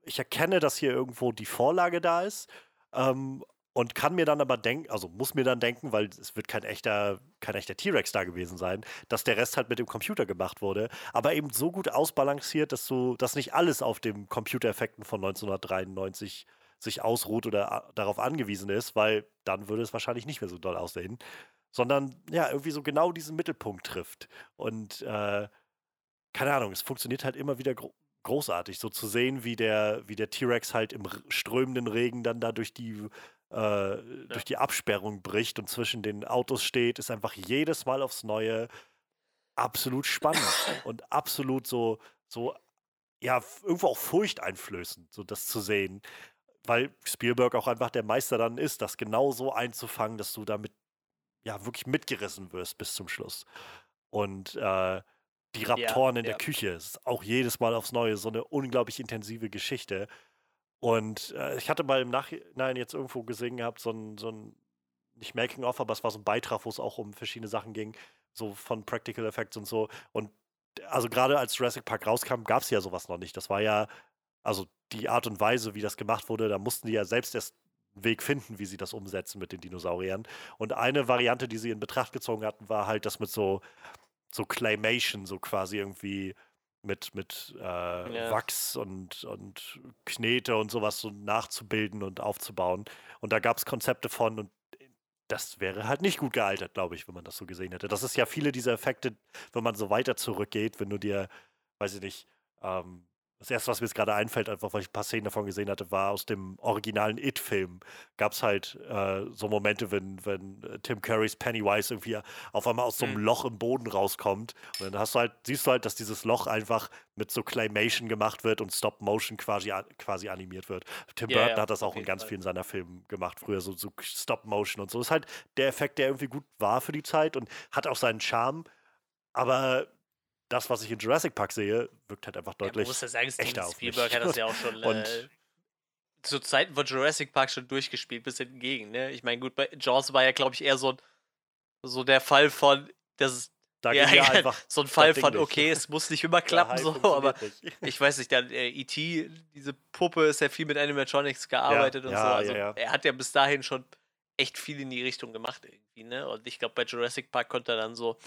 ich erkenne, dass hier irgendwo die Vorlage da ist. Ähm, und kann mir dann aber denken, also muss mir dann denken, weil es wird kein echter, kein echter T-Rex da gewesen sein, dass der Rest halt mit dem Computer gemacht wurde, aber eben so gut ausbalanciert, dass du, dass nicht alles auf den Computereffekten von 1993 sich ausruht oder a- darauf angewiesen ist, weil dann würde es wahrscheinlich nicht mehr so doll aussehen, sondern ja, irgendwie so genau diesen Mittelpunkt trifft. Und äh, keine Ahnung, es funktioniert halt immer wieder großartig, so zu sehen, wie der, wie der T-Rex halt im strömenden Regen dann da durch die, äh, durch die Absperrung bricht und zwischen den Autos steht, ist einfach jedes Mal aufs Neue absolut spannend und absolut so, so, ja, irgendwo auch furchteinflößend, so das zu sehen. Weil Spielberg auch einfach der Meister dann ist, das genau so einzufangen, dass du damit ja wirklich mitgerissen wirst bis zum Schluss. Und äh, die Raptoren in der ja. Küche ist auch jedes Mal aufs Neue so eine unglaublich intensive Geschichte. Und äh, ich hatte mal im Nachhinein jetzt irgendwo gesehen gehabt, so ein, so ein nicht Making-of, aber es war so ein Beitrag, wo es auch um verschiedene Sachen ging, so von Practical Effects und so. Und also gerade als Jurassic Park rauskam, gab es ja sowas noch nicht. Das war ja, also die Art und Weise, wie das gemacht wurde, da mussten die ja selbst erst einen Weg finden, wie sie das umsetzen mit den Dinosauriern. Und eine Variante, die sie in Betracht gezogen hatten, war halt das mit so, so Claymation, so quasi irgendwie mit, mit äh, Ja. Wachs und, und Knete und sowas so nachzubilden und aufzubauen. Und da gab es Konzepte von und das wäre halt nicht gut gealtert, glaube ich, wenn man das so gesehen hätte. Das ist ja viele dieser Effekte, wenn man so weiter zurückgeht, wenn du dir, weiß ich nicht, ähm, das erste, was mir jetzt gerade einfällt, einfach weil ich ein paar Szenen davon gesehen hatte, war aus dem originalen It-Film. Gab es halt äh, so Momente, wenn, wenn äh, Tim Currys Pennywise irgendwie auf einmal aus so einem Mhm. Loch im Boden rauskommt. Und dann hast du halt, siehst du halt, dass dieses Loch einfach mit so Claymation gemacht wird und Stop-Motion quasi, quasi animiert wird. Tim Ja, Burton hat das auch in ganz Fall. vielen seiner Filme gemacht, früher so, so Stop-Motion und so. Das ist halt der Effekt, der irgendwie gut war für die Zeit und hat auch seinen Charme. Aber das, was ich in Jurassic Park sehe, wirkt halt einfach Ja, man deutlich. muss ja sagen, Steven Spielberg hat das ja auch schon Und- äh, zu Zeiten von Jurassic Park schon durchgespielt, bis hingegen. Ne? Ich meine, gut, bei Jaws war ja, glaube ich, eher so, so der Fall von, das ist Da ja, ging ja einfach. so ein Fall von, nicht. okay, es muss nicht immer klappen, so, aber nicht. ich weiß nicht, der äh, E.T., diese Puppe ist ja viel mit Animatronics gearbeitet und ja, so. ja, Also ja. er hat ja bis dahin schon echt viel in die Richtung gemacht irgendwie, ne? Und ich glaube, bei Jurassic Park konnte er dann so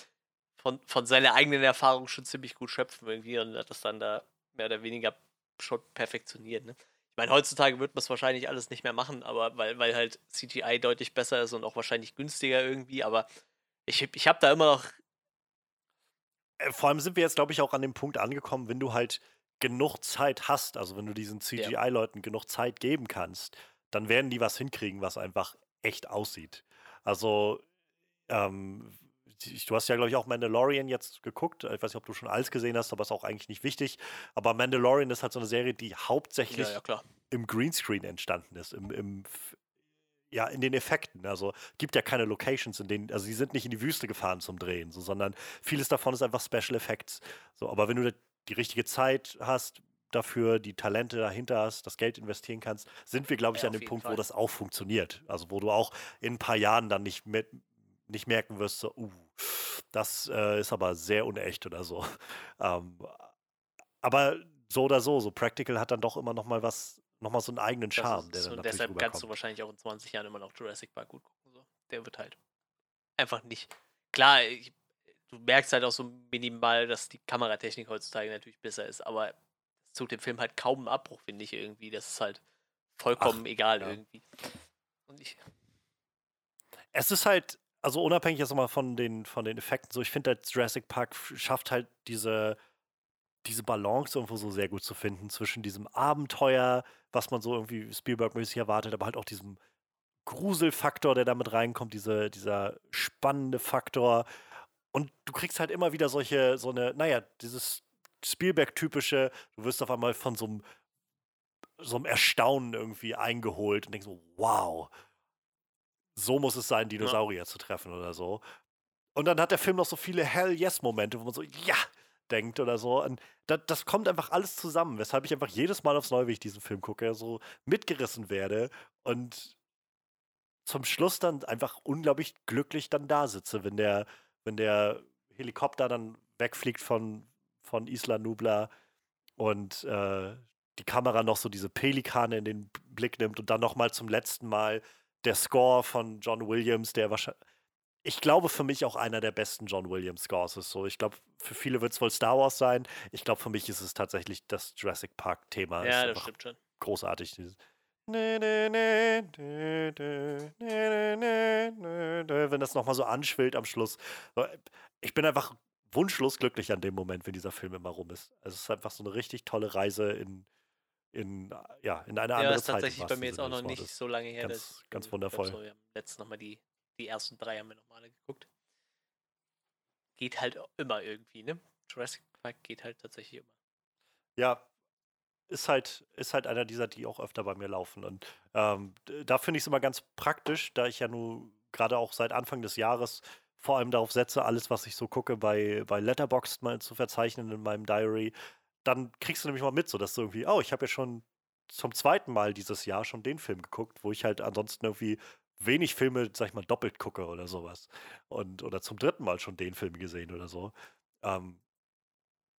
von, von seiner eigenen Erfahrung schon ziemlich gut schöpfen irgendwie und hat das dann da mehr oder weniger schon perfektioniert, ne? Ich meine, heutzutage wird man es wahrscheinlich alles nicht mehr machen, aber weil, weil halt CGI deutlich besser ist und auch wahrscheinlich günstiger irgendwie, aber ich, ich habe da immer noch Äh, Vor allem sind wir jetzt, glaube ich, auch an dem Punkt angekommen, wenn du halt genug Zeit hast, also wenn du diesen CGI-Leuten genug Zeit geben kannst, dann werden die was hinkriegen, was einfach echt aussieht. Also, ähm, du hast ja, glaube ich, auch Mandalorian jetzt geguckt. Ich weiß nicht, ob du schon alles gesehen hast, aber ist auch eigentlich nicht wichtig. Aber Mandalorian ist halt so eine Serie, die hauptsächlich ja, ja im Greenscreen entstanden ist, im, im ja, in den Effekten. Also gibt ja keine Locations, in denen, also sie sind nicht in die Wüste gefahren zum Drehen, so, sondern vieles davon ist einfach Special Effects. So, aber wenn du die richtige Zeit hast, dafür die Talente dahinter hast, das Geld investieren kannst, sind wir, glaube ich, Ja, an dem Punkt, wo Fall. das auch funktioniert. Also wo du auch in ein paar Jahren dann nicht mit nicht merken wirst, so, uh, das äh, ist aber sehr unecht oder so. Ähm, aber so oder so, so Practical hat dann doch immer noch mal was, noch mal so einen eigenen Charme, der dann so, Deshalb rüberkommt. kannst du wahrscheinlich auch in 20 Jahren immer noch Jurassic Park gut gucken. So. Der wird halt einfach nicht. Klar, ich, du merkst halt auch so minimal, dass die Kameratechnik heutzutage natürlich besser ist, aber es tut dem Film halt kaum einen Abbruch, finde ich irgendwie. Das ist halt vollkommen Ach, egal ja. irgendwie. Und ich. Es ist halt, also unabhängig jetzt mal von den, von den Effekten, so ich finde halt Jurassic Park schafft halt diese, diese Balance irgendwo so sehr gut zu finden zwischen diesem Abenteuer, was man so irgendwie Spielberg-mäßig erwartet, aber halt auch diesem Gruselfaktor, der damit reinkommt, diese, dieser spannende Faktor. Und du kriegst halt immer wieder solche, so eine, naja, dieses Spielberg-typische, du wirst auf einmal von so einem, so einem Erstaunen irgendwie eingeholt und denkst so, wow, so muss es sein, Dinosaurier ja. zu treffen oder so. Und dann hat der Film noch so viele Hell-Yes-Momente, wo man so, ja, denkt oder so. Und das, das, kommt einfach alles zusammen, weshalb ich einfach jedes Mal aufs Neue, wie ich diesen Film gucke, so mitgerissen werde und zum Schluss dann einfach unglaublich glücklich dann da sitze, wenn der, wenn der Helikopter dann wegfliegt von, von Isla Nubla und äh, die Kamera noch so diese Pelikane in den Blick nimmt und dann nochmal zum letzten Mal der Score von John Williams, der wahrscheinlich, ich glaube für mich auch einer der besten John Williams Scores ist. So, ich glaube, für viele wird es wohl Star Wars sein. Ich glaube, für mich ist es tatsächlich das Jurassic Park Thema. Ja, das stimmt schon. Großartig. Wenn das nochmal so anschwillt am Schluss. Ich bin einfach wunschlos glücklich an dem Moment, wenn dieser Film immer rum ist. Also es ist einfach so eine richtig tolle Reise in, in, ja, in eine andere ja, ist Zeit. tatsächlich bei mir jetzt auch noch nicht so lange her. Ganz, ganz wundervoll. So, wir haben letztens nochmal die, die ersten drei haben wir nochmal geguckt. Geht halt immer irgendwie, ne? Jurassic Park geht halt tatsächlich immer. Ja, ist halt, ist halt einer dieser, die auch öfter bei mir laufen. Und ähm, da finde ich es immer ganz praktisch, da ich ja nun gerade auch seit Anfang des Jahres vor allem darauf setze, alles, was ich so gucke, bei, bei Letterboxd mal zu verzeichnen in meinem Diary. Dann kriegst du nämlich mal mit, so dass du irgendwie, oh, ich habe ja schon zum zweiten Mal dieses Jahr schon den Film geguckt, wo ich halt ansonsten irgendwie wenig Filme, sag ich mal, doppelt gucke oder sowas. Und, oder zum dritten Mal schon den Film gesehen oder so. Ähm,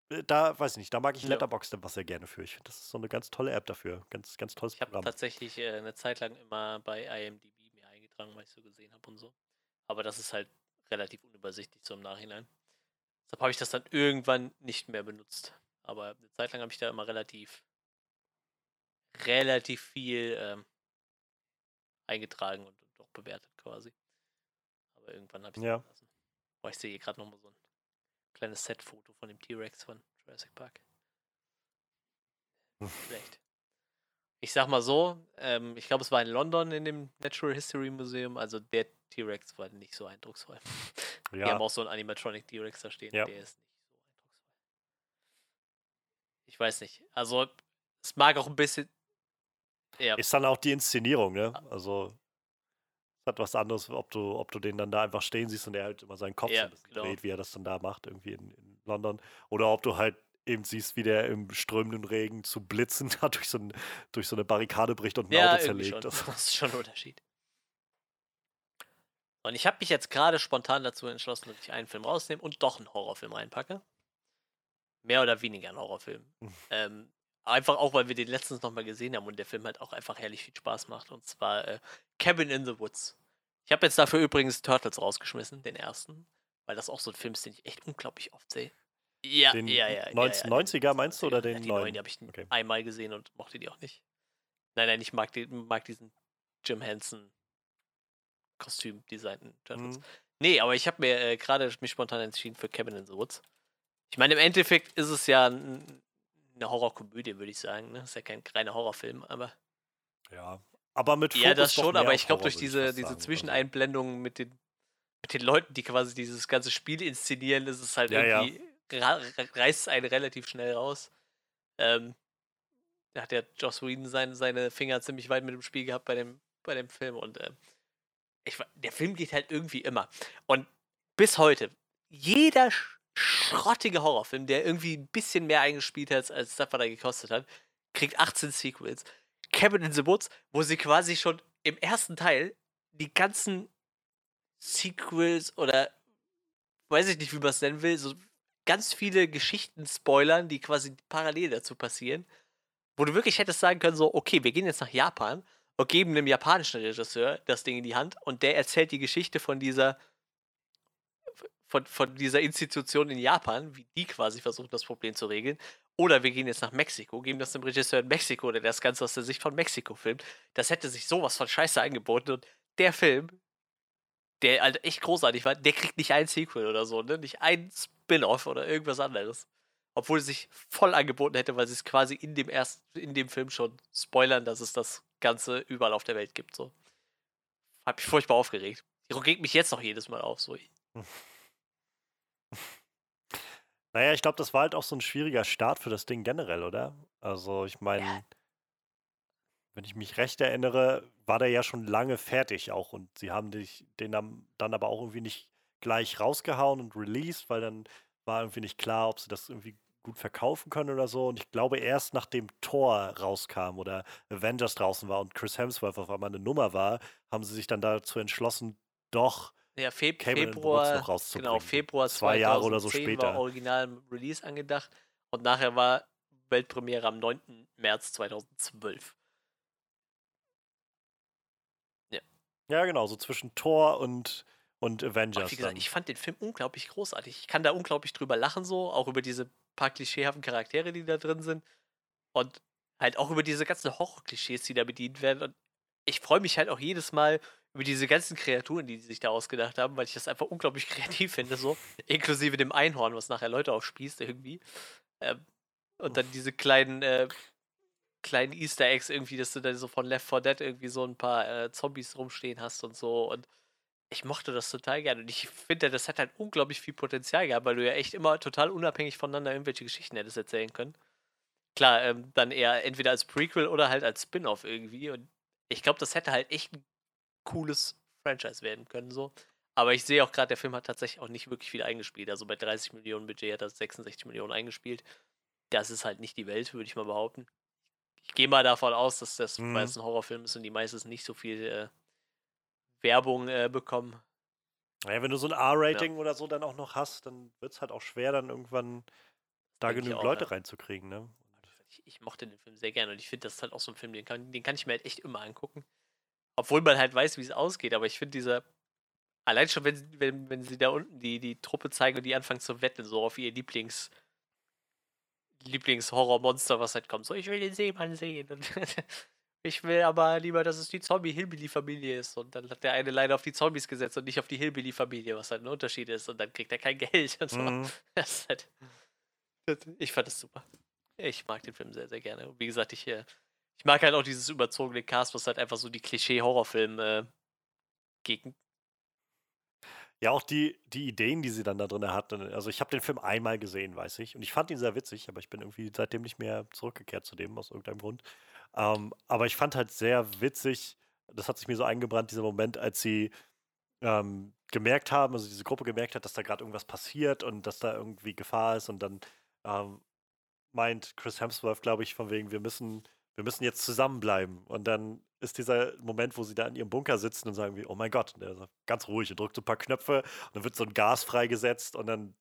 äh, da weiß ich nicht, da mag ich Ja. Letterboxd immer sehr gerne für. Ich finde, das ist so eine ganz tolle App dafür. Ganz, ganz tolles Ich habe tatsächlich äh, eine Zeit lang immer bei IMDb mir eingetragen, was ich so gesehen habe und so. Aber das ist halt relativ unübersichtlich so im Nachhinein. Deshalb habe ich das dann irgendwann nicht mehr benutzt. Aber eine Zeit lang habe ich da immer relativ, relativ viel ähm, eingetragen und, und auch bewertet quasi. Aber irgendwann habe ich es Ja. lassen. Boah, ich sehe hier gerade nochmal so ein kleines Set-Foto von dem T-Rex von Jurassic Park. Schlecht. Ich sag mal so, ähm, ich glaube, es war in London in dem Natural History Museum, also der T-Rex war nicht so eindrucksvoll. Ja. Wir haben auch so einen Animatronic T-Rex da stehen, ja. der ist nicht. Ich weiß nicht. Also, es mag auch ein bisschen. Ja. Ist dann auch die Inszenierung, ne? Also, hat was anderes, ob du, ob du den dann da einfach stehen siehst und er halt immer seinen Kopf ja, so ein bisschen genau. dreht, wie er das dann da macht, irgendwie in, in, London. Oder ob du halt eben siehst, wie der im strömenden Regen zu Blitzen da durch so, ein, durch so eine Barrikade bricht und ein ja, Auto zerlegt. Schon. Das ist schon ein Unterschied. Und ich habe mich jetzt gerade spontan dazu entschlossen, dass ich einen Film rausnehme und doch einen Horrorfilm reinpacke. Mehr oder weniger ein Horrorfilm. Hm. ähm, einfach auch, weil wir den letztens nochmal gesehen haben und der Film halt auch einfach herrlich viel Spaß macht. Und zwar äh, Cabin in the Woods. Ich habe jetzt dafür übrigens Turtles rausgeschmissen, den ersten, weil das auch so ein Film ist, den ich echt unglaublich oft sehe. Ja, den ja, ja. 1990er ja, ja, meinst du oder den, die neuen? Die habe ich okay. einmal gesehen und mochte die auch nicht. Nein, nein, ich mag, die, mag diesen Jim Henson Kostüm designten Turtles. Mhm. Nee, aber ich habe mir äh, gerade mich spontan entschieden für Cabin in the Woods. Ich meine, im Endeffekt ist es ja ein, eine Horrorkomödie, würde ich sagen. Ne? Ist ja kein reiner Horrorfilm, aber. Ja, aber mit Fokus Ja, das schon, aber ich glaube, durch diese, diese also. Zwischeneinblendungen mit den, mit den Leuten, die quasi dieses ganze Spiel inszenieren, ist es halt ja, irgendwie. Ja. reißt es einen relativ schnell raus. Ähm, da hat ja Joss Whedon sein, seine Finger ziemlich weit mit dem Spiel gehabt bei dem, bei dem Film und äh, ich, der Film geht halt irgendwie immer. Und bis heute, jeder schrottige Horrorfilm, der irgendwie ein bisschen mehr eingespielt hat, als das, was er gekostet hat, kriegt 18 Sequels. Cabin in the Woods, wo sie quasi schon im ersten Teil die ganzen Sequels oder weiß ich nicht, wie man es nennen will, so ganz viele Geschichten spoilern, die quasi parallel dazu passieren. Wo du wirklich hättest sagen können, so, okay, wir gehen jetzt nach Japan und geben einem japanischen Regisseur das Ding in die Hand und der erzählt die Geschichte von dieser von, von dieser Institution in Japan, wie die quasi versuchen, das Problem zu regeln. Oder wir gehen jetzt nach Mexiko, geben das dem Regisseur in Mexiko, der das Ganze aus der Sicht von Mexiko filmt. Das hätte sich sowas von scheiße angeboten. Und der Film, der halt echt großartig war, der kriegt nicht ein Sequel oder so, ne? Nicht ein Spin-off oder irgendwas anderes. Obwohl es sich voll angeboten hätte, weil sie es quasi in dem ersten, in dem Film schon spoilern, dass es das Ganze überall auf der Welt gibt. So. Hab mich furchtbar aufgeregt. Die regt mich jetzt noch jedes Mal auf. So. Naja, ich glaube, das war halt auch so ein schwieriger Start für das Ding generell, oder? Also, ich meine, Ja. wenn ich mich recht erinnere, war der ja schon lange fertig auch und sie haben dich, den dann, dann aber auch irgendwie nicht gleich rausgehauen und released, weil dann war irgendwie nicht klar, ob sie das irgendwie gut verkaufen können oder so. Und ich glaube, erst nachdem Thor rauskam oder Avengers draußen war und Chris Hemsworth auf einmal eine Nummer war, haben sie sich dann dazu entschlossen, doch Ja, Feb Februar, genau, Februar Zwei Jahre oder so 2010 später. war original Release angedacht und nachher war Weltpremiere am 9. März 2012. Ja, genau, so zwischen Thor und, und Avengers. wie gesagt, ich fand den Film unglaublich großartig. Ich kann da unglaublich drüber lachen, so, auch über diese paar klischeehaften Charaktere, die da drin sind. Und halt auch über diese ganzen Horror-Klischees, die da bedient werden. Und ich freue mich halt auch jedes Mal über diese ganzen Kreaturen, die die sich da ausgedacht haben, weil ich das einfach unglaublich kreativ finde, so. Inklusive dem Einhorn, was nachher Leute aufspießt, irgendwie. Ähm, und dann diese kleinen, äh, kleinen Easter Eggs irgendwie, dass du dann so von Left 4 Dead irgendwie so ein paar äh, Zombies rumstehen hast und so. Und ich mochte das total gerne. Und ich finde, das hat halt unglaublich viel Potenzial gehabt, weil du ja echt immer total unabhängig voneinander irgendwelche Geschichten hättest erzählen können. Klar, ähm, dann eher entweder als Prequel oder halt als Spin-off irgendwie. Und ich glaube, das hätte halt echt ein cooles Franchise werden können, so. Aber ich sehe auch gerade, der Film hat tatsächlich auch nicht wirklich viel eingespielt. Also bei 30 Millionen Budget hat er 66 Millionen eingespielt. Das ist halt nicht die Welt, würde ich mal behaupten. Ich gehe mal davon aus, dass das, Mhm. ein Horrorfilm ist und die meistens nicht so viel äh, Werbung äh, bekommen. Naja, wenn du so ein R-Rating oder so dann auch noch hast, dann wird es halt auch schwer, dann irgendwann da genügend auch, Leute ja. reinzukriegen, ne? Ich, ich mochte den Film sehr gerne und ich finde, das ist halt auch so ein Film, den kann, den kann ich mir halt echt immer angucken. Obwohl man halt weiß, wie es ausgeht, aber ich finde dieser. Allein schon, wenn, sie- wenn, wenn sie da unten die, die Truppe zeigen und die anfangen zu wetten, so auf ihr Lieblings. Lieblingshorrormonster, was halt kommt. So, ich will den Seemann sehen. Und ich will aber lieber, dass es die Zombie-Hillbilly-Familie ist. Und dann hat der eine leider auf die Zombies gesetzt und nicht auf die Hillbilly-Familie, was halt ein Unterschied ist. Und dann kriegt er kein Geld. Und so. Mhm. Halt, ich fand das super. Ich mag den Film sehr, sehr gerne. Und wie gesagt, ich, äh, ich mag halt auch dieses überzogene Cast, was halt einfach so die Klischee-Horrorfilm äh, gegen. Ja, auch die, die Ideen, die sie dann da drin hatten. Also ich habe den Film einmal gesehen, weiß ich. Und ich fand ihn sehr witzig, aber ich bin irgendwie seitdem nicht mehr zurückgekehrt zu dem, aus irgendeinem Grund. Ähm, aber ich fand halt sehr witzig, das hat sich mir so eingebrannt, dieser Moment, als sie ähm, gemerkt haben, also diese Gruppe gemerkt hat, dass da gerade irgendwas passiert und dass da irgendwie Gefahr ist. Und dann ähm, meint Chris Hemsworth, glaube ich, von wegen, wir müssen, wir müssen jetzt zusammenbleiben. Und dann ist dieser Moment, wo sie da in ihrem Bunker sitzen und sagen wie, oh mein Gott, und der ist ganz ruhig und drückt so ein paar Knöpfe und dann wird so ein Gas freigesetzt und dann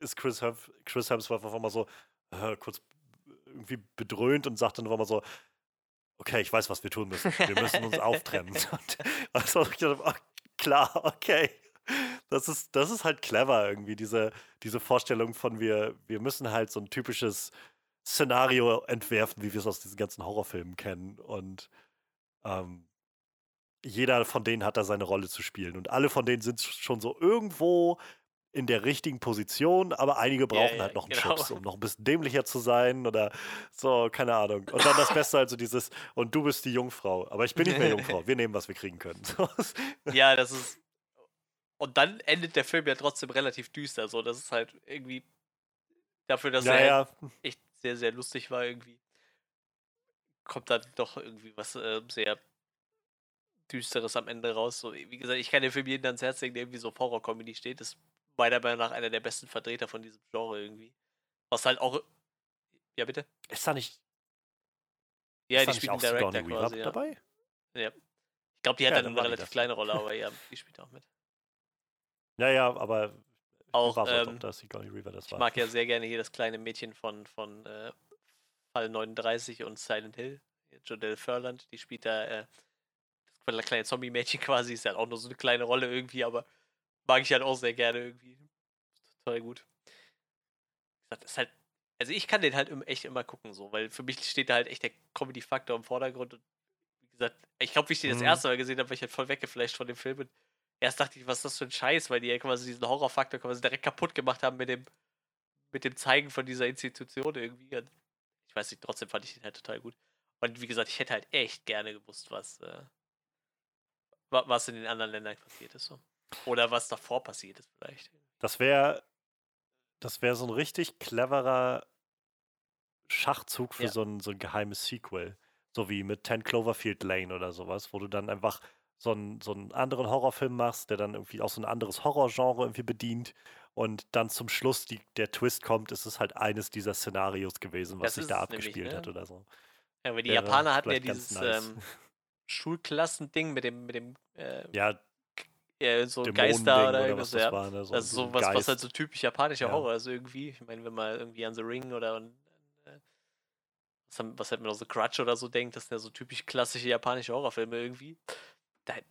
ist Chris, Hemf Chris Hemsworth auf einmal so äh, kurz irgendwie bedröhnt und sagt dann auf einmal so, okay, ich weiß, was wir tun müssen. Wir müssen uns auftrennen. Und also ich dachte, ah, klar, okay. Das ist, das ist halt clever irgendwie, diese, diese Vorstellung von wir, wir müssen halt so ein typisches Szenario entwerfen, wie wir es aus diesen ganzen Horrorfilmen kennen. Und ähm, jeder von denen hat da seine Rolle zu spielen. Und alle von denen sind schon so irgendwo in der richtigen Position, aber einige brauchen ja, halt noch einen genau. Schubs, um noch ein bisschen dämlicher zu sein oder so, keine Ahnung. Und dann das Beste also dieses, und du bist die Jungfrau, aber ich bin nicht mehr Jungfrau, wir nehmen, was wir kriegen können. Ja, das ist. Und dann endet der Film ja trotzdem relativ düster. So, das ist halt irgendwie dafür, dass ja, er ja, echt sehr, sehr lustig war, irgendwie. Kommt dann doch irgendwie was äh, sehr Düsteres am Ende raus. So, wie gesagt, ich kann den Film jeden ans Herz legen, der irgendwie so Horror-Comedy steht. Ist meiner Meinung nach einer der besten Vertreter von diesem Genre irgendwie. Was halt auch. Ja, bitte? ist da nicht, Ja, die spielt auch den Director quasi. Ja. dabei? Ich glaube, die hat Ja, dann dann eine relativ das. kleine Rolle, aber ja, die spielt auch mit. Ja, ja, aber auch, ähm, ob das Sigourney Weaver das ich mag ja sehr gerne hier das kleine Mädchen von, von äh, Fall 39 und Silent Hill. Jodelle Furland, die spielt da äh, das kleine Zombie-Mädchen quasi, ist halt auch nur so eine kleine Rolle irgendwie, aber mag ich halt auch sehr gerne irgendwie. Total gut. Das ist halt, also ich kann den halt echt immer gucken, so, weil für mich steht da halt echt der Comedy-Faktor im Vordergrund und wie gesagt, ich glaube, wie ich den das Mhm. erste Mal gesehen habe, war ich halt voll weggeflasht von dem Film und erst dachte ich, was ist das für ein Scheiß, weil die ja quasi diesen Horrorfaktor quasi direkt kaputt gemacht haben mit dem, mit dem Zeigen von dieser Institution irgendwie. Und ich weiß nicht, trotzdem fand ich den halt total gut. Und wie gesagt, ich hätte halt echt gerne gewusst, was, äh, wa- was in den anderen Ländern passiert ist. So. Oder was davor passiert ist vielleicht. Das wäre das wäre so ein richtig cleverer Schachzug für Ja. so, ein, so ein geheimes Sequel. So wie mit 10 Cloverfield Lane oder sowas, wo du dann einfach so einen, so einen anderen Horrorfilm machst, der dann irgendwie auch so ein anderes Horrorgenre irgendwie bedient und dann zum Schluss die, der Twist kommt, ist es halt eines dieser Szenarios gewesen, was sich da es nämlich, abgespielt ne? hat oder so. Ja, weil die Wäre Japaner hatten ja dieses nice. ähm, Schulklassending mit dem, mit dem äh, Ja, ja, so Geister oder oder irgendwas. was das Ja. war. Ne? So, Das ist so ein sowas, was halt so typisch japanischer Ja. Horror ist irgendwie. Ich meine, wenn man irgendwie an The Ring oder an, äh, was, haben, was hat man noch so Crutch oder so denkt, das sind ja so typisch klassische japanische Horrorfilme irgendwie.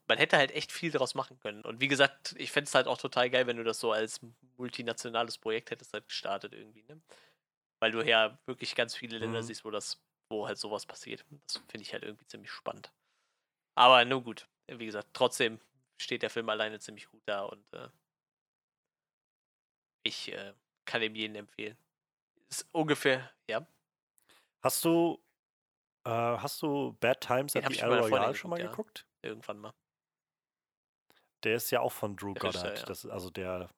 Man hätte halt echt viel daraus machen können. Und wie gesagt, ich fände es halt auch total geil, wenn du das so als multinationales Projekt hättest halt gestartet irgendwie, ne? Weil du ja wirklich ganz viele Länder Mhm. siehst, wo das, wo halt sowas passiert. Das finde ich halt irgendwie ziemlich spannend. Aber nur gut. Wie gesagt, trotzdem steht der Film alleine ziemlich gut da und äh, ich äh, kann ihm jeden empfehlen. Ist ungefähr, ja. Hast du, äh, hast du Bad Times Den at the ich El Royale schon mal ja. geguckt? Irgendwann mal. Der ist ja auch von Drew Der Goddard, ja. das, also der,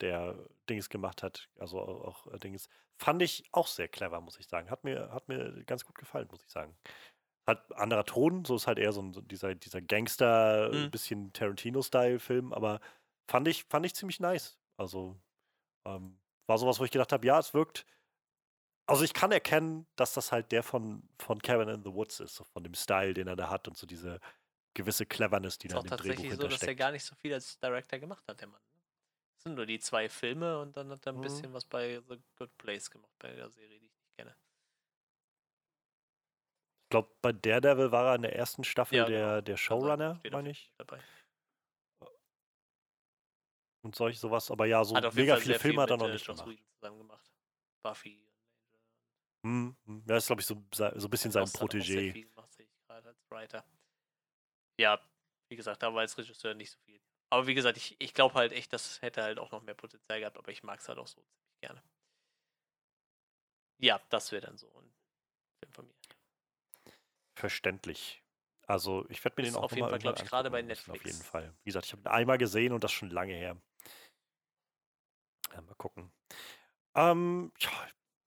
der Dings gemacht hat, also auch äh, Dings. Fand ich auch sehr clever, muss ich sagen. Hat mir, hat mir ganz gut gefallen, muss ich sagen. Hat anderer Ton, so ist halt eher so, ein, dieser, dieser Gangster, Mhm. bisschen Tarantino-Style-Film, aber fand ich, fand ich ziemlich nice. Also ähm, war sowas, wo ich gedacht habe, ja, es wirkt. Also ich kann erkennen, dass das halt der von, von Cabin in the Woods ist, so von dem Style, den er da hat und so diese gewisse Cleverness, die Ist da in dem Drehbuch tatsächlich so, dass er hintersteckt. gar nicht so viel als Director gemacht hat, der Mann. Es sind nur die zwei Filme und dann hat er ein Mhm. bisschen was bei The Good Place gemacht, bei der Serie, die ich nicht kenne. Ich glaube, bei Daredevil war er in der ersten Staffel Ja, der, genau. der sein, Showrunner, meine ich. Dabei. Und solch sowas. Aber ja, so mega viele sehr viel Filme hat er noch äh, nicht gemacht. Zusammen gemacht. Buffy. Hm. Ja, ist, glaube ich, so, so ein bisschen sein Protégé. viel gemacht, sehe ich gerade als Writer. Ja, wie gesagt, da war als Regisseur nicht so viel. Aber wie gesagt, ich, ich glaube halt echt, das hätte halt auch noch mehr Potenzial gehabt, aber ich mag es halt auch so ziemlich gerne. Ja, das wäre dann so ein Film von mir. Verständlich. Also, ich werde mir den auch auf jeden mal Fall, glaub irgendwann ich, gerade bei müssen, Auf Netflix. jeden Fall. Wie gesagt, ich habe ihn einmal gesehen und das schon lange her. Ja, mal gucken. Ähm, ja,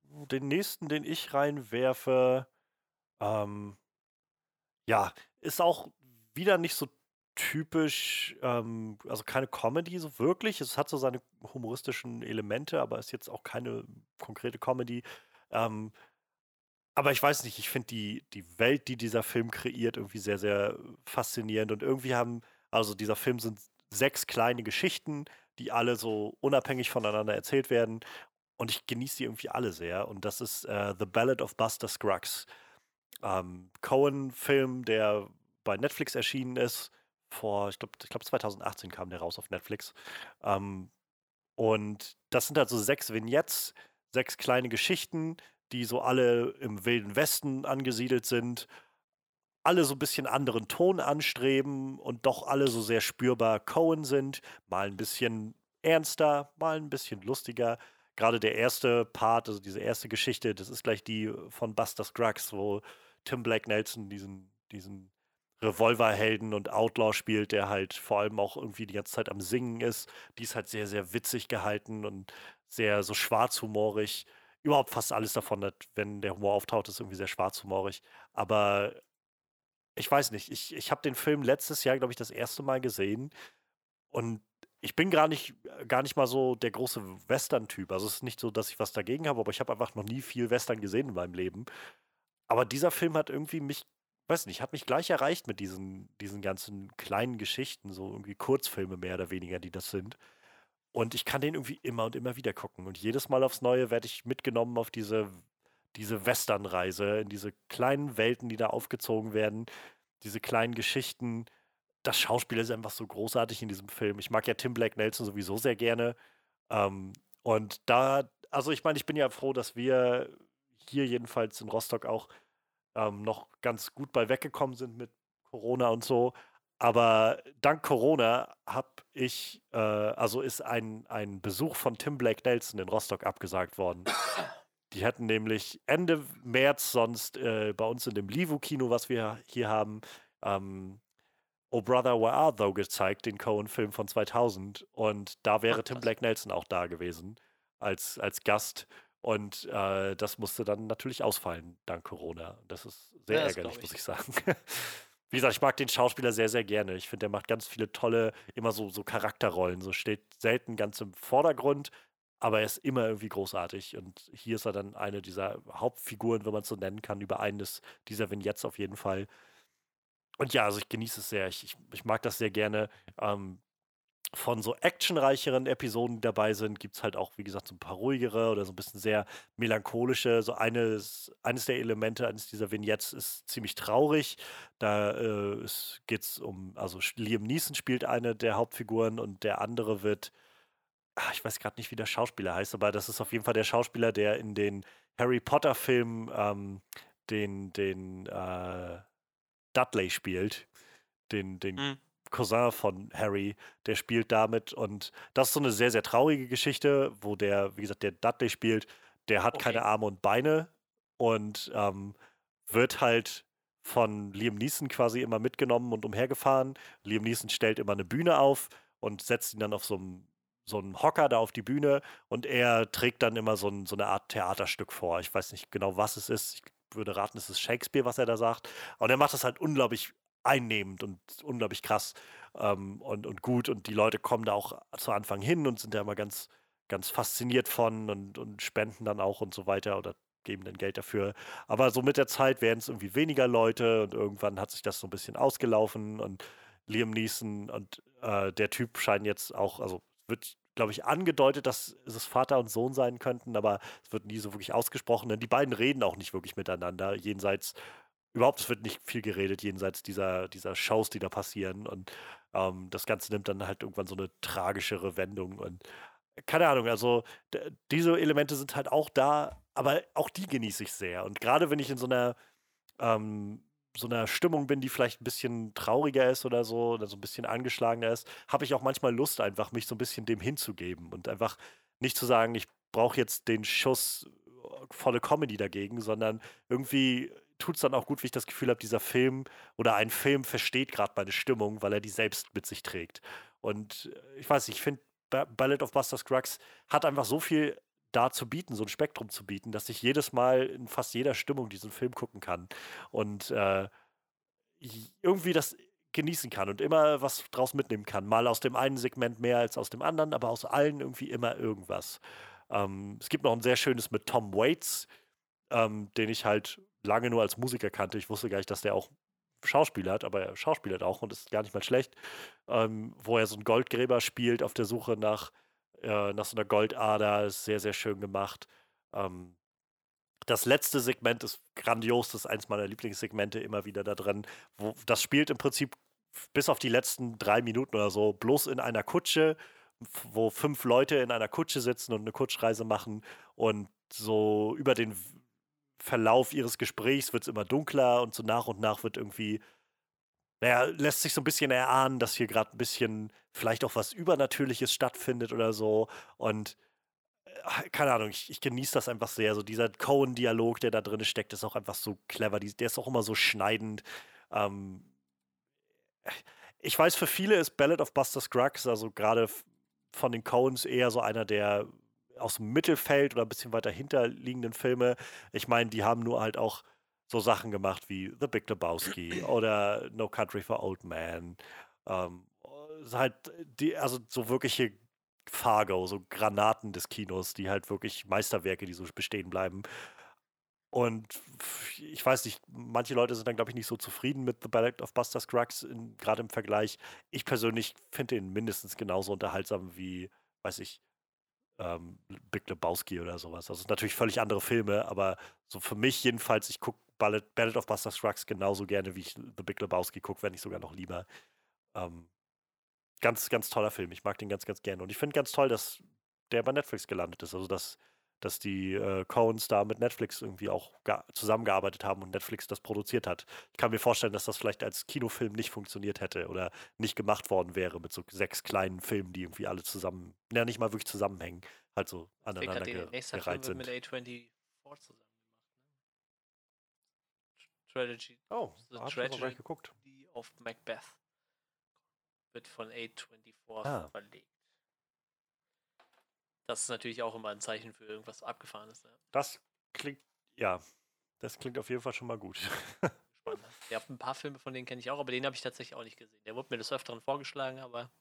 den nächsten, den ich reinwerfe, ähm, ja, ist auch wieder nicht so typisch, ähm, also keine Comedy so wirklich. Es hat so seine humoristischen Elemente, aber ist jetzt auch keine konkrete Comedy. Ähm, aber ich weiß nicht, ich finde die, die Welt, die dieser Film kreiert, irgendwie sehr, sehr faszinierend. Und irgendwie haben, also dieser Film sind sechs kleine Geschichten, die alle so unabhängig voneinander erzählt werden. Und ich genieße die irgendwie alle sehr. Und das ist äh, The Ballad of Buster Scruggs. Ähm, Cohen-Film, der bei Netflix erschienen ist. Vor, ich glaube, ich glaub 2018 kam der raus auf Netflix. Ähm, und das sind halt so sechs Vignettes, sechs kleine Geschichten, die so alle im Wilden Westen angesiedelt sind. Alle so ein bisschen anderen Ton anstreben und doch alle so sehr spürbar Cohen sind. Mal ein bisschen ernster, mal ein bisschen lustiger. Gerade der erste Part, also diese erste Geschichte, das ist gleich die von Buster Scruggs, wo Tim Blake Nelson diesen, diesen Revolverhelden und Outlaw spielt, der halt vor allem auch irgendwie die ganze Zeit am Singen ist. Die ist halt sehr, sehr witzig gehalten und sehr so schwarzhumorig. Überhaupt fast alles davon, wenn der Humor auftaucht, ist irgendwie sehr schwarzhumorig. Aber ich weiß nicht, ich, ich habe den Film letztes Jahr, glaube ich, das erste Mal gesehen und ich bin gar nicht, gar nicht mal so der große Western-Typ. Also es ist nicht so, dass ich was dagegen habe, aber ich habe einfach noch nie viel Western gesehen in meinem Leben. Aber dieser Film hat irgendwie mich, weiß nicht, hat mich gleich erreicht mit diesen, diesen ganzen kleinen Geschichten, so irgendwie Kurzfilme mehr oder weniger, die das sind. Und ich kann den irgendwie immer und immer wieder gucken. Und jedes Mal aufs Neue werde ich mitgenommen auf diese, diese Westernreise, in diese kleinen Welten, die da aufgezogen werden, diese kleinen Geschichten. Das Schauspiel ist einfach so großartig in diesem Film. Ich mag ja Tim Black Nelson sowieso sehr gerne. Ähm, und da, also ich meine, ich bin ja froh, dass wir hier jedenfalls in Rostock auch ähm, noch ganz gut bei weggekommen sind mit Corona und so. Aber dank Corona habe ich, äh, also ist ein, ein Besuch von Tim Blake Nelson in Rostock abgesagt worden. Die hätten nämlich Ende März sonst äh, bei uns in dem Livu-Kino, was wir hier haben, ähm, Oh Brother, Where Art Thou gezeigt, den Cohen-Film von 2000. Und da wäre Tim Blake Nelson auch da gewesen als, als Gast. Und äh, das musste dann natürlich ausfallen, dank Corona. Das ist sehr ja, ärgerlich, ich. muss ich sagen. Wie gesagt, ich mag den Schauspieler sehr, sehr gerne. Ich finde, der macht ganz viele tolle, immer so, so Charakterrollen. So steht selten ganz im Vordergrund, aber er ist immer irgendwie großartig. Und hier ist er dann eine dieser Hauptfiguren, wenn man es so nennen kann, über eines dieser Vignettes auf jeden Fall. Und ja, also ich genieße es sehr. Ich, ich, ich mag das sehr gerne. Ähm, von so actionreicheren Episoden, die dabei sind, gibt es halt auch, wie gesagt, so ein paar ruhigere oder so ein bisschen sehr melancholische. So eines, eines der Elemente eines dieser Vignettes ist ziemlich traurig. Da äh, geht es um, also Liam Neeson spielt eine der Hauptfiguren und der andere wird, ach, ich weiß gerade nicht, wie der Schauspieler heißt, aber das ist auf jeden Fall der Schauspieler, der in den Harry Potter-Filmen ähm, den, den äh, Dudley spielt. Den, den mhm. Cousin von Harry, der spielt damit. Und das ist so eine sehr, sehr traurige Geschichte, wo der, wie gesagt, der Dudley spielt, der hat okay. keine Arme und Beine und ähm, wird halt von Liam Neeson quasi immer mitgenommen und umhergefahren. Liam Neeson stellt immer eine Bühne auf und setzt ihn dann auf so einem so einen Hocker da auf die Bühne und er trägt dann immer so, ein, so eine Art Theaterstück vor. Ich weiß nicht genau, was es ist. Ich würde raten, es ist Shakespeare, was er da sagt. Und er macht das halt unglaublich einnehmend und unglaublich krass ähm, und, und gut. Und die Leute kommen da auch zu Anfang hin und sind da immer ganz, ganz fasziniert von und, und spenden dann auch und so weiter oder geben dann Geld dafür. Aber so mit der Zeit werden es irgendwie weniger Leute und irgendwann hat sich das so ein bisschen ausgelaufen und Liam Neeson und äh, der Typ scheinen jetzt auch, also wird, glaube ich, angedeutet, dass es Vater und Sohn sein könnten, aber es wird nie so wirklich ausgesprochen, denn die beiden reden auch nicht wirklich miteinander, jenseits überhaupt, es wird nicht viel geredet, jenseits dieser, dieser Shows, die da passieren. Und ähm, das Ganze nimmt dann halt irgendwann so eine tragischere Wendung. Und keine Ahnung, also diese Elemente sind halt auch da, aber auch die genieße ich sehr. Und gerade wenn ich in so einer, ähm, so einer Stimmung bin, die vielleicht ein bisschen trauriger ist oder so, oder so ein bisschen angeschlagener ist, habe ich auch manchmal Lust, einfach mich so ein bisschen dem hinzugeben und einfach nicht zu sagen, ich brauche jetzt den Schuss äh, volle Comedy dagegen, sondern irgendwie tut es dann auch gut, wenn ich das Gefühl habe, dieser Film oder ein Film versteht gerade meine Stimmung, weil er die selbst mit sich trägt. Und äh, ich weiß nicht, ich finde, Ballad of Buster Scruggs hat einfach so viel da zu bieten, so ein Spektrum zu bieten, dass ich jedes Mal in fast jeder Stimmung diesen Film gucken kann und äh, irgendwie das genießen kann und immer was draus mitnehmen kann. Mal aus dem einen Segment mehr als aus dem anderen, aber aus allen irgendwie immer irgendwas. Ähm, es gibt noch ein sehr schönes mit Tom Waits, ähm, den ich halt lange nur als Musiker kannte. Ich wusste gar nicht, dass der auch Schauspieler hat, aber er schauspielert auch und ist gar nicht mal schlecht, ähm, wo er so einen Goldgräber spielt auf der Suche nach, äh, nach so einer Goldader. Ist sehr, sehr schön gemacht. Ähm, das letzte Segment ist grandios, das ist eins meiner Lieblingssegmente immer wieder da drin. Wo, das spielt im Prinzip bis auf die letzten drei Minuten oder so bloß in einer Kutsche, wo fünf Leute in einer Kutsche sitzen und eine Kutschreise machen und so über den Verlauf ihres Gesprächs wird es immer dunkler und so nach und nach wird irgendwie, naja, lässt sich so ein bisschen erahnen, dass hier gerade ein bisschen vielleicht auch was Übernatürliches stattfindet oder so. Und äh, keine Ahnung, ich, ich genieße das einfach sehr. So dieser Cohen-Dialog, der da drin steckt, ist auch einfach so clever. der ist auch immer so schneidend. Ähm, ich weiß, für viele ist Ballad of Buster Scruggs, also gerade von den Coens, eher so einer der aus dem Mittelfeld oder ein bisschen weiter hinterliegenden Filme. Ich meine, die haben nur halt auch so Sachen gemacht wie The Big Lebowski oder No Country for Old Men. Ähm, halt die, also so wirkliche Fargo, so Granaten des Kinos, die halt wirklich Meisterwerke, die so bestehen bleiben. Und ich weiß nicht, manche Leute sind dann, glaube ich, nicht so zufrieden mit The Ballad of Buster Scruggs, gerade im Vergleich. Ich persönlich finde ihn mindestens genauso unterhaltsam wie weiß ich, ähm, Big Lebowski oder sowas. Also natürlich völlig andere Filme, aber so für mich jedenfalls, ich gucke Ballad, Ballad of Buster Scruggs genauso gerne, wie ich The Big Lebowski gucke, wenn nicht sogar noch lieber. Ähm, ganz, ganz toller Film. Ich mag den ganz, ganz gerne. Und ich finde ganz toll, dass der bei Netflix gelandet ist. Also, dass, dass die äh, Coens da mit Netflix irgendwie auch zusammengearbeitet haben und Netflix das produziert hat. Ich kann mir vorstellen, dass das vielleicht als Kinofilm nicht funktioniert hätte oder nicht gemacht worden wäre mit so sechs kleinen Filmen, die irgendwie alle zusammen, ja, nicht mal wirklich zusammenhängen, halt so aneinander ge gereiht sind. mit A24 zusammen Strategy. Oh, da habe ich gleich geguckt. Of Macbeth wird von A24 ah. verlegt. Das ist natürlich auch immer ein Zeichen für irgendwas Abgefahrenes. Ja. Das klingt, ja, das klingt auf jeden Fall schon mal gut. Spannend. Ja, ein paar Filme von denen kenne ich auch, aber den habe ich tatsächlich auch nicht gesehen. Der wurde mir des Öfteren vorgeschlagen, aber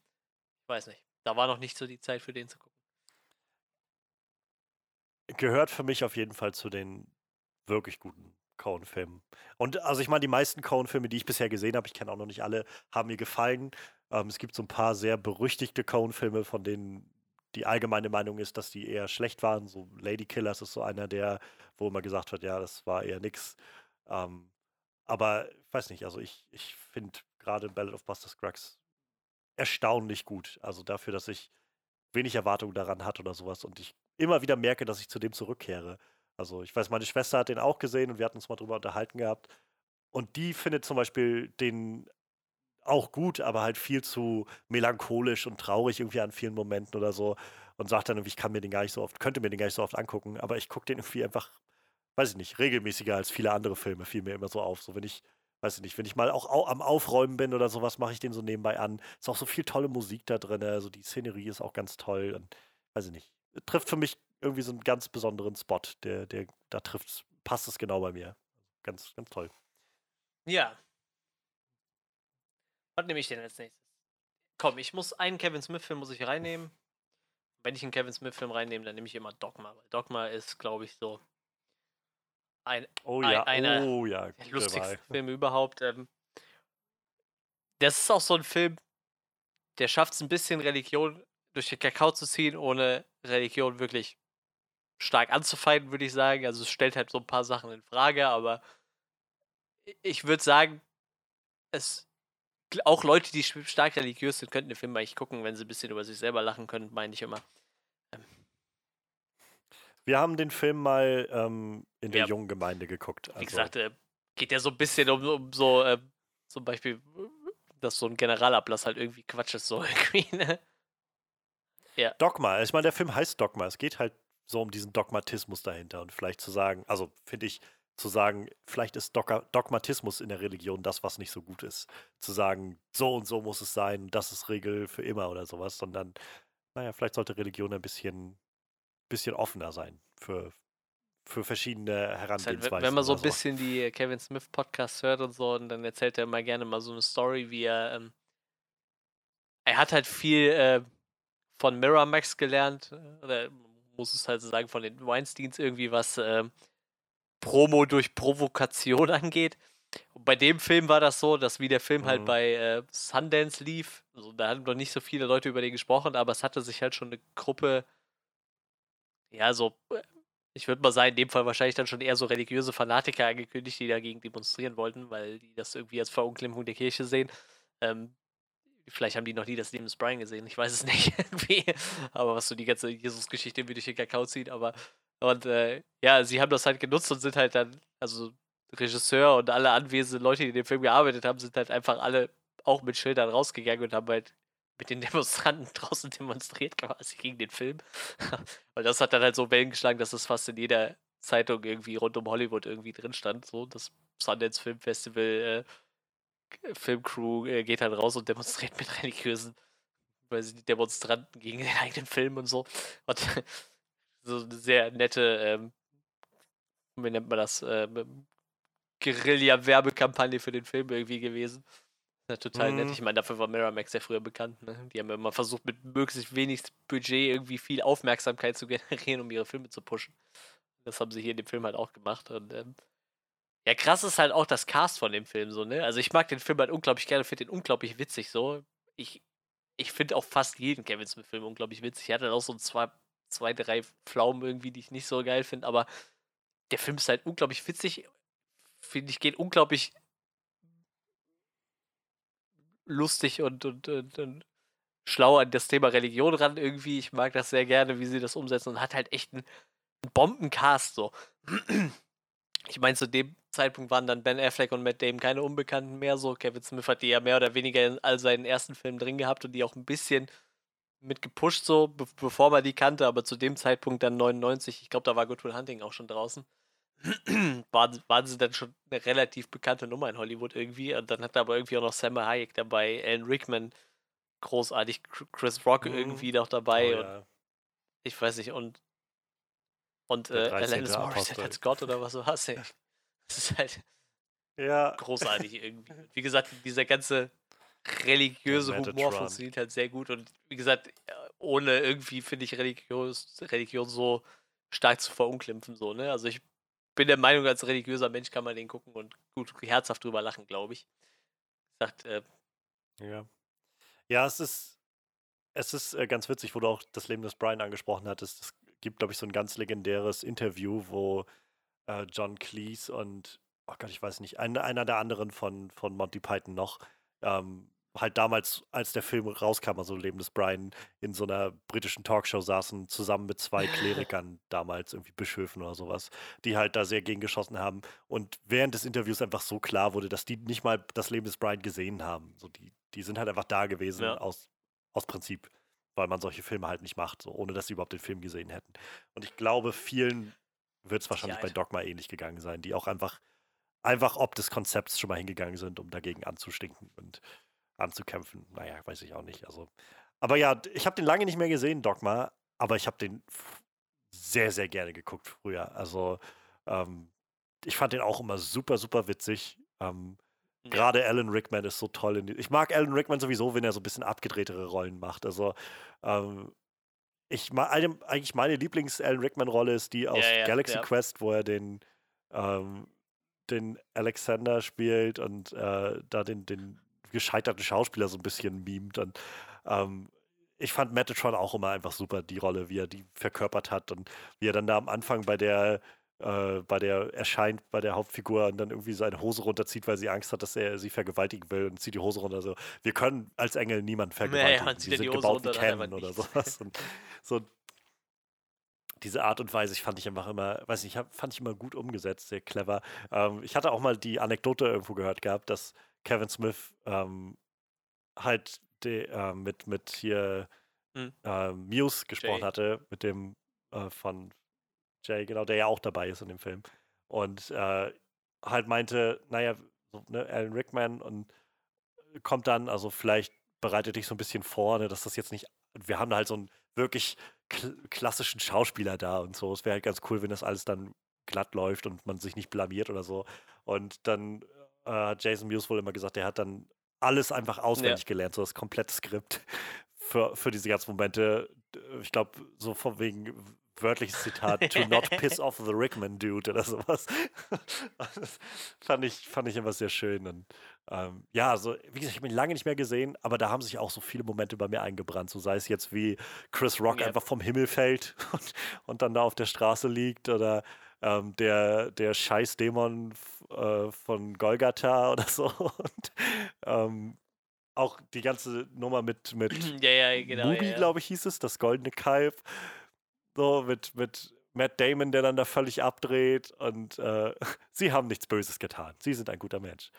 ich weiß nicht. Da war noch nicht so die Zeit für den zu gucken. Gehört für mich auf jeden Fall zu den wirklich guten Coen-Filmen. Und also ich meine, die meisten Coen-Filme, die ich bisher gesehen habe, ich kenne auch noch nicht alle, haben mir gefallen. Ähm, es gibt so ein paar sehr berüchtigte Coen-Filme, von denen die allgemeine Meinung ist, dass die eher schlecht waren. So Lady Killers ist so einer der, wo immer gesagt wird, ja, das war eher nix. Ähm, aber ich weiß nicht, also ich, ich finde gerade Ballad of Buster Scruggs erstaunlich gut. Also dafür, dass ich wenig Erwartung daran hatte oder sowas und ich immer wieder merke, dass ich zu dem zurückkehre. Also ich weiß, meine Schwester hat den auch gesehen und wir hatten uns mal drüber unterhalten gehabt. Und die findet zum Beispiel den auch gut, aber halt viel zu melancholisch und traurig irgendwie an vielen Momenten oder so. Und sagt dann, ich kann mir den gar nicht so oft, könnte mir den gar nicht so oft angucken, aber ich gucke den irgendwie einfach, weiß ich nicht, regelmäßiger als viele andere Filme, fiel mir immer so auf. So, wenn ich, weiß ich nicht, wenn ich mal auch au am Aufräumen bin oder sowas, mache ich den so nebenbei an. Ist auch so viel tolle Musik da drin, also die Szenerie ist auch ganz toll und weiß ich nicht. Trifft für mich irgendwie so einen ganz besonderen Spot, der, der, da trifft, passt es genau bei mir. Ganz, ganz toll. Ja, was nehme ich denn als nächstes? Komm, ich muss einen Kevin Smith-Film muss ich reinnehmen. Wenn ich einen Kevin Smith-Film reinnehme, dann nehme ich immer Dogma. Weil Dogma ist, glaube ich, so ein, oh ja, ein, einer oh ja, der lustigsten Filme überhaupt. Ähm, das ist auch so ein Film, der schafft es ein bisschen Religion durch den Kakao zu ziehen, ohne Religion wirklich stark anzufeinden, würde ich sagen. Also es stellt halt so ein paar Sachen in Frage, aber ich würde sagen, es auch Leute, die stark religiös sind, könnten den Film eigentlich gucken, wenn sie ein bisschen über sich selber lachen können, meine ich immer. Ähm. Wir haben den Film mal ähm, in der ja, jungen Gemeinde geguckt. Also. Wie gesagt, äh, geht ja so ein bisschen um, um so, äh, zum Beispiel, dass so ein Generalablass halt irgendwie Quatsch ist, so irgendwie, ne? Ja. Dogma, ich meine, der Film heißt Dogma. Es geht halt so um diesen Dogmatismus dahinter und vielleicht zu sagen, also finde ich, zu sagen, vielleicht ist Dogmatismus in der Religion das, was nicht so gut ist. Zu sagen, so und so muss es sein, das ist Regel für immer oder sowas, sondern, naja, vielleicht sollte Religion ein bisschen, bisschen offener sein für, für verschiedene Herangehensweisen. Halt, wenn man so ein bisschen die Kevin Smith Podcasts hört und so, und dann erzählt er immer gerne mal so eine Story, wie er, ähm, er hat halt viel äh, von Miramax gelernt, äh, oder muss es halt so sagen, von den Weinsteins irgendwie was, äh, Promo durch Provokation angeht. Und bei dem Film war das so, dass wie der Film halt mhm. halt bei äh, Sundance lief, also da haben noch nicht so viele Leute über den gesprochen, aber es hatte sich halt schon eine Gruppe, ja, so, ich würde mal sagen, in dem Fall wahrscheinlich dann schon eher so religiöse Fanatiker angekündigt, die dagegen demonstrieren wollten, weil die das irgendwie als Verunglimpfung der Kirche sehen. Ähm, vielleicht haben die noch nie das Leben des Brian gesehen, ich weiß es nicht irgendwie. Aber was so die ganze Jesus-Geschichte wie durch den Kakao zieht, aber und äh, ja, sie haben das halt genutzt und sind halt dann, also Regisseur und alle anwesenden Leute, die in dem Film gearbeitet haben, sind halt einfach alle auch mit Schildern rausgegangen und haben halt mit den Demonstranten draußen demonstriert quasi gegen den Film. Weil das hat dann halt so Wellen geschlagen, dass das fast in jeder Zeitung irgendwie rund um Hollywood irgendwie drin stand. So, das Sundance Film Festival äh, Filmcrew äh, geht halt raus und demonstriert mit religiösen, weil sie die Demonstranten gegen den eigenen Film und so. Und so eine sehr nette, ähm, wie nennt man das, ähm, Guerilla-Werbekampagne für den Film irgendwie gewesen. Ja, total mhm. nett. Ich meine, dafür war Miramax ja früher bekannt. Ne? Die haben immer versucht, mit möglichst wenig Budget irgendwie viel Aufmerksamkeit zu generieren, um ihre Filme zu pushen. Das haben sie hier in dem Film halt auch gemacht. Und ähm, ja, krass ist halt auch das Cast von dem Film so, ne? Also ich mag den Film halt unglaublich gerne, finde den unglaublich witzig so. Ich ich finde auch fast jeden Kevin Smith-Film unglaublich witzig. Er hat dann auch so zwei, zwei, drei Pflaumen irgendwie, die ich nicht so geil finde, aber der Film ist halt unglaublich witzig. Finde ich, geht unglaublich lustig und, und, und, und, schlau an das Thema Religion ran irgendwie. Ich mag das sehr gerne, wie sie das umsetzen und hat halt echt einen, einen Bombencast so. Ich meine, zu dem Zeitpunkt waren dann Ben Affleck und Matt Damon keine Unbekannten mehr so. Kevin Smith hat die ja mehr oder weniger in all seinen ersten Filmen drin gehabt und die auch ein bisschen mit gepusht so, be bevor man die kannte, aber zu dem Zeitpunkt dann 99, ich glaube, da war Good Will Hunting auch schon draußen. waren, waren sie dann schon eine relativ bekannte Nummer in Hollywood irgendwie. Und dann hat er aber irgendwie auch noch Sam Hayek dabei, Alan Rickman, großartig, Chris Rock mhm. irgendwie noch dabei. Oh, ja. ich weiß nicht, und und äh, Alanis Morissette als Gott oder was war es? Das ist halt ja. großartig irgendwie. Wie gesagt, dieser ganze religiöse Humor funktioniert halt sehr gut und wie gesagt, ohne irgendwie, finde ich, religiös, Religion so stark zu verunglimpfen, so, ne? Also ich bin der Meinung, als religiöser Mensch kann man den gucken und gut herzhaft drüber lachen, glaube ich. Sagt, äh, ja. Ja, es ist, es ist äh, ganz witzig, wo du auch das Leben des Brian angesprochen hattest. Es gibt, glaube ich, so ein ganz legendäres Interview, wo äh, John Cleese und, oh Gott, ich weiß nicht, ein, einer der anderen von, von Monty Python noch, ähm, halt damals, als der Film rauskam, also Leben des Brian, in so einer britischen Talkshow saßen, zusammen mit zwei Klerikern damals, irgendwie Bischöfen oder sowas, die halt da sehr gegen geschossen haben. Und während des Interviews einfach so klar wurde, dass die nicht mal das Leben des Brian gesehen haben. So, die, die sind halt einfach da gewesen ja. aus, aus Prinzip, weil man solche Filme halt nicht macht, so, ohne dass sie überhaupt den Film gesehen hätten. Und ich glaube, vielen wird es wahrscheinlich bei Dogma ähnlich gegangen sein, die auch einfach, einfach ob des Konzepts schon mal hingegangen sind, um dagegen anzustinken. Und anzukämpfen. Naja, weiß ich auch nicht. Also, aber ja, ich habe den lange nicht mehr gesehen, Dogma, aber ich habe den sehr, sehr gerne geguckt früher. Also, ähm, ich fand den auch immer super, super witzig. Ähm, ja. Gerade Alan Rickman ist so toll. Die, ich mag Alan Rickman sowieso, wenn er so ein bisschen abgedrehtere Rollen macht. Also, ähm, ich eigentlich meine Lieblings-Alan Rickman-Rolle ist die aus ja, ja, Galaxy Quest, wo er den, ähm, den Alexander spielt und äh, da den, den gescheiterten Schauspieler so ein bisschen mimt. Und ähm, ich fand Metatron auch immer einfach super, die Rolle, wie er die verkörpert hat und wie er dann da am Anfang bei der äh, bei der erscheint bei der Hauptfigur und dann irgendwie seine Hose runterzieht, weil sie Angst hat, dass er sie vergewaltigen will und zieht die Hose runter. So, wir können als Engel niemanden vergewaltigen. Nee, die sind die gebaut wie Ken oder sowas. Und so diese Art und Weise, ich fand ich einfach immer, weiß nicht, fand ich immer gut umgesetzt, sehr clever. Ähm, ich hatte auch mal die Anekdote irgendwo gehört gehabt, dass Kevin Smith ähm, halt de, äh, mit, mit hier hm. äh, Muse gesprochen Jay. hatte, mit dem äh, von Jay, genau, der ja auch dabei ist in dem Film. Und äh, halt meinte, naja, so, ne, Alan Rickman und kommt dann, also vielleicht bereitet dich so ein bisschen vor, ne, dass das jetzt nicht, wir haben halt so einen wirklich kl klassischen Schauspieler da und so. Es wäre halt ganz cool, wenn das alles dann glatt läuft und man sich nicht blamiert oder so. Und dann äh, Jason Mewes wohl immer gesagt, der hat dann alles einfach auswendig ja. gelernt, so das komplette Skript für, für diese ganzen Momente. Ich glaube, so von wegen wörtliches Zitat, to not piss off the Rickman dude oder sowas. das fand ich, fand ich immer sehr schön. Und ähm, ja, also, wie gesagt, ich habe ihn lange nicht mehr gesehen, aber da haben sich auch so viele Momente bei mir eingebrannt. So sei es jetzt wie Chris Rock ja. einfach vom Himmel fällt und, und dann da auf der Straße liegt oder ähm, der, der Scheißdämon äh, von Golgatha oder so. Und ähm, auch die ganze Nummer mit, mit ja, ja, genau, Mubi, ja, glaube ich, hieß es, das goldene Kalb. So, mit, mit Matt Damon, der dann da völlig abdreht. Und äh, sie haben nichts Böses getan. Sie sind ein guter Mensch.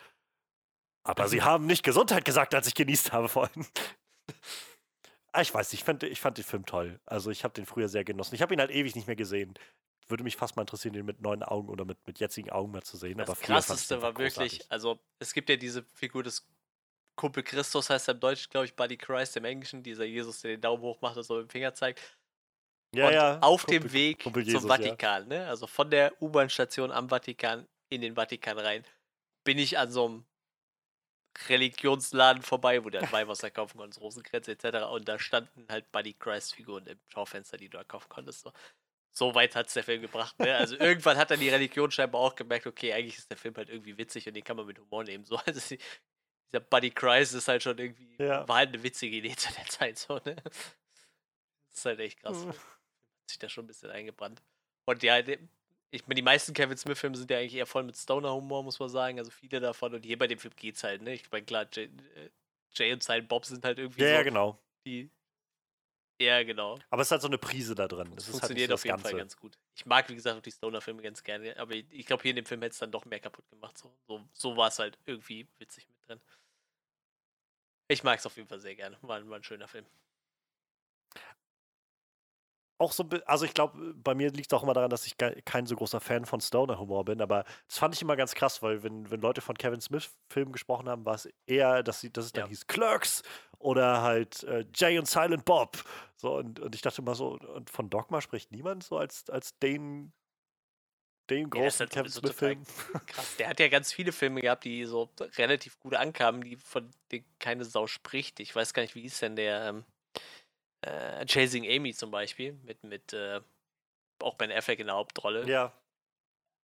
Aber sie haben nicht Gesundheit gesagt, als ich genießt habe vorhin. Ah, ich weiß, ich fand, ich fand den Film toll. Also ich habe den früher sehr genossen. Ich habe ihn halt ewig nicht mehr gesehen würde mich fast mal interessieren, den mit neuen Augen oder mit, mit jetzigen Augen mal zu sehen. Das aber krasseste war wirklich, also es gibt ja diese Figur des Kumpel Christus, heißt er im Deutschen, glaube ich, Buddy Christ im Englischen, dieser Jesus, der den Daumen hoch macht und so mit dem Finger zeigt. Ja, und ja. Auf Kumpel, dem Weg Jesus, zum Vatikan, ja. ne? Also von der U-Bahn-Station am Vatikan in den Vatikan rein, bin ich an so einem Religionsladen vorbei, wo du halt Weihwasser kaufen konntest, Rosenkränze etc. Und da standen halt Buddy Christ-Figuren im Schaufenster, die du da kaufen konntest. So so weit hat es der Film gebracht. Ne? Also irgendwann hat dann die Religion scheinbar auch gemerkt, okay, eigentlich ist der Film halt irgendwie witzig und den kann man mit Humor nehmen. So, also dieser Buddy Christ ist halt schon irgendwie, Ja. war halt eine witzige Idee zu der Zeit so, ne? Das ist halt echt krass. Mhm. Hat sich da schon ein bisschen eingebrannt. Und ja, ich meine, die meisten Kevin Smith-Filme sind ja eigentlich eher voll mit Stoner-Humor, muss man sagen. Also viele davon. Und hier bei dem Film geht's halt, ne? Ich meine, klar, Jay, äh, Jay und Silent Bob sind halt irgendwie Ja, so ja, genau. die. Ja, genau. Aber es ist halt so eine Prise da drin. Das halt funktioniert nicht auf das jeden Ganze. Fall ganz gut. Ich mag, wie gesagt, auch die Stoner-Filme ganz gerne, aber ich, ich glaube, hier in dem Film hätte es dann doch mehr kaputt gemacht. So, so, so war es halt irgendwie witzig mit drin. Ich mag es auf jeden Fall sehr gerne. War, war ein schöner Film. auch so, also ich glaube, bei mir liegt es auch immer daran, dass ich kein so großer Fan von Stoner-Humor bin, aber das fand ich immer ganz krass, weil wenn, wenn Leute von Kevin Smith-Filmen gesprochen haben, war es eher, dass, sie, dass es dann Ja. hieß Clerks oder halt äh, Jay und Silent Bob. So, und, und ich dachte immer so, und von Dogma spricht niemand so als, als den, den Ja, ist großen halt Kevin Smith-Film. Krass. Der hat ja ganz viele Filme gehabt, die so relativ gut ankamen, die von denen keine Sau spricht. Ich weiß gar nicht, wie hieß denn der ähm, äh, Chasing Amy zum Beispiel mit, mit äh, auch Ben Affleck in der Hauptrolle. Ja,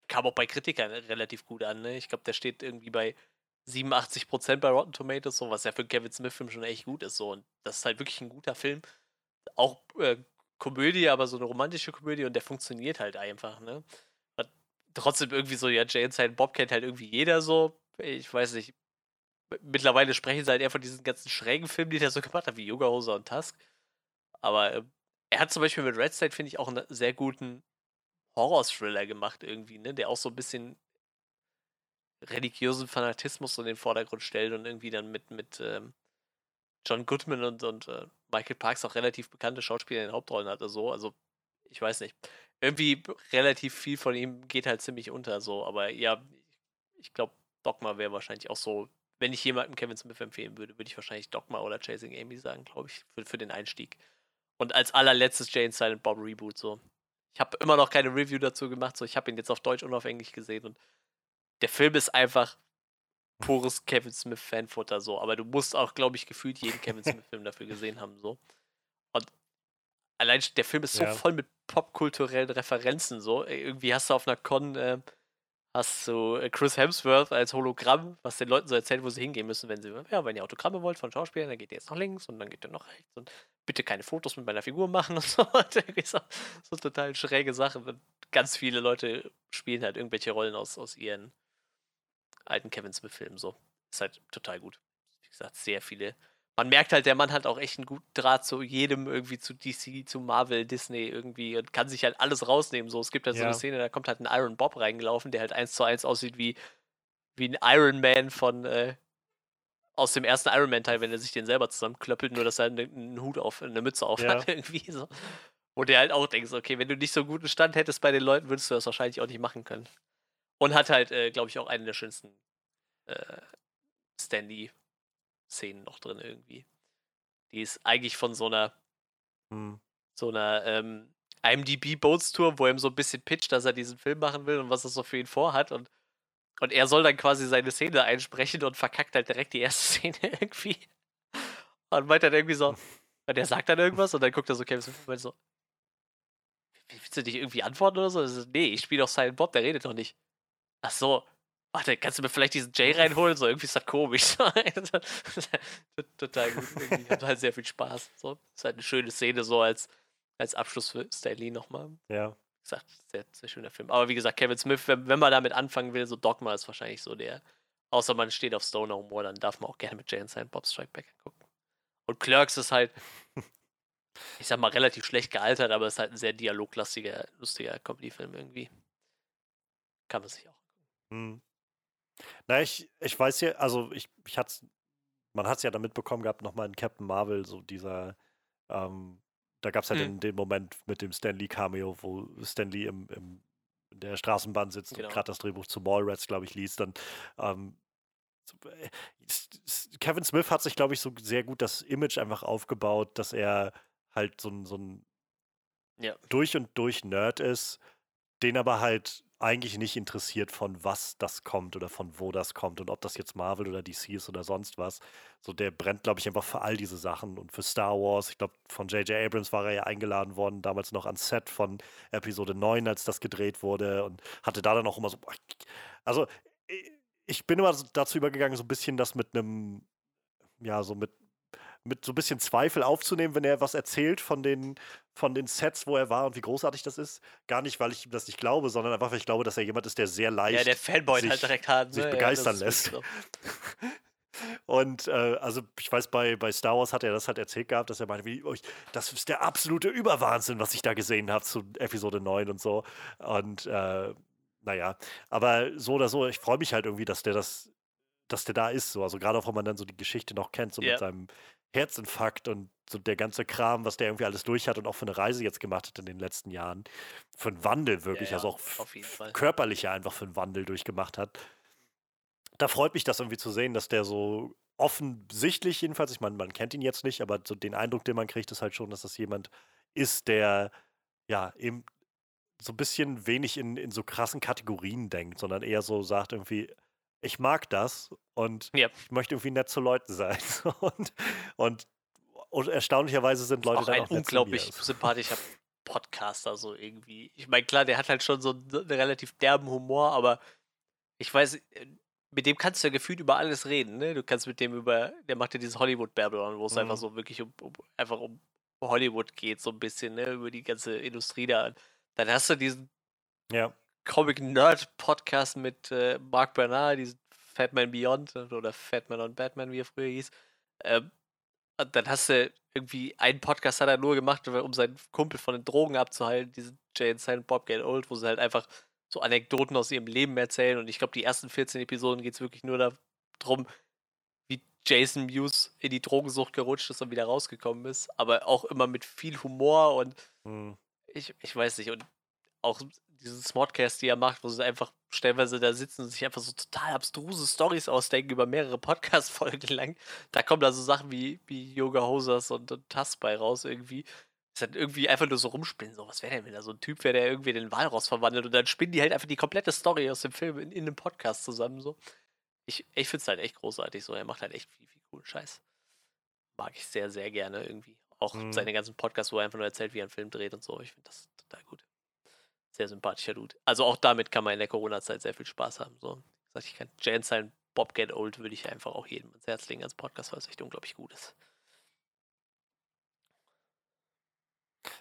kam auch bei Kritikern relativ gut an. Ne? Ich glaube, der steht irgendwie bei 87% bei Rotten Tomatoes, so was ja für Kevin Smith-Film schon echt gut ist. So. Und das ist halt wirklich ein guter Film. Auch äh, Komödie, aber so eine romantische Komödie und der funktioniert halt einfach. Ne? Hat trotzdem irgendwie so, ja, Jay und Silent Bob kennt halt irgendwie jeder so. Ich weiß nicht. Mittlerweile sprechen sie halt eher von diesen ganzen schrägen Filmen, die der so gemacht hat, wie Yoga Hose und Tusk. Aber äh, er hat zum Beispiel mit Red State, finde ich, auch einen sehr guten Horror-Thriller gemacht irgendwie, ne? Der auch so ein bisschen religiösen Fanatismus in den Vordergrund stellt und irgendwie dann mit, mit ähm, John Goodman und, und äh, Michael Parks auch relativ bekannte Schauspieler in den Hauptrollen hatte, so. Also, ich weiß nicht. Irgendwie relativ viel von ihm geht halt ziemlich unter, so. Aber ja, ich glaube, Dogma wäre wahrscheinlich auch so, wenn ich jemandem Kevin Smith empfehlen würde, würde ich wahrscheinlich Dogma oder Chasing Amy sagen, glaube ich, für, für den Einstieg. Und als allerletztes Jane Silent Bob Reboot, so. Ich habe immer noch keine Review dazu gemacht, so. Ich habe ihn jetzt auf Deutsch und auf Englisch gesehen und der Film ist einfach pures Kevin Smith Fanfutter so, aber du musst auch, glaube ich, gefühlt jeden Kevin Smith Film dafür gesehen haben so. Und allein der Film ist so Ja. voll mit popkulturellen Referenzen so. Irgendwie hast du auf einer Con äh, hast du äh, Chris Hemsworth als Hologramm, was den Leuten so erzählt, wo sie hingehen müssen, wenn sie ja, wenn ihr Autogramme wollt von Schauspielern, dann geht ihr jetzt nach links und dann geht ihr nach rechts und bitte keine Fotos mit meiner Figur machen und so. Und irgendwie so, so total schräge Sachen. Ganz viele Leute spielen halt irgendwelche Rollen aus, aus ihren alten Kevin Smith-Filmen so. Ist halt total gut. Wie gesagt, sehr viele. Man merkt halt, der Mann hat auch echt einen guten Draht zu jedem, irgendwie zu DC, zu Marvel, Disney irgendwie und kann sich halt alles rausnehmen. So, es gibt halt so Ja. eine Szene, da kommt halt ein Iron Bob reingelaufen, der halt eins zu eins aussieht wie, wie ein Iron Man von äh, aus dem ersten Iron Man-Teil, wenn er sich den selber zusammenklöppelt, nur dass er einen, einen Hut auf, eine Mütze auf Ja. hat, irgendwie so. Wo der halt auch denkst, okay, wenn du nicht so einen guten Stand hättest bei den Leuten, würdest du das wahrscheinlich auch nicht machen können. Und hat halt, äh, glaube ich, auch eine der schönsten äh, Stanley-Szenen noch drin irgendwie. Die ist eigentlich von so einer, Hm. so einer ähm, IMDb Boats Tour, wo er ihm so ein bisschen pitcht, dass er diesen Film machen will und was er so für ihn vorhat. Und, und er soll dann quasi seine Szene einsprechen und verkackt halt direkt die erste Szene irgendwie. Und meint dann irgendwie so, und er sagt dann irgendwas und dann guckt er so Kevin Smith und so, "Wie- willst du dich irgendwie antworten oder so? So nee, ich spiele doch Silent Bob, der redet doch nicht. Ach so, warte, kannst du mir vielleicht diesen Jay reinholen? So, irgendwie ist das komisch. Total gut. Irgendwie. Hatte halt sehr viel Spaß. So, ist halt eine schöne Szene, so als, als Abschluss für Stanley nochmal. Wie Ja. gesagt, sehr, sehr schöner Film. Aber wie gesagt, Kevin Smith, wenn, wenn man damit anfangen will, so Dogma ist wahrscheinlich so der. Außer man steht auf Stoner Humor, dann darf man auch gerne mit Jay and Silent Bob Strike Back gucken. Und Clerks ist halt, ich sag mal, relativ schlecht gealtert, aber ist halt ein sehr dialoglastiger, lustiger Comedy-Film irgendwie. Kann man sich auch. Hm. Na, ich, ich weiß ja, also ich, ich hat's, man hat es ja dann mitbekommen gehabt, nochmal in Captain Marvel, so dieser, ähm, da gab es halt Mhm. den, den Moment mit dem Stan Lee Cameo, wo Stan Lee im, im, in der Straßenbahn sitzt Genau. und gerade das Drehbuch zu Mallrats, glaube ich, liest, dann ähm, äh, Kevin Smith hat sich, glaube ich, so sehr gut das Image einfach aufgebaut, dass er halt so ein, so ein Ja. durch und durch Nerd ist, den aber halt eigentlich nicht interessiert, von was das kommt oder von wo das kommt und ob das jetzt Marvel oder DC ist oder sonst was. So, der brennt, glaube ich, einfach für all diese Sachen und für Star Wars. Ich glaube, von J.J. Abrams war er ja eingeladen worden, damals noch ans Set von Episode 9, als das gedreht wurde und hatte da dann auch immer so. Also, ich bin immer dazu übergegangen, so ein bisschen das mit einem, ja, so mit, mit so ein bisschen Zweifel aufzunehmen, wenn er was erzählt von den, von den Sets, wo er war und wie großartig das ist. Gar nicht, weil ich ihm das nicht glaube, sondern einfach, weil ich glaube, dass er jemand ist, der sehr leicht ja, der Fanboy sich, halt direkt hat, ne? sich begeistern ja, lässt. Und äh, also ich weiß, bei, bei Star Wars hat er das halt erzählt gehabt, dass er meinte, wie, das ist der absolute Überwahnsinn, was ich da gesehen habe zu Episode 9 und so. Und äh, naja, aber so oder so, ich freue mich halt irgendwie, dass der das, dass der da ist. So. Also gerade auch, wenn man dann so die Geschichte noch kennt, so yeah. mit seinem Herzinfarkt und so der ganze Kram, was der irgendwie alles durch hat und auch für eine Reise jetzt gemacht hat in den letzten Jahren. Für einen Wandel wirklich, ja, ja, also auch körperlicher einfach für einen Wandel durchgemacht hat. Da freut mich das irgendwie zu sehen, dass der so offensichtlich jedenfalls, ich meine, man kennt ihn jetzt nicht, aber so den Eindruck, den man kriegt, ist halt schon, dass das jemand ist, der ja eben so ein bisschen wenig in, in so krassen Kategorien denkt, sondern eher so sagt irgendwie, ich mag das und ja. ich möchte irgendwie nett zu Leuten sein. und, und, und erstaunlicherweise sind Leute auch dann ein auch unglaublich sympathischer Podcaster so irgendwie. Ich meine, klar, der hat halt schon so einen relativ derben Humor, aber ich weiß, äh, mit dem kannst du ja gefühlt über alles reden, ne? Du kannst mit dem über, der macht ja dieses Hollywood-Babylon, wo es mhm. einfach so wirklich um, um, einfach um Hollywood geht, so ein bisschen, ne? Über die ganze Industrie da. Dann hast du diesen ja. Comic-Nerd-Podcast mit äh, Mark Bernard, diesen Fatman Beyond oder Fatman on Batman, wie er früher hieß. Ähm, und dann hast du irgendwie einen Podcast hat er nur gemacht, um seinen Kumpel von den Drogen abzuhalten, diesen Jay and Silent Bob Get Old, wo sie halt einfach so Anekdoten aus ihrem Leben erzählen. Und ich glaube, die ersten 14 Episoden geht es wirklich nur darum, wie Jason Mewes in die Drogensucht gerutscht ist und wieder rausgekommen ist. Aber auch immer mit viel Humor und mhm. ich, ich weiß nicht. Und auch diesen Smodcast, die er macht, wo sie einfach stellenweise da sitzen und sich einfach so total abstruse Stories ausdenken über mehrere Podcast-Folgen lang. Da kommen da so Sachen wie, wie Yoga Hosers und, und Tass bei raus irgendwie. Das ist halt irgendwie einfach nur so rumspinnen. So, was wäre denn, wenn da so ein Typ wäre, der irgendwie den Walross verwandelt und dann spinnen die halt einfach die komplette Story aus dem Film in, in einem Podcast zusammen. So. Ich, ich finde es halt echt großartig so. Er macht halt echt viel, viel coolen Scheiß. Mag ich sehr, sehr gerne irgendwie. Auch mhm. seine ganzen Podcasts, wo er einfach nur erzählt, wie er einen Film dreht und so. Ich finde das total gut. Sehr sympathischer Dude. Also auch damit kann man in der Corona-Zeit sehr viel Spaß haben. So. Ich, ich kann Jane sein Bob Get Old würde ich einfach auch jedem ans Herz legen als Podcast, weil es echt unglaublich gut ist.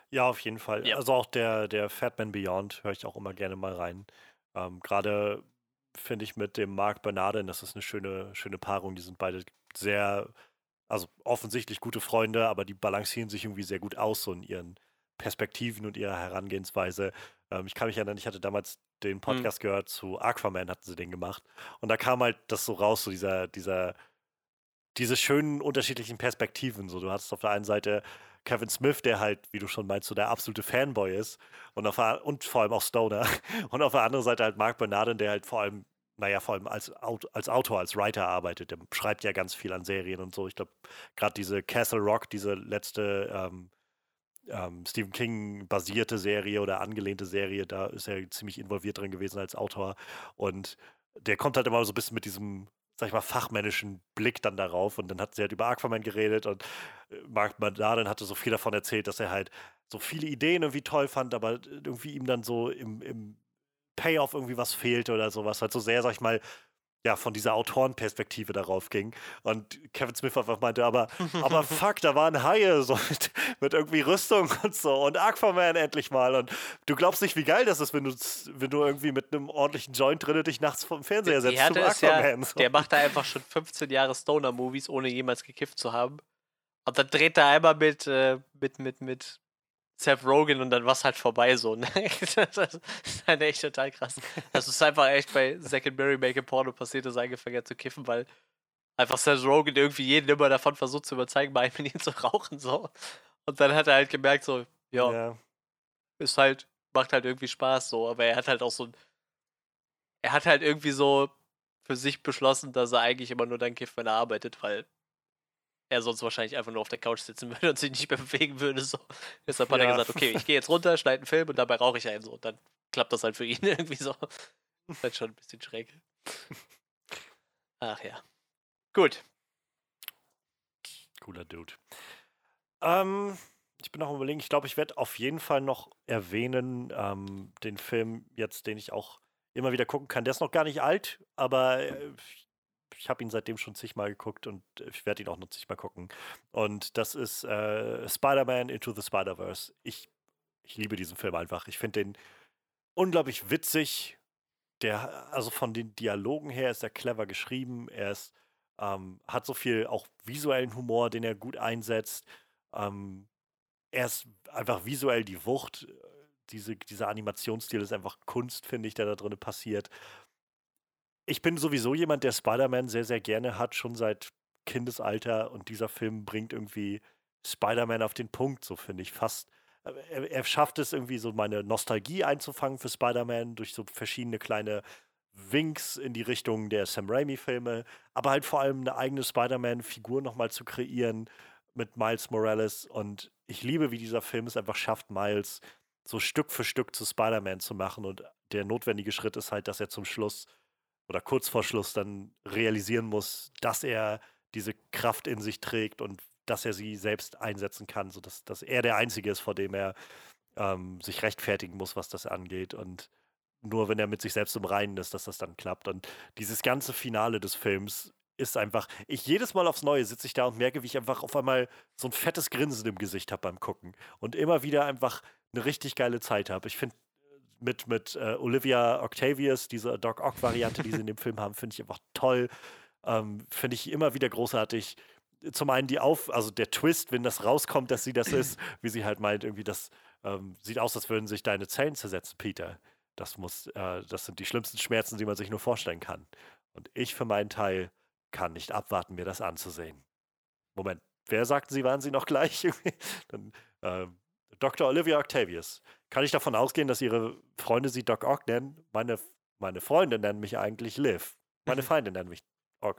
Ja, auf jeden Fall. Ja. Also auch der, der Fatman Beyond höre ich auch immer gerne mal rein. Ähm, Gerade finde ich mit dem Mark Bernardin, das ist eine schöne, schöne Paarung. Die sind beide sehr, also offensichtlich gute Freunde, aber die balancieren sich irgendwie sehr gut aus, so in ihren Perspektiven und ihrer Herangehensweise. Ähm, ich kann mich erinnern, ich hatte damals den hm. Podcast mhm. gehört zu Aquaman, hatten sie den gemacht. Und da kam halt das so raus, so dieser, dieser, diese schönen unterschiedlichen Perspektiven. So, du hattest auf der einen Seite Kevin Smith, der halt, wie du schon meinst, so der absolute Fanboy ist und, auf, und vor allem auch Stoner. Und auf der anderen Seite halt Mark Bernardin, der halt vor allem, naja, vor allem als, als Autor, als Writer arbeitet. Der schreibt ja ganz viel an Serien und so. Ich glaube, gerade diese Castle Rock, diese letzte ähm, ähm, Stephen King basierte Serie oder angelehnte Serie, da ist er ziemlich involviert drin gewesen als Autor. Und der kommt halt immer so ein bisschen mit diesem sag ich mal, fachmännischen Blick dann darauf. Und dann hat sie halt über Aquaman geredet und äh, Mark Madarin hatte so viel davon erzählt, dass er halt so viele Ideen irgendwie toll fand, aber irgendwie ihm dann so im, im Payoff irgendwie was fehlte oder sowas. Halt so sehr, sag ich mal, ja, von dieser Autorenperspektive darauf ging. Und Kevin Smith einfach meinte, aber, aber fuck, da waren Haie so mit, mit, irgendwie Rüstung und so und Aquaman endlich mal. Und du glaubst nicht, wie geil das ist, wenn du, wenn du irgendwie mit einem ordentlichen Joint drin dich nachts vom Fernseher setzt zum Aquaman. Ja, so. Der macht da einfach schon 15 Jahre Stoner-Movies, ohne jemals gekifft zu haben. Und dann dreht er einmal mit, äh, mit, mit, mit Seth Rogen und dann war es halt vorbei so. Ne? das ist halt echt total krass. Das ist einfach echt bei Second Mary Make Porno passiert, dass er angefangen hat zu kiffen, weil einfach Seth Rogen irgendwie jeden immer davon versucht zu überzeugen, bei ihm zu rauchen so. Und dann hat er halt gemerkt so, ja, ja, ist halt, macht halt irgendwie Spaß so, aber er hat halt auch so er hat halt irgendwie so für sich beschlossen, dass er eigentlich immer nur dann kifft, wenn er arbeitet, weil er sonst wahrscheinlich einfach nur auf der Couch sitzen würde und sich nicht mehr bewegen würde. So. Deshalb hat ja. er gesagt, okay, ich gehe jetzt runter, schneide einen Film und dabei rauche ich einen so. Und dann klappt das halt für ihn irgendwie so. Das ist halt schon ein bisschen schräg. Ach ja. Gut. Cooler Dude. Ähm, ich bin noch überlegen, ich glaube, ich werde auf jeden Fall noch erwähnen, ähm, den Film jetzt, den ich auch immer wieder gucken kann. Der ist noch gar nicht alt, aber äh, ich habe ihn seitdem schon zigmal geguckt und ich werde ihn auch noch zigmal gucken. Und das ist äh, Spider-Man Into the Spider-Verse. Ich, ich liebe diesen Film einfach. Ich finde den unglaublich witzig. Der, also von den Dialogen her ist er clever geschrieben. Er ist, ähm, hat so viel auch visuellen Humor, den er gut einsetzt. Ähm, er ist einfach visuell die Wucht. Diese, dieser Animationsstil ist einfach Kunst, finde ich, der da drin passiert. Ich bin sowieso jemand, der Spider-Man sehr, sehr gerne hat, schon seit Kindesalter. Und dieser Film bringt irgendwie Spider-Man auf den Punkt, so finde ich fast. Er, er, schafft es irgendwie so meine Nostalgie einzufangen für Spider-Man durch so verschiedene kleine Winks in die Richtung der Sam Raimi-Filme, aber halt vor allem eine eigene Spider-Man-Figur nochmal zu kreieren mit Miles Morales. Und ich liebe, wie dieser Film es einfach schafft, Miles so Stück für Stück zu Spider-Man zu machen. Und der notwendige Schritt ist halt, dass er zum Schluss oder kurz vor Schluss dann realisieren muss, dass er diese Kraft in sich trägt und dass er sie selbst einsetzen kann, sodass dass er der Einzige ist, vor dem er ähm, sich rechtfertigen muss, was das angeht. Und nur wenn er mit sich selbst im Reinen ist, dass das dann klappt. Und dieses ganze Finale des Films ist einfach, ich jedes Mal aufs Neue sitze ich da und merke, wie ich einfach auf einmal so ein fettes Grinsen im Gesicht habe beim Gucken und immer wieder einfach eine richtig geile Zeit habe. Ich finde mit, mit äh, Olivia Octavius, diese Doc Ock-Variante, die sie in dem Film haben, finde ich einfach toll. Ähm, finde ich immer wieder großartig. Zum einen die Auf, also der Twist, wenn das rauskommt, dass sie das ist, wie sie halt meint, irgendwie, das ähm, sieht aus, als würden sich deine Zellen zersetzen, Peter. Das muss, äh, das sind die schlimmsten Schmerzen, die man sich nur vorstellen kann. Und ich für meinen Teil kann nicht abwarten, mir das anzusehen. Moment, wer sagten Sie, waren Sie noch gleich? Dann, äh, Dr. Olivia Octavius. Kann ich davon ausgehen, dass Ihre Freunde Sie Doc Ock nennen? Meine, meine Freunde nennen mich eigentlich Liv. Meine mhm. Feinde nennen mich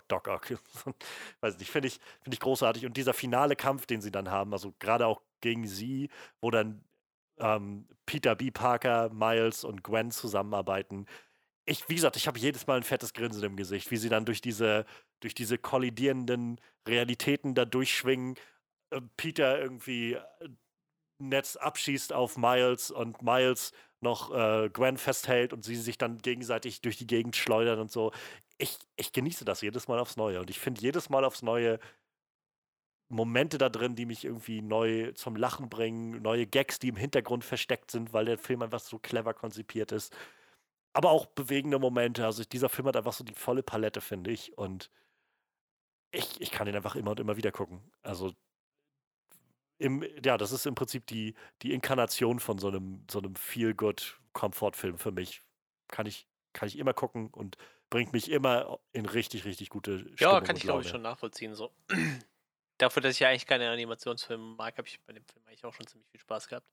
Doc Ock. Weiß nicht, finde ich, find ich großartig. Und dieser finale Kampf, den sie dann haben, also gerade auch gegen sie, wo dann ähm, Peter B. Parker, Miles und Gwen zusammenarbeiten. Ich, wie gesagt, ich habe jedes Mal ein fettes Grinsen im Gesicht, wie sie dann durch diese, durch diese kollidierenden Realitäten da durchschwingen. Äh, Peter irgendwie äh, Netz abschießt auf Miles und Miles noch äh, Gwen festhält und sie sich dann gegenseitig durch die Gegend schleudern und so. Ich, ich genieße das jedes Mal aufs Neue und ich finde jedes Mal aufs Neue Momente da drin, die mich irgendwie neu zum Lachen bringen, neue Gags, die im Hintergrund versteckt sind, weil der Film einfach so clever konzipiert ist. Aber auch bewegende Momente. Also dieser Film hat einfach so die volle Palette, finde ich. Und ich, ich kann ihn einfach immer und immer wieder gucken. Also im, ja, das ist im Prinzip die, die Inkarnation von so einem, so einem Feel-Good-Komfortfilm für mich. Kann ich, kann ich immer gucken und bringt mich immer in richtig, richtig gute Stimmung Ja, kann ich glaube ich schon nachvollziehen. So. Dafür, dass ich ja eigentlich keine Animationsfilme mag, habe ich bei dem Film eigentlich auch schon ziemlich viel Spaß gehabt.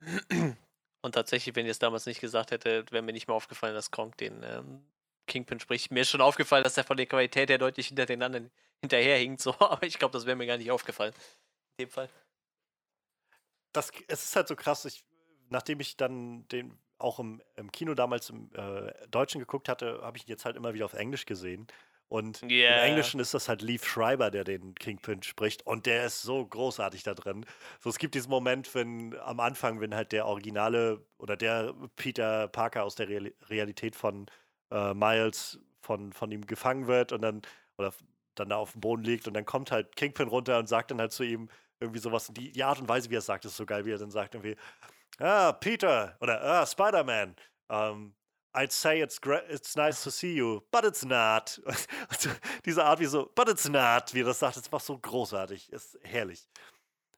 Und tatsächlich, wenn ihr es damals nicht gesagt hättet, wäre mir nicht mehr aufgefallen, dass Kronk den ähm, Kingpin spricht. Mir ist schon aufgefallen, dass er von der Qualität her deutlich hinter den anderen hinterherhinkt, so, aber ich glaube, das wäre mir gar nicht aufgefallen. In dem Fall das, es ist halt so krass, ich, nachdem ich dann den auch im, im Kino damals im äh, Deutschen geguckt hatte, habe ich ihn jetzt halt immer wieder auf Englisch gesehen. Und yeah. im Englischen ist das halt Leaf Schreiber, der den Kingpin spricht. Und der ist so großartig da drin. So, es gibt diesen Moment, wenn am Anfang, wenn halt der Originale oder der Peter Parker aus der Real Realität von äh, Miles von, von ihm gefangen wird und dann oder dann da auf dem Boden liegt und dann kommt halt Kingpin runter und sagt dann halt zu ihm, irgendwie sowas. Die, die Art und Weise, wie er es sagt, ist so geil, wie er dann sagt irgendwie, ah, Peter oder ah, Spider-Man. Um, ähm, I'd say it's, it's nice to see you, but it's not. Diese Art wie so, but it's not, wie er das sagt, ist einfach so großartig, ist herrlich.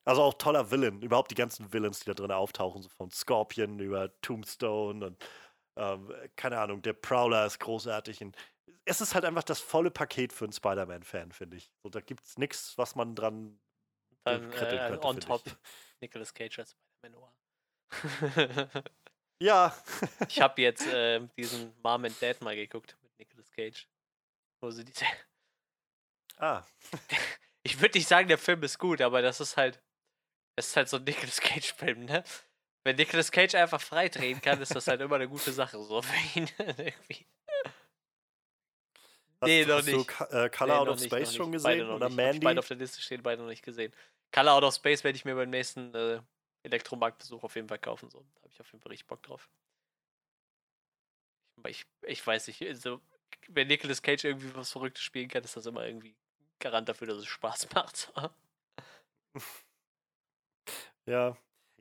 Also auch toller Villain, überhaupt die ganzen Villains, die da drin auftauchen, so von Scorpion über Tombstone und ähm, keine Ahnung, der Prowler ist großartig. Und es ist halt einfach das volle Paket für einen Spider-Man-Fan, finde ich. So, da gibt es nichts, was man dran dann äh, on top Nicolas Cage als Spider-Man ja. ich habe jetzt äh, diesen Mom and Dad mal geguckt mit Nicolas Cage. Wo sie diese. Ah. ich würde nicht sagen, der Film ist gut, aber das ist halt. Das ist halt so ein Nicolas Cage-Film, ne? Wenn Nicolas Cage einfach frei drehen kann, ist das halt immer eine gute Sache, so für ihn. irgendwie. Hast, nee, noch hast nicht. du äh, Color nee, Out of Space schon gesehen? Oder nicht. Mandy? Beide auf der Liste stehen, beide noch nicht gesehen. Color Out of Space werde ich mir beim nächsten äh, Elektromarktbesuch auf jeden Fall kaufen. So. Da habe ich auf jeden Fall richtig Bock drauf. Ich, ich weiß nicht, also, wenn Nicolas Cage irgendwie was Verrücktes spielen kann, ist das immer irgendwie Garant dafür, dass es Spaß macht. ja.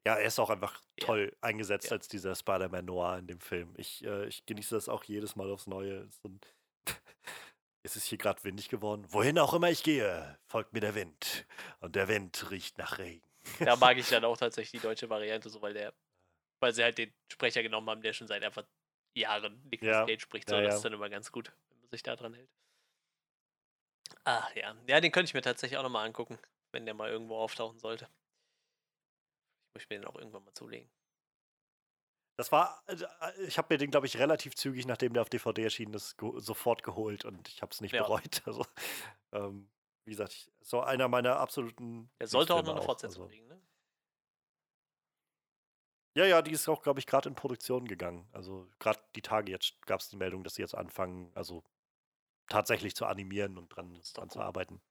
Ja, er ist auch einfach toll ja. eingesetzt ja. als dieser Spider-Man Noir in dem Film. Ich, äh, ich genieße das auch jedes Mal aufs Neue. Und es ist hier gerade windig geworden. Wohin auch immer ich gehe, folgt mir der Wind. Und der Wind riecht nach Regen. Da mag ich dann auch tatsächlich die deutsche Variante, so weil der, weil sie halt den Sprecher genommen haben, der schon seit einfach Jahren Nicolas ja. Cage spricht. So, ja, das ist dann immer ganz gut, wenn man sich da dran hält. Ah, ja. Ja, den könnte ich mir tatsächlich auch nochmal angucken, wenn der mal irgendwo auftauchen sollte. Ich möchte mir den auch irgendwann mal zulegen. Das war, äh, äh, ich habe mir den, glaube ich, relativ zügig, nachdem der auf DVD erschienen ist, ge sofort geholt und ich habe es nicht ja. bereut. Also, ähm, wie gesagt, so einer meiner absoluten. Er sollte auch noch eine Fortsetzung also. kriegen, ne? Ja, ja, die ist auch, glaube ich, gerade in Produktion gegangen. Also gerade die Tage jetzt gab es die Meldung, dass sie jetzt anfangen, also tatsächlich zu animieren und dran, dran zu arbeiten.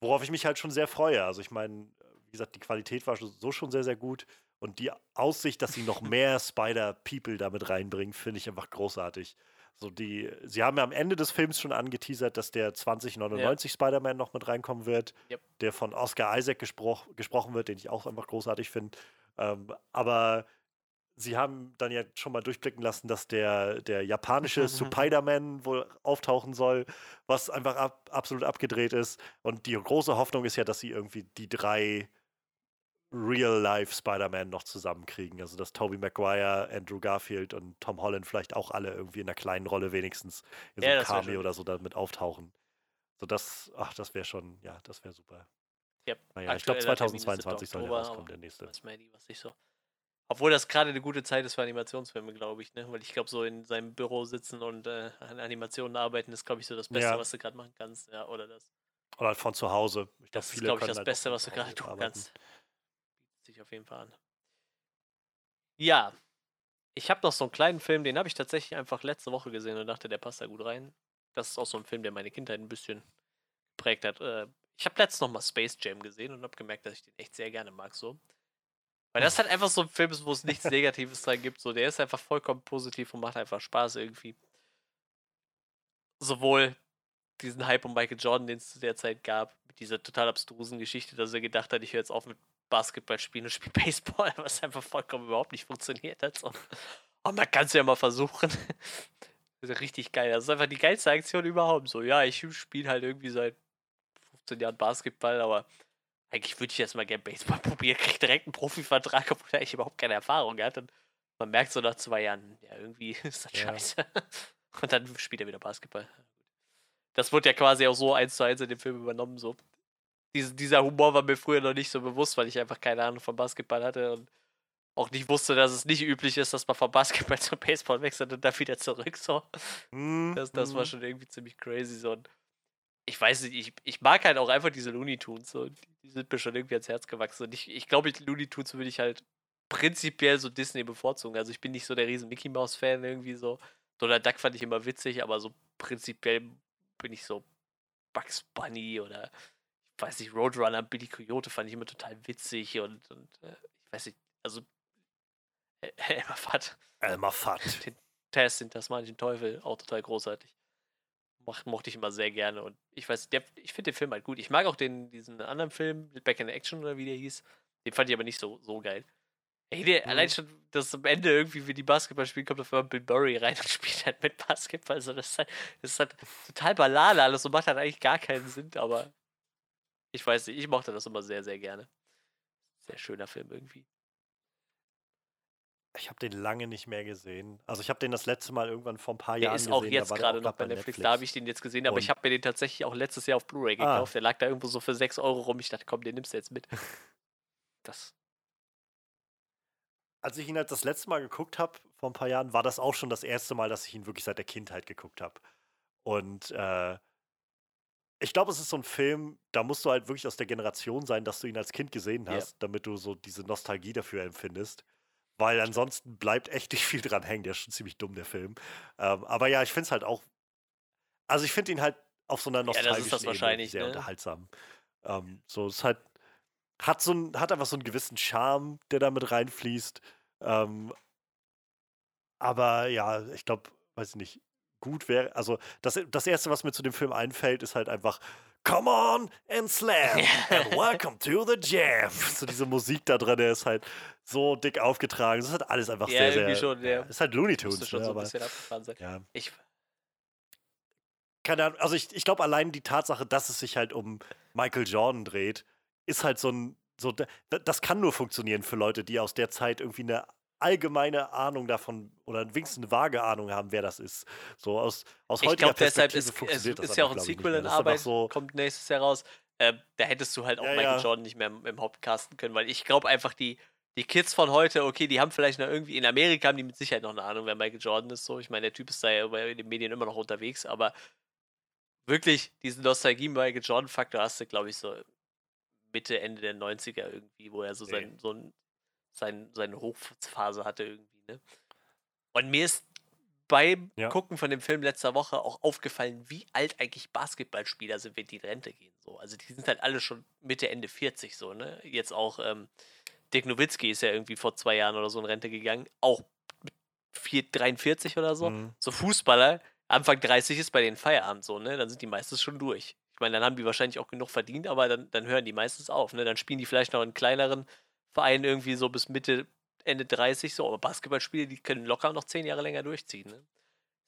Worauf ich mich halt schon sehr freue. Also ich meine, wie gesagt, die Qualität war so schon sehr, sehr gut. Und die Aussicht, dass sie noch mehr Spider-People damit reinbringen, finde ich einfach großartig. So die, sie haben ja am Ende des Films schon angeteasert, dass der 2099 ja. Spider-Man noch mit reinkommen wird, yep. der von Oscar Isaac gespro gesprochen wird, den ich auch einfach großartig finde. Ähm, aber sie haben dann ja schon mal durchblicken lassen, dass der, der japanische Spider-Man wohl auftauchen soll, was einfach ab, absolut abgedreht ist. Und die große Hoffnung ist ja, dass sie irgendwie die drei Real-Life Spider-Man noch zusammenkriegen. Also dass Tobey Maguire, Andrew Garfield und Tom Holland vielleicht auch alle irgendwie in einer kleinen Rolle wenigstens in so einem Cameo oder so damit auftauchen. So das, ach, das wäre schon, ja, das wäre super. Yep. Naja, ich glaube 2022 soll der rauskommen, der nächste. Was was ich so. Obwohl das gerade eine gute Zeit ist für Animationsfilme, glaube ich, ne? Weil ich glaube, so in seinem Büro sitzen und äh, an Animationen arbeiten, ist, glaube ich, so das Beste, ja. was du gerade machen kannst. Ja, oder das. Oder halt von zu Hause. Ich das glaub, ist, glaube ich, das halt Beste, was du gerade tun arbeiten. kannst. Sich auf jeden Fall an. Ja. Ich habe noch so einen kleinen Film, den habe ich tatsächlich einfach letzte Woche gesehen und dachte, der passt da gut rein. Das ist auch so ein Film, der meine Kindheit ein bisschen geprägt hat. Äh, ich habe letztens noch mal Space Jam gesehen und habe gemerkt, dass ich den echt sehr gerne mag so. Weil das halt einfach so ein Film ist, wo es nichts Negatives dran gibt. So, der ist einfach vollkommen positiv und macht einfach Spaß irgendwie. Sowohl diesen Hype um Michael Jordan, den es zu der Zeit gab, mit dieser total abstrusen Geschichte, dass er gedacht hat, ich höre jetzt auf mit Basketball spielen und spiele Baseball, was einfach vollkommen überhaupt nicht funktioniert hat. So. Aber man kann es ja mal versuchen. Das ist richtig geil. Das ist einfach die geilste Aktion überhaupt. So, ja, ich spiele halt irgendwie seit 15 Jahren Basketball, aber eigentlich würde ich jetzt mal gerne Baseball probieren, kriege direkt einen Profivertrag, obwohl er eigentlich überhaupt keine Erfahrung hat. Und man merkt so nach zwei Jahren, ja, irgendwie ist das ja. scheiße. Und dann spielt er wieder Basketball. Das wurde ja quasi auch so eins zu eins in dem Film übernommen. So. Dies, dieser Humor war mir früher noch nicht so bewusst, weil ich einfach keine Ahnung von Basketball hatte und auch nicht wusste, dass es nicht üblich ist, dass man von Basketball zum Baseball wechselt und dann wieder zurück. So. Mm, das, das war mhm. schon irgendwie ziemlich crazy. So. Und ich weiß nicht, ich, ich mag halt auch einfach diese Looney Tunes. So. Die sind mir schon irgendwie ans Herz gewachsen. Und ich, ich glaube, Looney Tunes würde ich halt prinzipiell so Disney bevorzugen. Also ich bin nicht so der riesen Mickey Mouse Fan irgendwie so. Donald Duck fand ich immer witzig, aber so prinzipiell bin ich so Bugs Bunny oder weiß nicht, Roadrunner, Billy Coyote fand ich immer total witzig und, und äh, ich weiß nicht, also äh, Elmer Fudd. Elmer Fudd. Den Test, den tasmanischen Teufel, auch total großartig moch, mochte ich immer sehr gerne. Und ich weiß, der, ich finde den Film halt gut. Ich mag auch den, diesen anderen Film, Back in Action oder wie der hieß. Den fand ich aber nicht so, so geil. Ey, der, mhm. allein schon, dass am Ende irgendwie, wie die Basketball spielen, kommt auf einmal Bill Murray rein und spielt halt mit Basketball. Also das ist halt, das ist halt total banal alles und macht halt eigentlich gar keinen Sinn, aber ich weiß nicht, ich mochte das immer sehr, sehr gerne. Sehr schöner Film irgendwie. Ich habe den lange nicht mehr gesehen. Also ich habe den das letzte Mal irgendwann vor ein paar Jahren gesehen. Der ist auch jetzt gerade noch bei Netflix. Netflix. Da habe ich den jetzt gesehen, aber Und ich habe mir den tatsächlich auch letztes Jahr auf Blu-ray ah. gekauft. Ah. Der lag da irgendwo so für 6 Euro rum. Ich dachte, komm, den nimmst du jetzt mit. Das. Als ich ihn halt das letzte Mal geguckt habe, vor ein paar Jahren, war das auch schon das erste Mal, dass ich ihn wirklich seit der Kindheit geguckt habe. Und äh, ich glaube, es ist so ein Film, da musst du halt wirklich aus der Generation sein, dass du ihn als Kind gesehen hast, yeah. damit du so diese Nostalgie dafür empfindest. Weil ansonsten bleibt echt nicht viel dran hängen. Der ist schon ziemlich dumm, der Film. Ähm, aber ja, ich finde es halt auch. Also ich finde ihn halt auf so einer nostalgischen ja, Ebene sehr ne? unterhaltsam. Ähm, so, es halt hat so ein, hat einfach so einen gewissen Charme, der da mit reinfließt. Ähm, aber ja, ich glaube, weiß ich nicht, gut wäre. Also, das, das Erste, was mir zu dem Film einfällt, ist halt einfach. Come on and slam and welcome to the jam. So diese Musik da drin, der ist halt so dick aufgetragen. Das ist halt alles einfach Ja, sehr, sehr. schon, ja. Ist halt Looney Tunes, schon ne? so ein bisschen abgefahren sein. ja. Ich, keine Ahnung, also ich, ich glaube allein die Tatsache, dass es sich halt um Michael Jordan dreht, ist halt so ein, so, da- das kann nur funktionieren für Leute, die aus der Zeit irgendwie eine allgemeine Ahnung davon oder wenigstens eine vage Ahnung haben, wer das ist. So aus, aus ich heutiger glaube, deshalb Perspektive ist, es funktioniert das ist ja auch ein glaub Sequel in ist Arbeit, so, kommt nächstes Jahr raus. Ähm, da hättest du halt auch Ja, Michael ja. Jordan nicht mehr im, im Hauptcasten können, weil ich glaube einfach, die, die Kids von heute, okay, die haben vielleicht noch irgendwie, in Amerika haben die mit Sicherheit noch eine Ahnung, wer Michael Jordan ist. So, ich meine, der Typ ist da ja bei den Medien immer noch unterwegs, aber wirklich diesen Nostalgie-Michael Jordan-Faktor hast du, glaube ich, so Mitte, Ende der 90er irgendwie, wo er so, Nee. sein, so ein, sein, seine Hochphase hatte irgendwie, ne? Und mir ist beim Ja. Gucken von dem Film letzter Woche auch aufgefallen, wie alt eigentlich Basketballspieler sind, wenn die in Rente gehen. So. Also die sind halt alle schon Mitte, Ende 40 so, ne? Jetzt auch ähm, Dick Nowitzki ist ja irgendwie vor zwei Jahren oder so in Rente gegangen, auch mit vier- 43 oder so. Mhm. So Fußballer, Anfang 30 ist bei denen Feierabend so, ne? Dann sind die meistens schon durch. Ich meine, dann haben die wahrscheinlich auch genug verdient, aber dann, dann hören die meistens auf, ne? Dann spielen die vielleicht noch in kleineren Vereinen irgendwie so bis Mitte, Ende 30 so, aber Basketballspiele, die können locker noch zehn Jahre länger durchziehen, ne?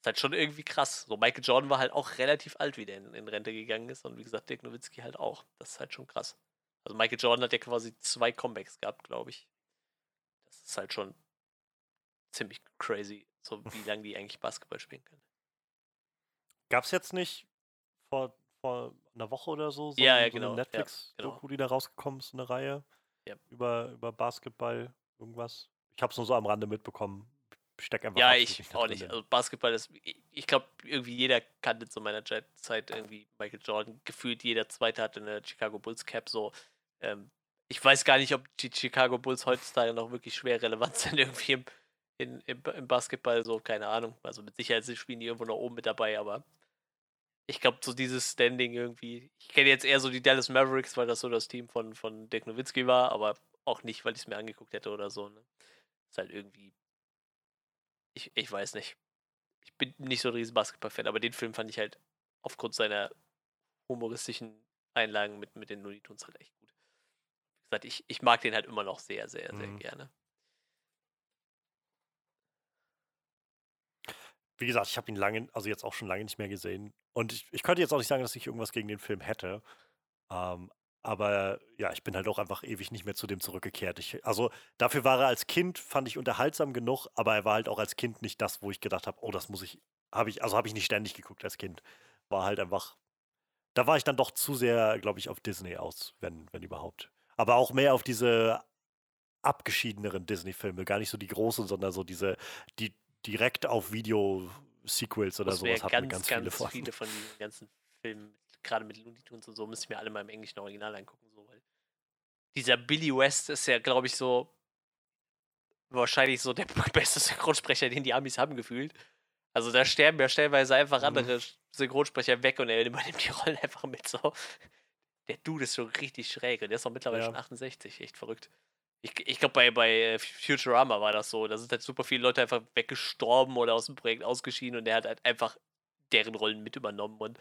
Ist halt schon irgendwie krass. So, Michael Jordan war halt auch relativ alt, wie der in, in Rente gegangen ist. Und wie gesagt, Dirk Nowitzki halt auch. Das ist halt schon krass. Also Michael Jordan hat ja quasi zwei Comebacks gehabt, glaube ich. Das ist halt schon ziemlich crazy, so wie lange die eigentlich Basketball spielen können. Gab es jetzt nicht vor, vor einer Woche oder so, so, Ja, ja, so genau, ja, eine Netflix-Doku, genau. die da rausgekommen ist, eine Reihe Ja. über, über Basketball, irgendwas? Ich habe es nur so am Rande mitbekommen. Ich steck einfach Ja, ich auch nicht. Also Basketball ist, ich, ich glaube, irgendwie jeder kannte zu meiner Zeit- irgendwie Michael Jordan. Gefühlt jeder Zweite hatte eine Chicago Bulls Cap. So, ähm, ich weiß gar nicht, ob die Chicago Bulls heutzutage noch wirklich schwer relevant sind irgendwie im, in, im, im Basketball. So, keine Ahnung. Also mit Sicherheit spielen die irgendwo noch oben mit dabei, aber ich glaube, so dieses Standing irgendwie. Ich kenne jetzt eher so die Dallas Mavericks, weil das so das Team von, von Dirk Nowitzki war, aber auch nicht, weil ich es mir angeguckt hätte oder so. Ne? Ist halt irgendwie ich, ich weiß nicht. Ich bin nicht so ein riesen Basketball-Fan, aber den Film fand ich halt aufgrund seiner humoristischen Einlagen mit, mit den Looney Tunes halt echt gut. Wie gesagt, ich, ich mag den halt immer noch sehr, sehr, sehr Mhm. gerne. Wie gesagt, ich habe ihn lange, also jetzt auch schon lange nicht mehr gesehen. Und ich, ich könnte jetzt auch nicht sagen, dass ich irgendwas gegen den Film hätte. Ähm, aber ja, ich bin halt auch einfach ewig nicht mehr zu dem zurückgekehrt. Ich, also dafür war er als Kind, fand ich unterhaltsam genug, aber er war halt auch als Kind nicht das, wo ich gedacht habe, oh, das muss ich, habe ich, also habe ich nicht ständig geguckt als Kind. War halt einfach, da war ich dann doch zu sehr, glaube ich, auf Disney aus, wenn, wenn überhaupt. Aber auch mehr auf diese abgeschiedeneren Disney-Filme, gar nicht so die großen, sondern so diese, die direkt auf Video-Sequels oder sowas wir ganz, ganz, ganz, viele viele, von. von diesen ganzen Filmen, gerade mit Looney Tunes und so, müsste ich mir alle mal im englischen Original angucken. So, weil dieser Billy West ist ja, glaube ich, so wahrscheinlich so der beste Synchronsprecher, den die Amis haben gefühlt. Also da sterben ja stellenweise einfach Mhm. andere Synchronsprecher weg und er übernimmt die Rollen einfach mit so. Der Dude ist schon richtig schräg und der ist auch mittlerweile Ja. schon 68, echt verrückt. Ich, ich glaube, bei, bei äh, Futurama war das so. Da sind halt super viele Leute einfach weggestorben oder aus dem Projekt ausgeschieden und der hat halt einfach deren Rollen mit übernommen und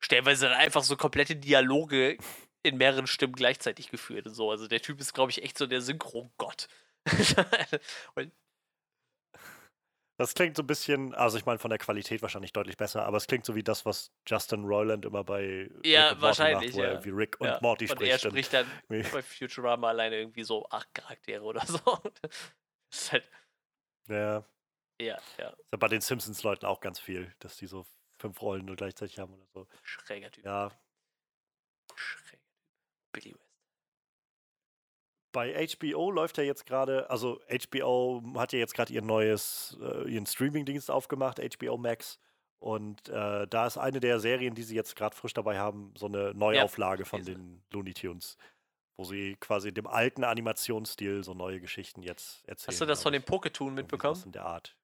stellenweise dann einfach so komplette Dialoge in mehreren Stimmen gleichzeitig geführt und so. Also der Typ ist, glaube ich, echt so der Synchron-Gott. und Das klingt so ein bisschen, also ich meine von der Qualität wahrscheinlich deutlich besser, aber es klingt so wie das, was Justin Roiland immer bei Ja, Rick und Morty wahrscheinlich, macht, wo er ja. irgendwie Rick und ja, Morty und spricht. er spricht dann bei Futurama alleine irgendwie so acht Charaktere oder so. Das ist halt, ja, ja, ja, ist ja bei den Simpsons-Leuten auch ganz viel, dass die so fünf Rollen nur gleichzeitig haben oder so. schräger Typ. Ja, Schräger Typ. Billy West. Bei HBO läuft ja jetzt gerade, also HBO hat ja jetzt gerade ihr neues, äh, ihren Streaming-Dienst aufgemacht, HBO Max. Und äh, da ist eine der Serien, die sie jetzt gerade frisch dabei haben, so eine Neuauflage von gelesen. den Looney Tunes, wo sie quasi dem alten Animationsstil so neue Geschichten jetzt erzählen. Hast du das von. Poketoon Irgendwie mitbekommen? in der Art.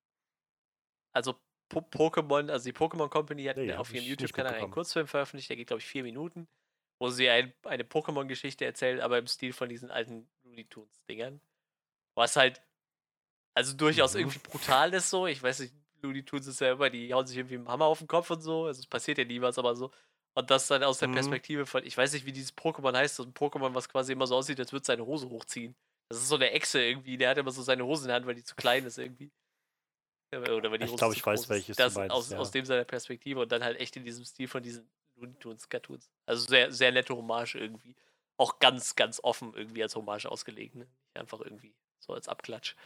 Also po Pokémon, also die Pokémon Company hat Nee, auf ihrem YouTube-Kanal einen. Kurzfilm veröffentlicht, der geht, glaube ich, vier Minuten, wo sie ein, eine Pokémon-Geschichte erzählt, aber im Stil von diesen alten Looney Tunes-Dingern. Was halt, Also durchaus mhm. irgendwie brutal ist so. Ich weiß nicht, Looney Tunes ist ja immer, die hauen sich irgendwie mit dem Hammer auf den Kopf und so. Also es passiert ja nie was, aber so. Und das dann aus der mhm. Perspektive von, ich weiß nicht, wie dieses Pokémon heißt, so ein Pokémon, was quasi immer so aussieht, als würde seine Hose hochziehen. Das ist so eine Echse irgendwie, der hat immer so seine Hose in der Hand, weil die zu klein ist irgendwie. Oder weil die ich glaube, ich weiß, welches das du meinst, aus, ja. aus dem seiner Perspektive und dann halt echt in diesem Stil von diesen Looney Tunes Cartoons. Also sehr, sehr nette Hommage irgendwie. Auch ganz, ganz offen irgendwie als Hommage ausgelegt. Ne? Nicht einfach irgendwie so als Abklatsch.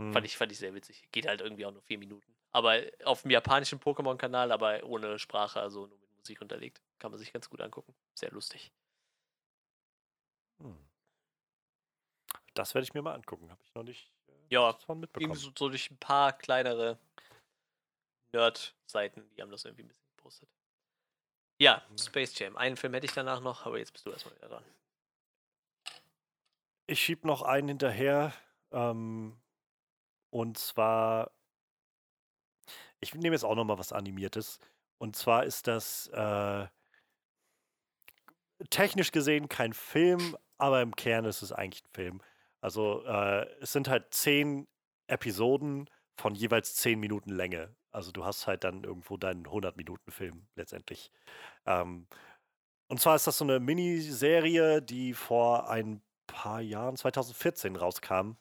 Hm. Fand, ich, fand ich sehr witzig. Geht halt irgendwie auch nur vier Minuten. Aber auf dem japanischen Pokémon-Kanal, aber ohne Sprache, also nur mit Musik unterlegt. Kann man sich ganz gut angucken. Sehr lustig. Hm. Das werde ich mir mal angucken. Habe ich noch nicht äh, ja, von mitbekommen. So, so durch ein paar kleinere Nerd-Seiten, die haben das irgendwie ein bisschen gepostet. Ja. Space Jam. Einen Film hätte ich danach noch, aber jetzt bist du erstmal wieder dran. Ich schieb noch einen hinterher. Ähm, und zwar, ich nehme jetzt auch noch mal was Animiertes. Und zwar ist das äh, technisch gesehen kein Film, aber im Kern ist es eigentlich ein Film. Also äh, es sind halt zehn Episoden von jeweils zehn Minuten Länge. Also du hast halt dann irgendwo deinen 100-Minuten-Film letztendlich. Ähm, und zwar ist das so eine Miniserie, die vor ein paar Jahren, 2014, rauskam.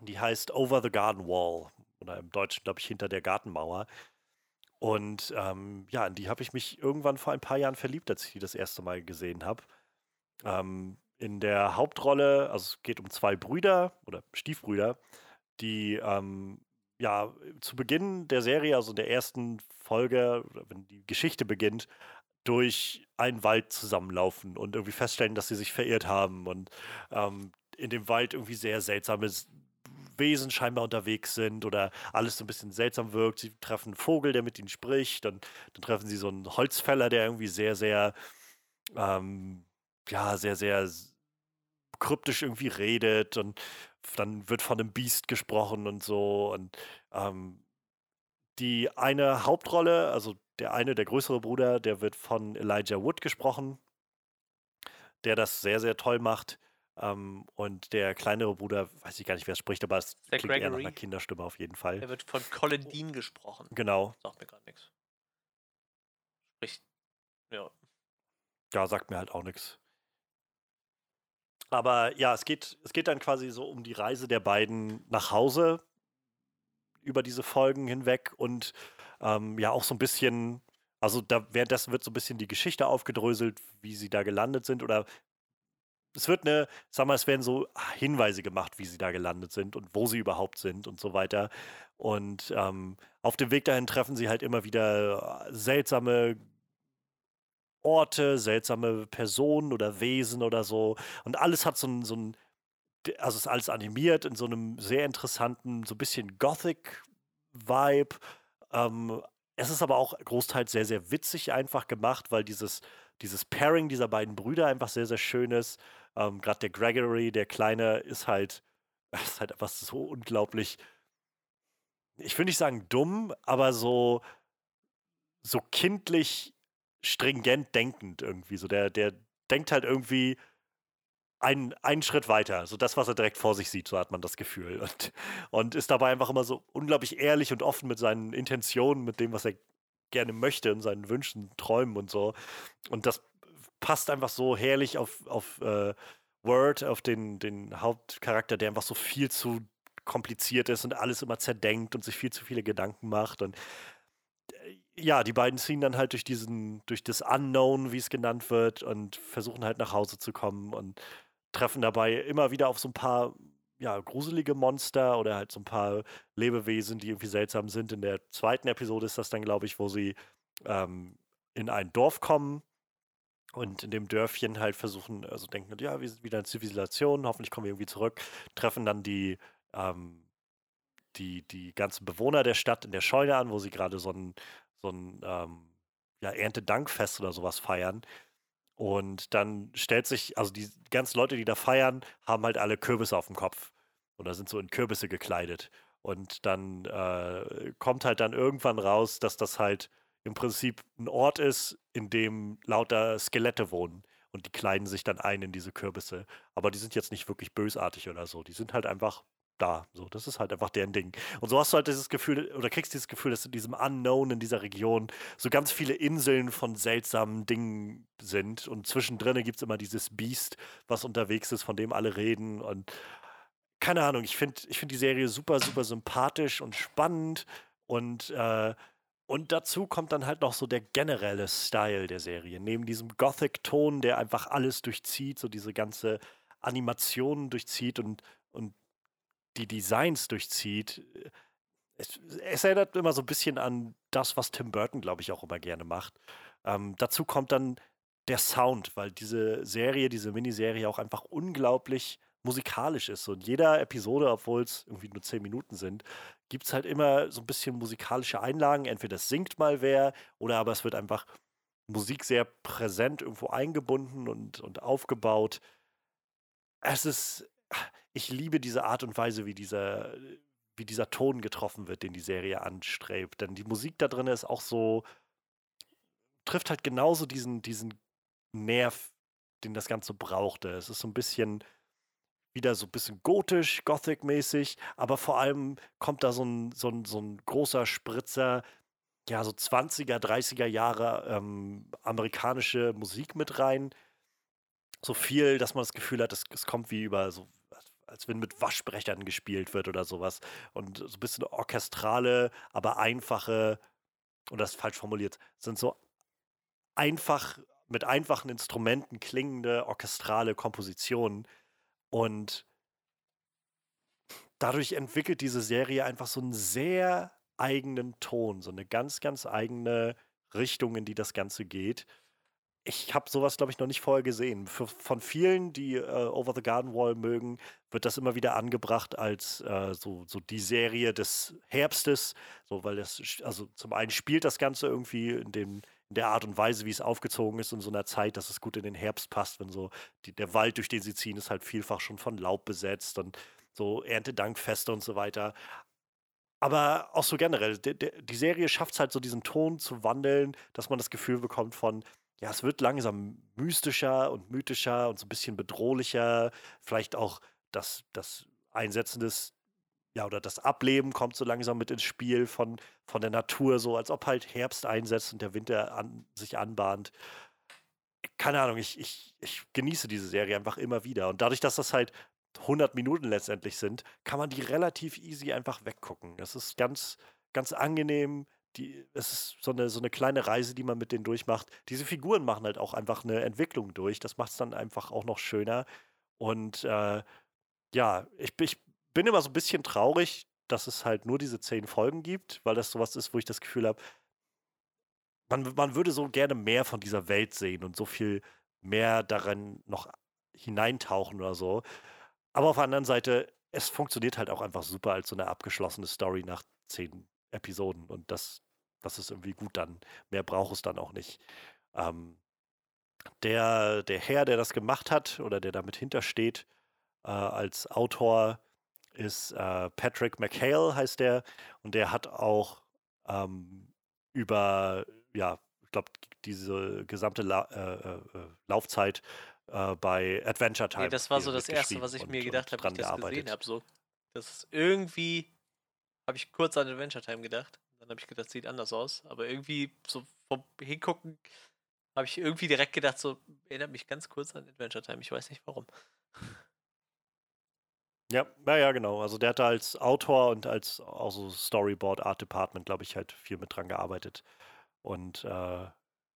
Die heißt Over the Garden Wall. Oder im Deutschen, glaube ich, hinter der Gartenmauer. Und ähm, ja, in die habe ich mich irgendwann vor ein paar Jahren verliebt, als ich die das erste Mal gesehen habe. Ähm, in der Hauptrolle, also es geht um zwei Brüder oder Stiefbrüder, die ähm, ja zu Beginn der Serie, also in der ersten Folge, wenn die Geschichte beginnt, durch einen Wald zusammenlaufen und irgendwie feststellen, dass sie sich verirrt haben und ähm, in dem Wald irgendwie sehr seltsame Wesen scheinbar unterwegs sind oder alles so ein bisschen seltsam wirkt. Sie treffen einen Vogel, der mit ihnen spricht, dann, dann treffen sie so einen Holzfäller, der irgendwie sehr, sehr, ähm, ja, sehr, sehr kryptisch irgendwie redet und dann wird von einem Biest gesprochen und so und ähm, die eine Hauptrolle, also der eine, der größere Bruder, der wird von Elijah Wood gesprochen, der das sehr, sehr toll macht. Ähm, und der kleinere Bruder, weiß ich gar nicht, wer es spricht, aber es der klingt Gregory. eher nach einer Kinderstimme auf jeden Fall. Der wird von Colin Dean gesprochen. Genau. Sagt mir gerade nichts. Spricht, ja. Ja, sagt mir halt auch nichts. Aber ja, es geht, es geht dann quasi so um die Reise der beiden nach Hause über diese Folgen hinweg und ähm, ja auch so ein bisschen, also da währenddessen wird so ein bisschen die Geschichte aufgedröselt, wie sie da gelandet sind oder es wird eine, sag mal, es werden so Hinweise gemacht, wie sie da gelandet sind und wo sie überhaupt sind und so weiter. Und ähm, auf dem Weg dahin treffen sie halt immer wieder seltsame Orte, seltsame Personen oder Wesen oder so. Und alles hat so ein, so ein also ist alles animiert in so einem sehr interessanten, so ein bisschen Gothic-Vibe. Ähm, es ist aber auch großteils sehr, sehr witzig einfach gemacht, weil dieses, dieses Pairing dieser beiden Brüder einfach sehr, sehr schön ist. Ähm, Gerade der Gregory, der Kleine, ist halt, ist halt einfach so unglaublich, ich will nicht sagen dumm, aber so, so kindlich stringent denkend irgendwie. So der, der denkt halt irgendwie einen, einen Schritt weiter. So das, was er direkt vor sich sieht, so hat man das Gefühl. Und, und ist dabei einfach immer so unglaublich ehrlich und offen mit seinen Intentionen, mit dem, was er gerne möchte und seinen Wünschen, Träumen und so. Und das passt einfach so herrlich auf, auf äh, Word, auf den, den Hauptcharakter, der einfach so viel zu kompliziert ist und alles immer zerdenkt und sich viel zu viele Gedanken macht. Und ja, die beiden ziehen dann halt durch diesen, durch das Unknown, wie es genannt wird, und versuchen halt nach Hause zu kommen und treffen dabei immer wieder auf so ein paar ja, gruselige Monster oder halt so ein paar Lebewesen, die irgendwie seltsam sind. In der zweiten Episode ist das dann, glaube ich, wo sie ähm, in ein Dorf kommen und in dem Dörfchen halt versuchen, also denken, ja, wir sind wieder eine Zivilisation, hoffentlich kommen wir irgendwie zurück, treffen dann die, ähm, die, die ganzen Bewohner der Stadt in der Scheune an, wo sie gerade so ein, so ein ähm, ja, Erntedankfest oder sowas feiern. Und dann stellt sich, also die ganzen Leute, die da feiern, haben halt alle Kürbisse auf dem Kopf oder sind so in Kürbisse gekleidet. Und dann äh, kommt halt dann irgendwann raus, dass das halt im Prinzip ein Ort ist, in dem lauter Skelette wohnen. Und die kleiden sich dann ein in diese Kürbisse. Aber die sind jetzt nicht wirklich bösartig oder so. Die sind halt einfach da. So, das ist halt einfach deren Ding. Und so hast du halt dieses Gefühl, oder kriegst dieses Gefühl, dass in diesem Unknown in dieser Region so ganz viele Inseln von seltsamen Dingen sind. Und zwischendrin gibt es immer dieses Biest, was unterwegs ist, von dem alle reden. Und keine Ahnung, ich finde ich find die Serie super, super sympathisch und spannend. Und, äh, und dazu kommt dann halt noch so der generelle Style der Serie. Neben diesem Gothic-Ton, der einfach alles durchzieht, so diese ganze Animationen durchzieht und, und die Designs durchzieht. Es, es, erinnert immer so ein bisschen an das, was Tim Burton, glaube ich, auch immer gerne macht. Ähm, dazu kommt dann der Sound, weil diese Serie, diese Miniserie auch einfach unglaublich musikalisch ist. Und jeder Episode, obwohl es irgendwie nur zehn Minuten sind, gibt es halt immer so ein bisschen musikalische Einlagen. Entweder es singt mal wer oder aber es wird einfach Musik sehr präsent irgendwo eingebunden und, und aufgebaut. Es ist, ich liebe diese Art und Weise, wie dieser, wie dieser Ton getroffen wird, den die Serie anstrebt. Denn die Musik da drin ist auch so, trifft halt genauso diesen, diesen Nerv, den das Ganze brauchte. Es ist so ein bisschen wieder so ein bisschen gotisch, gothic-mäßig, aber vor allem kommt da so ein, so ein, so ein großer Spritzer, ja, so 20er, 30er Jahre ähm, amerikanische Musik mit rein. So viel, dass man das Gefühl hat, es, es kommt wie über so, als wenn mit Waschbrechern gespielt wird oder sowas. Und so ein bisschen orchestrale, aber einfache, und das ist falsch formuliert, sind so einfach, mit einfachen Instrumenten klingende orchestrale Kompositionen, und dadurch entwickelt diese Serie einfach so einen sehr eigenen Ton, so eine ganz, ganz eigene Richtung, in die das Ganze geht. Ich habe sowas, glaube ich, noch nicht vorher gesehen. Für, von vielen, die äh, Over the Garden Wall mögen, wird das immer wieder angebracht als äh, so, so die Serie des Herbstes. So, weil das, also zum einen spielt das Ganze irgendwie in dem, in der Art und Weise, wie es aufgezogen ist, in so einer Zeit, dass es gut in den Herbst passt, wenn so die, der Wald, durch den sie ziehen, ist halt vielfach schon von Laub besetzt und so Erntedankfeste und so weiter. Aber auch so generell, de, die Serie schafft es halt so diesen Ton zu wandeln, dass man das Gefühl bekommt von, ja, es wird langsam mystischer und mythischer und so ein bisschen bedrohlicher. Vielleicht auch das, das Einsetzen des ja, oder das Ableben kommt so langsam mit ins Spiel von, von der Natur, so als ob halt Herbst einsetzt und der Winter an, sich anbahnt. Keine Ahnung, ich, ich, ich genieße diese Serie einfach immer wieder. Und dadurch, dass das halt 100 Minuten letztendlich sind, kann man die relativ easy einfach weggucken. Das ist ganz, ganz angenehm. Die, es ist so eine, so eine kleine Reise, die man mit denen durchmacht. Diese Figuren machen halt auch einfach eine Entwicklung durch. Das macht es dann einfach auch noch schöner. Und äh, ja, ich, ich bin immer so ein bisschen traurig, dass es halt nur diese zehn Folgen gibt, weil das sowas ist, wo ich das Gefühl habe, man, man würde so gerne mehr von dieser Welt sehen und so viel mehr darin noch hineintauchen oder so. Aber auf der anderen Seite, es funktioniert halt auch einfach super als so eine abgeschlossene Story nach zehn Episoden und das, das ist irgendwie gut dann. Mehr braucht es dann auch nicht. Ähm, der, der Herr, der das gemacht hat oder der damit hintersteht, äh, als Autor, ist äh, Patrick McHale, heißt der. Und der hat auch ähm, über, ja, ich glaube, diese gesamte La äh, äh, äh Laufzeit äh, bei Adventure Time. Nee, das war so das Erste, was ich mir gedacht habe, als ich das gesehen habe. So. Das ist irgendwie, habe ich kurz an Adventure Time gedacht. Dann habe ich gedacht, sieht anders aus. Aber irgendwie so vom Hingucken habe ich irgendwie direkt gedacht, so erinnert mich ganz kurz an Adventure Time. Ich weiß nicht warum. Ja, ja, ja, genau. Also der hatte als Autor und als auch so Storyboard Art Department, glaube ich, halt viel mit dran gearbeitet. Und äh,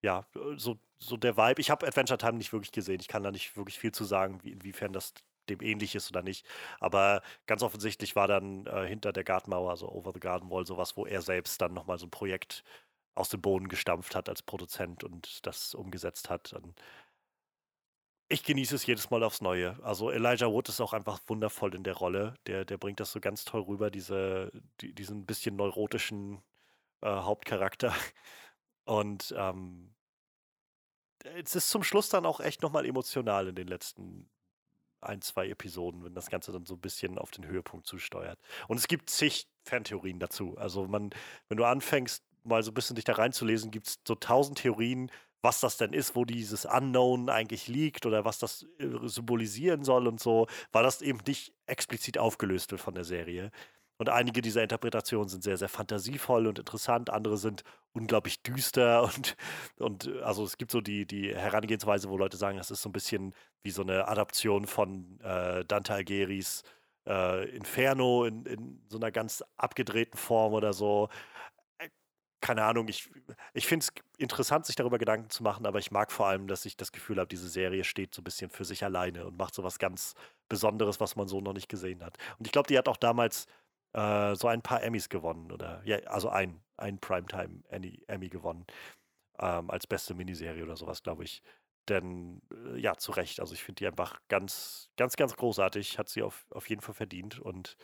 ja, so, so der Vibe. Ich habe Adventure Time nicht wirklich gesehen. Ich kann da nicht wirklich viel zu sagen, wie, inwiefern das dem ähnlich ist oder nicht. Aber ganz offensichtlich war dann äh, hinter der Gartenmauer, also Over the Garden Wall, sowas, wo er selbst dann nochmal so ein Projekt aus dem Boden gestampft hat als Produzent und das umgesetzt hat. Und ich genieße es jedes Mal aufs Neue. Also Elijah Wood ist auch einfach wundervoll in der Rolle. Der, der bringt das so ganz toll rüber, diese, die, diesen bisschen neurotischen äh, Hauptcharakter. Und ähm, es ist zum Schluss dann auch echt nochmal emotional in den letzten ein, zwei Episoden, wenn das Ganze dann so ein bisschen auf den Höhepunkt zusteuert. Und es gibt zig Fantheorien dazu. Also man, wenn du anfängst, mal so ein bisschen dich da reinzulesen, gibt es so tausend Theorien, was das denn ist, wo dieses Unknown eigentlich liegt oder was das äh, symbolisieren soll und so, weil das eben nicht explizit aufgelöst wird von der Serie. Und einige dieser Interpretationen sind sehr, sehr fantasievoll und interessant, andere sind unglaublich düster und, und also es gibt so die, die Herangehensweise, wo Leute sagen, das ist so ein bisschen wie so eine Adaption von äh, Dante Algieris äh, Inferno in, in so einer ganz abgedrehten Form oder so. Äh, keine Ahnung, ich, ich finde es interessant, sich darüber Gedanken zu machen, aber ich mag vor allem, dass ich das Gefühl habe, diese Serie steht so ein bisschen für sich alleine und macht so was ganz Besonderes, was man so noch nicht gesehen hat. Und ich glaube, die hat auch damals äh, so ein paar Emmys gewonnen oder ja, also ein, ein Primetime Emmy gewonnen ähm, als beste Miniserie oder sowas, glaube ich. Denn äh, ja, zu Recht. Also ich finde die einfach ganz, ganz, ganz großartig. Hat sie auf, auf jeden Fall verdient und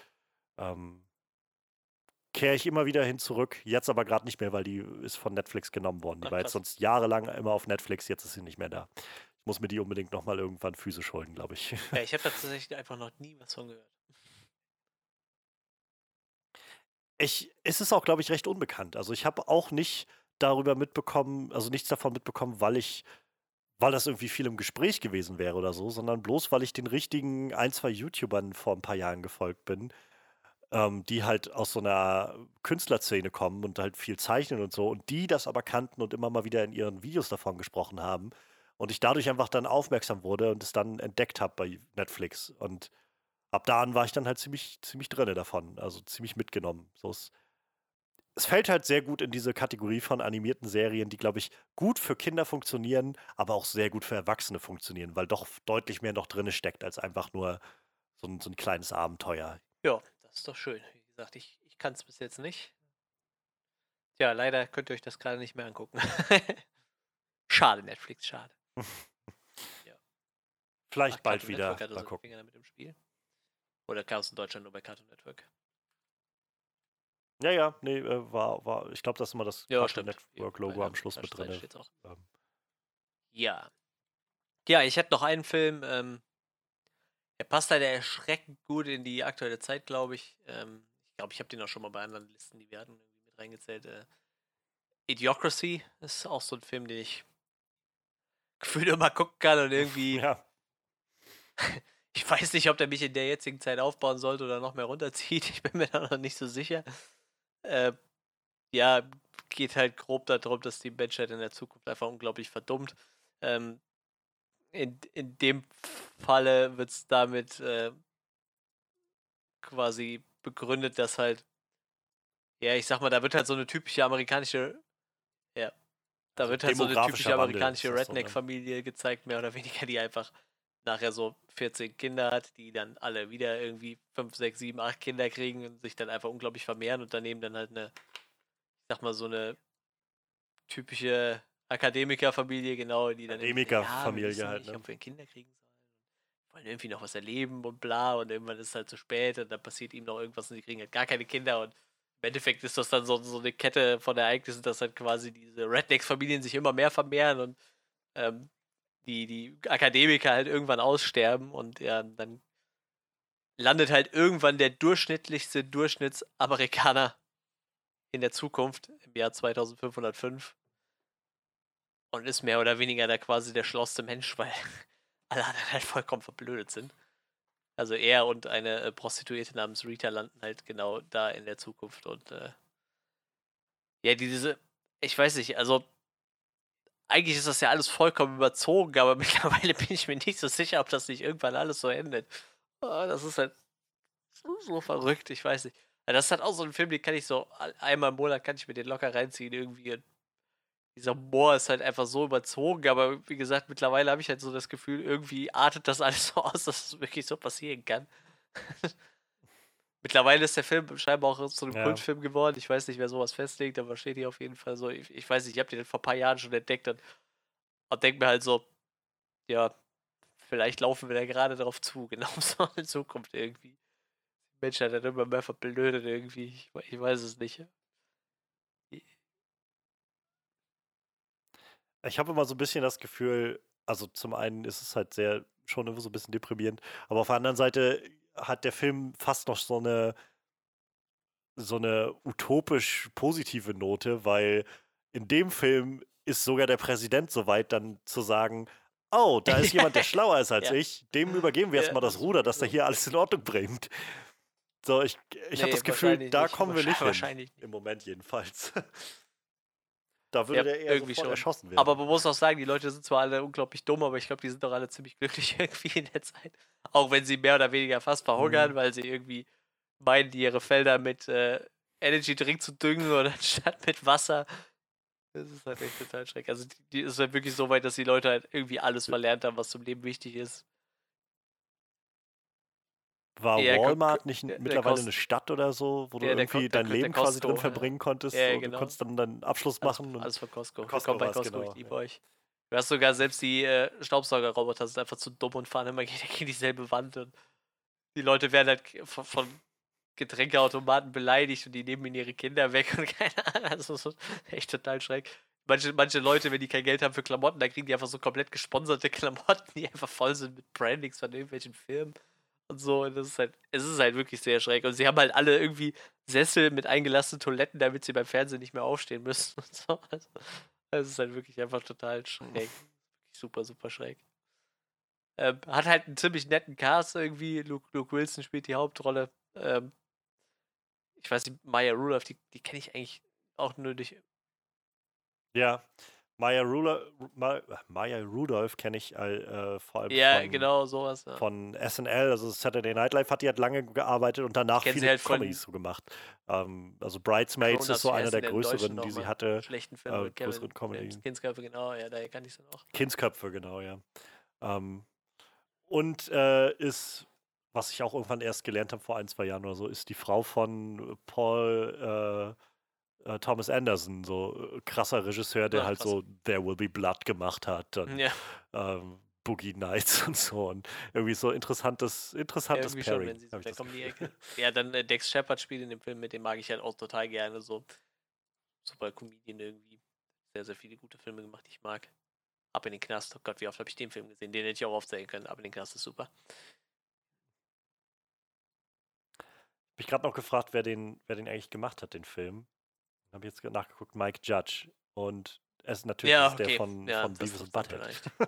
ähm, kehre ich immer wieder hin zurück. Jetzt aber gerade nicht mehr, weil die ist von Netflix genommen worden. Die Ach, war jetzt sonst jahrelang immer auf Netflix, jetzt ist sie nicht mehr da. Ich muss mir die unbedingt nochmal irgendwann physisch holen, glaube ich. Ja, ich habe tatsächlich einfach noch nie was von gehört. Ich, es ist auch, glaube ich, recht unbekannt. Also ich habe auch nicht darüber mitbekommen, also nichts davon mitbekommen, weil ich, weil das irgendwie viel im Gespräch gewesen wäre oder so, sondern bloß, weil ich den richtigen ein, zwei YouTubern vor ein paar Jahren gefolgt bin, ähm, die halt aus so einer Künstlerszene kommen und halt viel zeichnen und so, und die das aber kannten und immer mal wieder in ihren Videos davon gesprochen haben. Und ich dadurch einfach dann aufmerksam wurde und es dann entdeckt habe bei Netflix. Und ab da an war ich dann halt ziemlich, ziemlich drinne davon, also ziemlich mitgenommen. So es, es fällt halt sehr gut in diese Kategorie von animierten Serien, die, glaube ich, gut für Kinder funktionieren, aber auch sehr gut für Erwachsene funktionieren, weil doch deutlich mehr noch drinne steckt als einfach nur so ein, so ein kleines Abenteuer. Ja, das ist doch schön. Wie gesagt, ich, ich kann es bis jetzt nicht. Tja, leider könnt ihr euch das gerade nicht mehr angucken. schade, Netflix, schade. ja. Vielleicht Ach, bald wieder. Mal gucken. Oder Chaos in Deutschland nur bei Cartoon Network? Ja, ja, nee, äh, war, war, ich glaube, das ist immer das ja, Cartoon Network-Logo am Schluss mit drin. Ähm. Ja. Ja, ich hätte noch einen Film, ähm, der passt leider erschreckend gut in die aktuelle Zeit, glaube ich. Ähm, ich glaube, ich habe den auch schon mal bei anderen Listen, die wir hatten, irgendwie mit reingezählt. Äh, Idiocracy ist auch so ein Film, den ich gefühlt immer gucken kann und irgendwie ja. Ich weiß nicht, ob der mich in der jetzigen Zeit aufbauen sollte oder noch mehr runterzieht. Ich bin mir da noch nicht so sicher. Äh, ja, geht halt grob darum, dass die Menschheit in der Zukunft einfach unglaublich verdummt. Ähm, in, in dem Falle wird es damit äh, quasi begründet, dass halt, ja, ich sag mal, da wird halt so eine typische amerikanische, ja, da also wird halt so eine typische amerikanische Redneck-Familie gezeigt, mehr oder weniger, die einfach nachher so 14 Kinder hat, die dann alle wieder irgendwie 5, 6, 7, 8 Kinder kriegen und sich dann einfach unglaublich vermehren und daneben dann halt eine, ich sag mal, so eine typische Akademikerfamilie, genau, die dann Akademikerfamilie ja, halt, nicht, ne? ob wir Kinder kriegen sollen. Wollen irgendwie noch was erleben und bla und irgendwann ist es halt zu spät und dann passiert ihm noch irgendwas und sie kriegen halt gar keine Kinder und im Endeffekt ist das dann so, so eine Kette von Ereignissen, dass halt quasi diese Rednecks-Familien sich immer mehr vermehren und ähm, die, die Akademiker halt irgendwann aussterben und ja, dann landet halt irgendwann der durchschnittlichste Durchschnittsamerikaner in der Zukunft im Jahr 2505 und ist mehr oder weniger da quasi der schlauste Mensch, weil alle anderen halt vollkommen verblödet sind. Also er und eine äh, Prostituierte namens Rita landen halt genau da in der Zukunft und äh, ja, diese, ich weiß nicht, also eigentlich ist das ja alles vollkommen überzogen, aber mittlerweile bin ich mir nicht so sicher, ob das nicht irgendwann alles so endet. Oh, das ist halt so, so, verrückt, ich weiß nicht. Das ist halt auch so ein Film, den kann ich so einmal im Monat kann ich mir den locker reinziehen irgendwie. Dieser Humor ist halt einfach so überzogen, aber wie gesagt, mittlerweile habe ich halt so das Gefühl, irgendwie artet das alles so aus, dass es wirklich so passieren kann. Mittlerweile ist der Film scheinbar auch zu einem ja. Kultfilm geworden. Ich weiß nicht, wer sowas festlegt, aber steht hier auf jeden Fall so. Ich, ich weiß nicht, ich habe den vor ein paar Jahren schon entdeckt und, und denke mir halt so, ja, vielleicht laufen wir da gerade drauf zu, genau so in Zukunft irgendwie. Die Menschheit hat immer mehr verblödet irgendwie. Ich, ich weiß es nicht. Ich habe immer so ein bisschen das Gefühl, also zum einen ist es halt sehr schon immer so ein bisschen deprimierend, aber auf der anderen Seite hat der Film fast noch so eine so eine utopisch positive Note, weil in dem Film ist sogar der Präsident so weit, dann zu sagen, oh, da ist jemand, der schlauer ist als Ja. ich, dem übergeben wir Ja, jetzt mal das Ruder, dass der sowieso. hier alles in Ordnung bringt. So, ich, ich habe Nee, das Gefühl, da nicht. kommen wir nicht hin. Wahrscheinlich nicht. Im Moment jedenfalls. da würde Ja, der eher irgendwie schon. erschossen werden. Aber man muss auch sagen, die Leute sind zwar alle unglaublich dumm, aber ich glaube, die sind doch alle ziemlich glücklich irgendwie in der Zeit. Auch wenn sie mehr oder weniger fast verhungern, Mhm. weil sie irgendwie meinen, ihre Felder mit äh, Energy Drink zu düngen oder statt mit Wasser. Das ist halt echt total schrecklich. Also die, die ist halt wirklich so weit, dass die Leute halt irgendwie alles verlernt haben, was zum Leben wichtig ist. War Ja, Walmart nicht der- der mittlerweile Kost- eine Stadt oder so, wo du Ja, der irgendwie der dein der Leben quasi drin Costco, verbringen konntest? Ja, genau. Du konntest dann deinen Abschluss machen. und alles von Costco. Costco bei Costco, genau, ich liebe ja. euch. Du hast sogar selbst die äh, Staubsaugerroboter sind einfach zu dumm und fahren immer gegen dieselbe Wand. Und die Leute werden halt von, von Getränkeautomaten beleidigt und die nehmen ihnen ihre Kinder weg und keine Ahnung. Also so echt total schreck. Manche, manche Leute, wenn die kein Geld haben für Klamotten, dann kriegen die einfach so komplett gesponserte Klamotten, die einfach voll sind mit Brandings von irgendwelchen Firmen und so. Und das ist halt, es ist halt wirklich sehr schräg. Und sie haben halt alle irgendwie Sessel mit eingelassenen Toiletten, damit sie beim Fernsehen nicht mehr aufstehen müssen und so. Also, es ist halt wirklich einfach total schräg. Super, super schräg. Ähm, hat halt einen ziemlich netten Cast irgendwie. Luke, Luke Wilson spielt die Hauptrolle. Ähm, ich weiß nicht, Maya Rudolph, die, die kenne ich eigentlich auch nur durch. Ja, Maya, Rula, Ma, Maya Rudolph kenne ich äh, vor allem Ja, von, genau, sowas. Ja. von SNL, also Saturday Night Live hat die halt lange gearbeitet und danach kenn sie viele halt Comedies so gemacht. Ähm, also Bridesmaids ist so einer der größeren, die sie hatte. Schlechten Film äh, mit größeren Comedy. Kindsköpfe, genau, ja, daher kann ich es dann auch. Kindsköpfe, genau, ja. Ähm, und äh, ist, was ich auch irgendwann erst gelernt habe vor ein, zwei Jahren oder so, ist die Frau von Paul äh, äh, Thomas Anderson, so äh, krasser Regisseur, der Ah, halt so There Will Be Blood gemacht hat und Ja, ähm, Boogie Nights und so und irgendwie so interessantes, interessantes irgendwie schon, Pairing. wenn sie ich so kommen die. Ecke. Ja, dann äh, Dex Shepard spielt in dem Film, mit dem mag ich halt auch total gerne. So super Comedian irgendwie. Sehr, sehr viele gute Filme gemacht, die ich mag. Ab in den Knast. Oh Gott, wie oft habe ich den Film gesehen? Den hätte ich auch aufzählen können. Ab in den Knast ist super. Hab mich gerade noch gefragt, wer den, wer den eigentlich gemacht hat, den Film. Habe jetzt nachgeguckt, Mike Judge. Und er ist natürlich Ja, ist der okay. von, Ja, von Beavis und Butthead.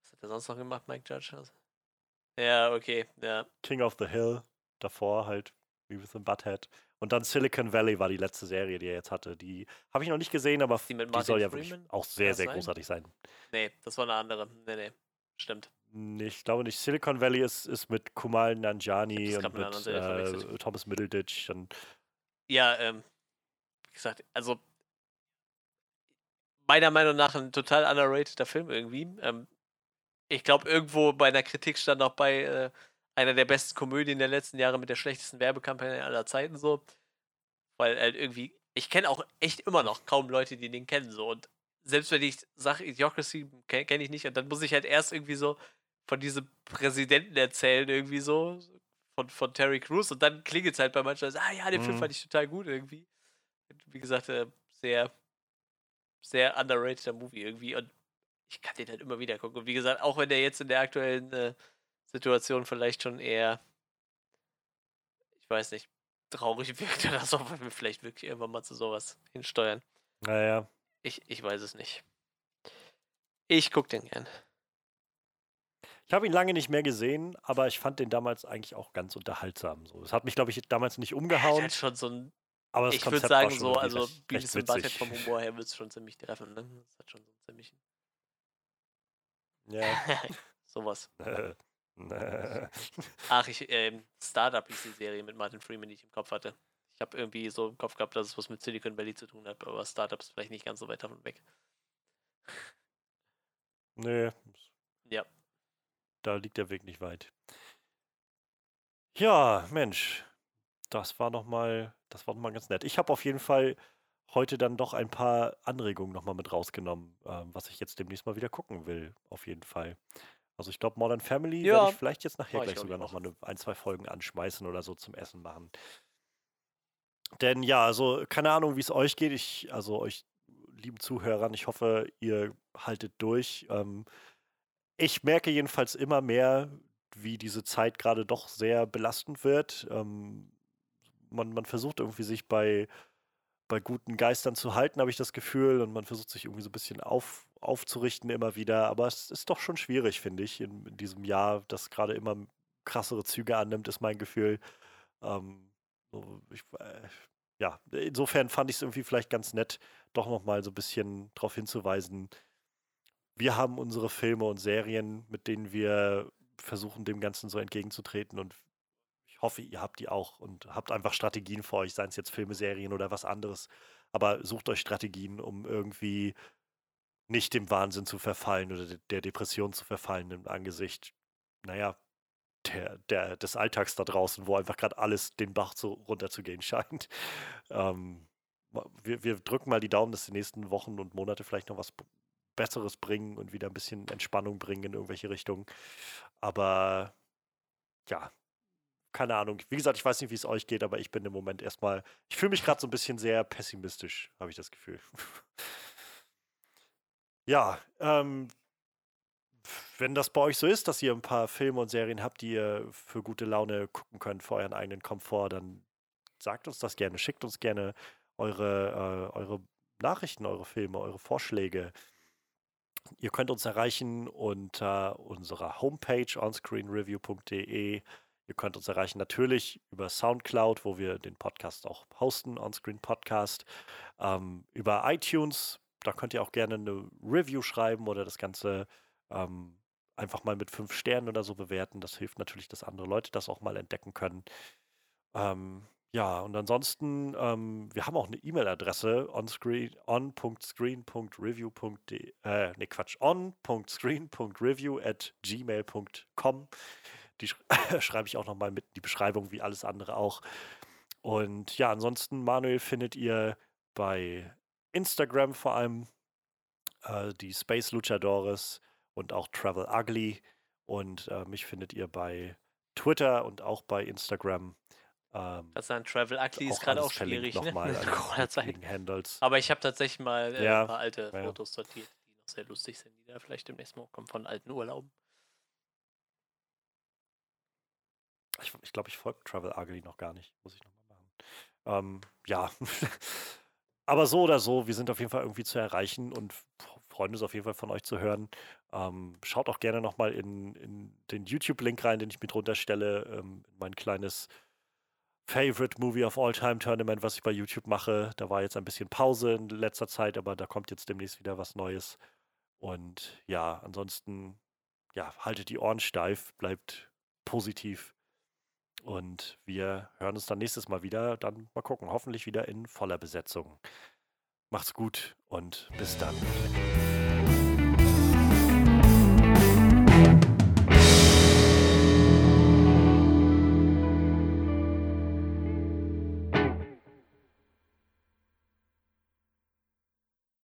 Was hat er sonst noch gemacht, Mike Judge? Also- Ja, okay. Ja. King of the Hill, davor halt Beavis und Butthead. Und dann Silicon Valley war die letzte Serie, die er jetzt hatte. Die habe ich noch nicht gesehen, aber Die die soll ja wirklich Freeman? auch Kann sehr, sehr sein? großartig sein. Nee, das war eine andere. Nee, nee. Stimmt. Nee, Ich glaube nicht. Silicon Valley ist, ist mit Kumal Nanjiani das und mit äh, Thomas Middleditch. Und Ja, ähm, wie gesagt, also meiner Meinung nach ein total underrateder Film irgendwie. Ähm, ich glaube, irgendwo bei einer Kritik stand auch bei äh, einer der besten Komödien der letzten Jahre mit der schlechtesten Werbekampagne aller Zeiten so. Weil halt irgendwie, ich kenne auch echt immer noch kaum Leute, die den kennen so. Und selbst wenn ich sage, Idiocracy kenne kenn ich nicht, und dann muss ich halt erst irgendwie so von diesem Präsidenten erzählen, irgendwie so, von, von Terry Crews, und dann klingelt es halt bei manchen, also, ah ja, den Film Mhm. fand ich total gut irgendwie. Wie gesagt, äh, sehr, sehr underrateder Movie irgendwie. Und ich kann den halt immer wieder gucken. Und wie gesagt, auch wenn der jetzt in der aktuellen äh, Situation vielleicht schon eher, ich weiß nicht, traurig wirkt oder so, weil wir vielleicht wirklich irgendwann mal zu sowas hinsteuern. naja, Ich, ich weiß es nicht. Ich guck den gern. Ich habe ihn lange nicht mehr gesehen, aber ich fand den damals eigentlich auch ganz unterhaltsam. So. Es hat mich, glaube ich, damals nicht umgehauen, hat schon so ein, aber das ich würde sagen, so, also Beavis und Butthead vom Humor her wird es schon ziemlich treffen, ne? Das hat schon so einen ziemlichen. Ja. Sowas. Ach, ich, ähm, Startup hieß die Serie mit Martin Freeman, die ich im Kopf hatte. Ich habe irgendwie so im Kopf gehabt, dass es was mit Silicon Valley zu tun hat, aber Startup ist vielleicht nicht ganz so weit davon weg. Nö, Ja. Da liegt der Weg nicht weit. Ja, Mensch, das war noch mal, das war noch mal ganz nett. Ich habe auf jeden Fall heute dann doch ein paar Anregungen noch mal mit rausgenommen, ähm, was ich jetzt demnächst mal wieder gucken will, auf jeden Fall. Also ich glaube, Modern Family werde Ja, ich vielleicht jetzt nachher gleich sogar noch. noch mal eine, ein, zwei Folgen anschmeißen oder so zum Essen machen. Denn ja, also keine Ahnung, wie es euch geht. Ich, also euch lieben Zuhörern, ich hoffe, ihr haltet durch. Ähm, ich merke jedenfalls immer mehr, wie diese Zeit gerade doch sehr belastend wird. Ähm, man, man versucht irgendwie sich bei bei guten Geistern zu halten, habe ich das Gefühl. Und man versucht sich irgendwie so ein bisschen auf, aufzurichten immer wieder. Aber es ist doch schon schwierig, finde ich, in, in diesem Jahr, das gerade immer krassere Züge annimmt, ist mein Gefühl. Ähm, so, ich, äh, ja, insofern fand ich es irgendwie vielleicht ganz nett, doch nochmal so ein bisschen darauf hinzuweisen. Wir haben unsere Filme und Serien, mit denen wir versuchen, dem Ganzen so entgegenzutreten. Und ich hoffe, ihr habt die auch und habt einfach Strategien für euch, seien es jetzt Filme, Serien oder was anderes. Aber sucht euch Strategien, um irgendwie nicht dem Wahnsinn zu verfallen oder der Depression zu verfallen im Angesicht, naja, der, der, des Alltags da draußen, wo einfach gerade alles den Bach so runterzugehen scheint. Ähm, wir, wir drücken mal die Daumen, dass die nächsten Wochen und Monate vielleicht noch was Besseres bringen und wieder ein bisschen Entspannung bringen in irgendwelche Richtungen. Aber ja, keine Ahnung. Wie gesagt, ich weiß nicht, wie es euch geht, aber ich bin im Moment erstmal, ich fühle mich gerade so ein bisschen sehr pessimistisch, habe ich das Gefühl. ja, ähm, wenn das bei euch so ist, dass ihr ein paar Filme und Serien habt, die ihr für gute Laune gucken könnt, für euren eigenen Komfort, dann sagt uns das gerne. Schickt uns gerne eure, äh, eure Nachrichten, eure Filme, eure Vorschläge. Ihr könnt uns erreichen unter unserer Homepage onscreenreview.de Ihr könnt uns erreichen natürlich über Soundcloud, wo wir den Podcast auch hosten, Onscreen Podcast. Ähm, über iTunes, da könnt ihr auch gerne eine Review schreiben oder das Ganze ähm, einfach mal mit fünf Sternen oder so bewerten. Das hilft natürlich, dass andere Leute das auch mal entdecken können. Ähm, ja, und ansonsten, ähm, wir haben auch eine E-Mail-Adresse on.screen.review.de, äh, ne Quatsch, on.screen.review at gmail.com. Die sch schreibe ich auch nochmal mit in die Beschreibung, wie alles andere auch. Und ja, ansonsten, Manuel findet ihr bei Instagram vor allem äh, die Space Luchadores und auch Travel Ugly. Und äh, mich findet ihr bei Twitter und auch bei Instagram. Ähm, das ein Travel Ugly ist gerade auch schwierig, ne? Nochmal Handles. Aber ich habe tatsächlich mal äh, ja, ein paar alte ja. Fotos sortiert, die noch sehr lustig sind, die da vielleicht demnächst mal kommen von alten Urlauben. Ich, ich glaube, ich folge Travel Ugly noch gar nicht. Muss ich nochmal machen. Ähm, ja. Aber so oder so, wir sind auf jeden Fall irgendwie zu erreichen und freuen uns auf jeden Fall von euch zu hören. Ähm, schaut auch gerne nochmal in, in den YouTube-Link rein, den ich mit runterstelle. Ähm, mein kleines Favorite Movie of All Time Tournament, was ich bei YouTube mache. Da war jetzt ein bisschen Pause in letzter Zeit, aber da kommt jetzt demnächst wieder was Neues. Und ja, ansonsten, ja, haltet die Ohren steif, bleibt positiv und wir hören uns dann nächstes Mal wieder. Dann mal gucken. Hoffentlich wieder in voller Besetzung. Macht's gut und bis dann.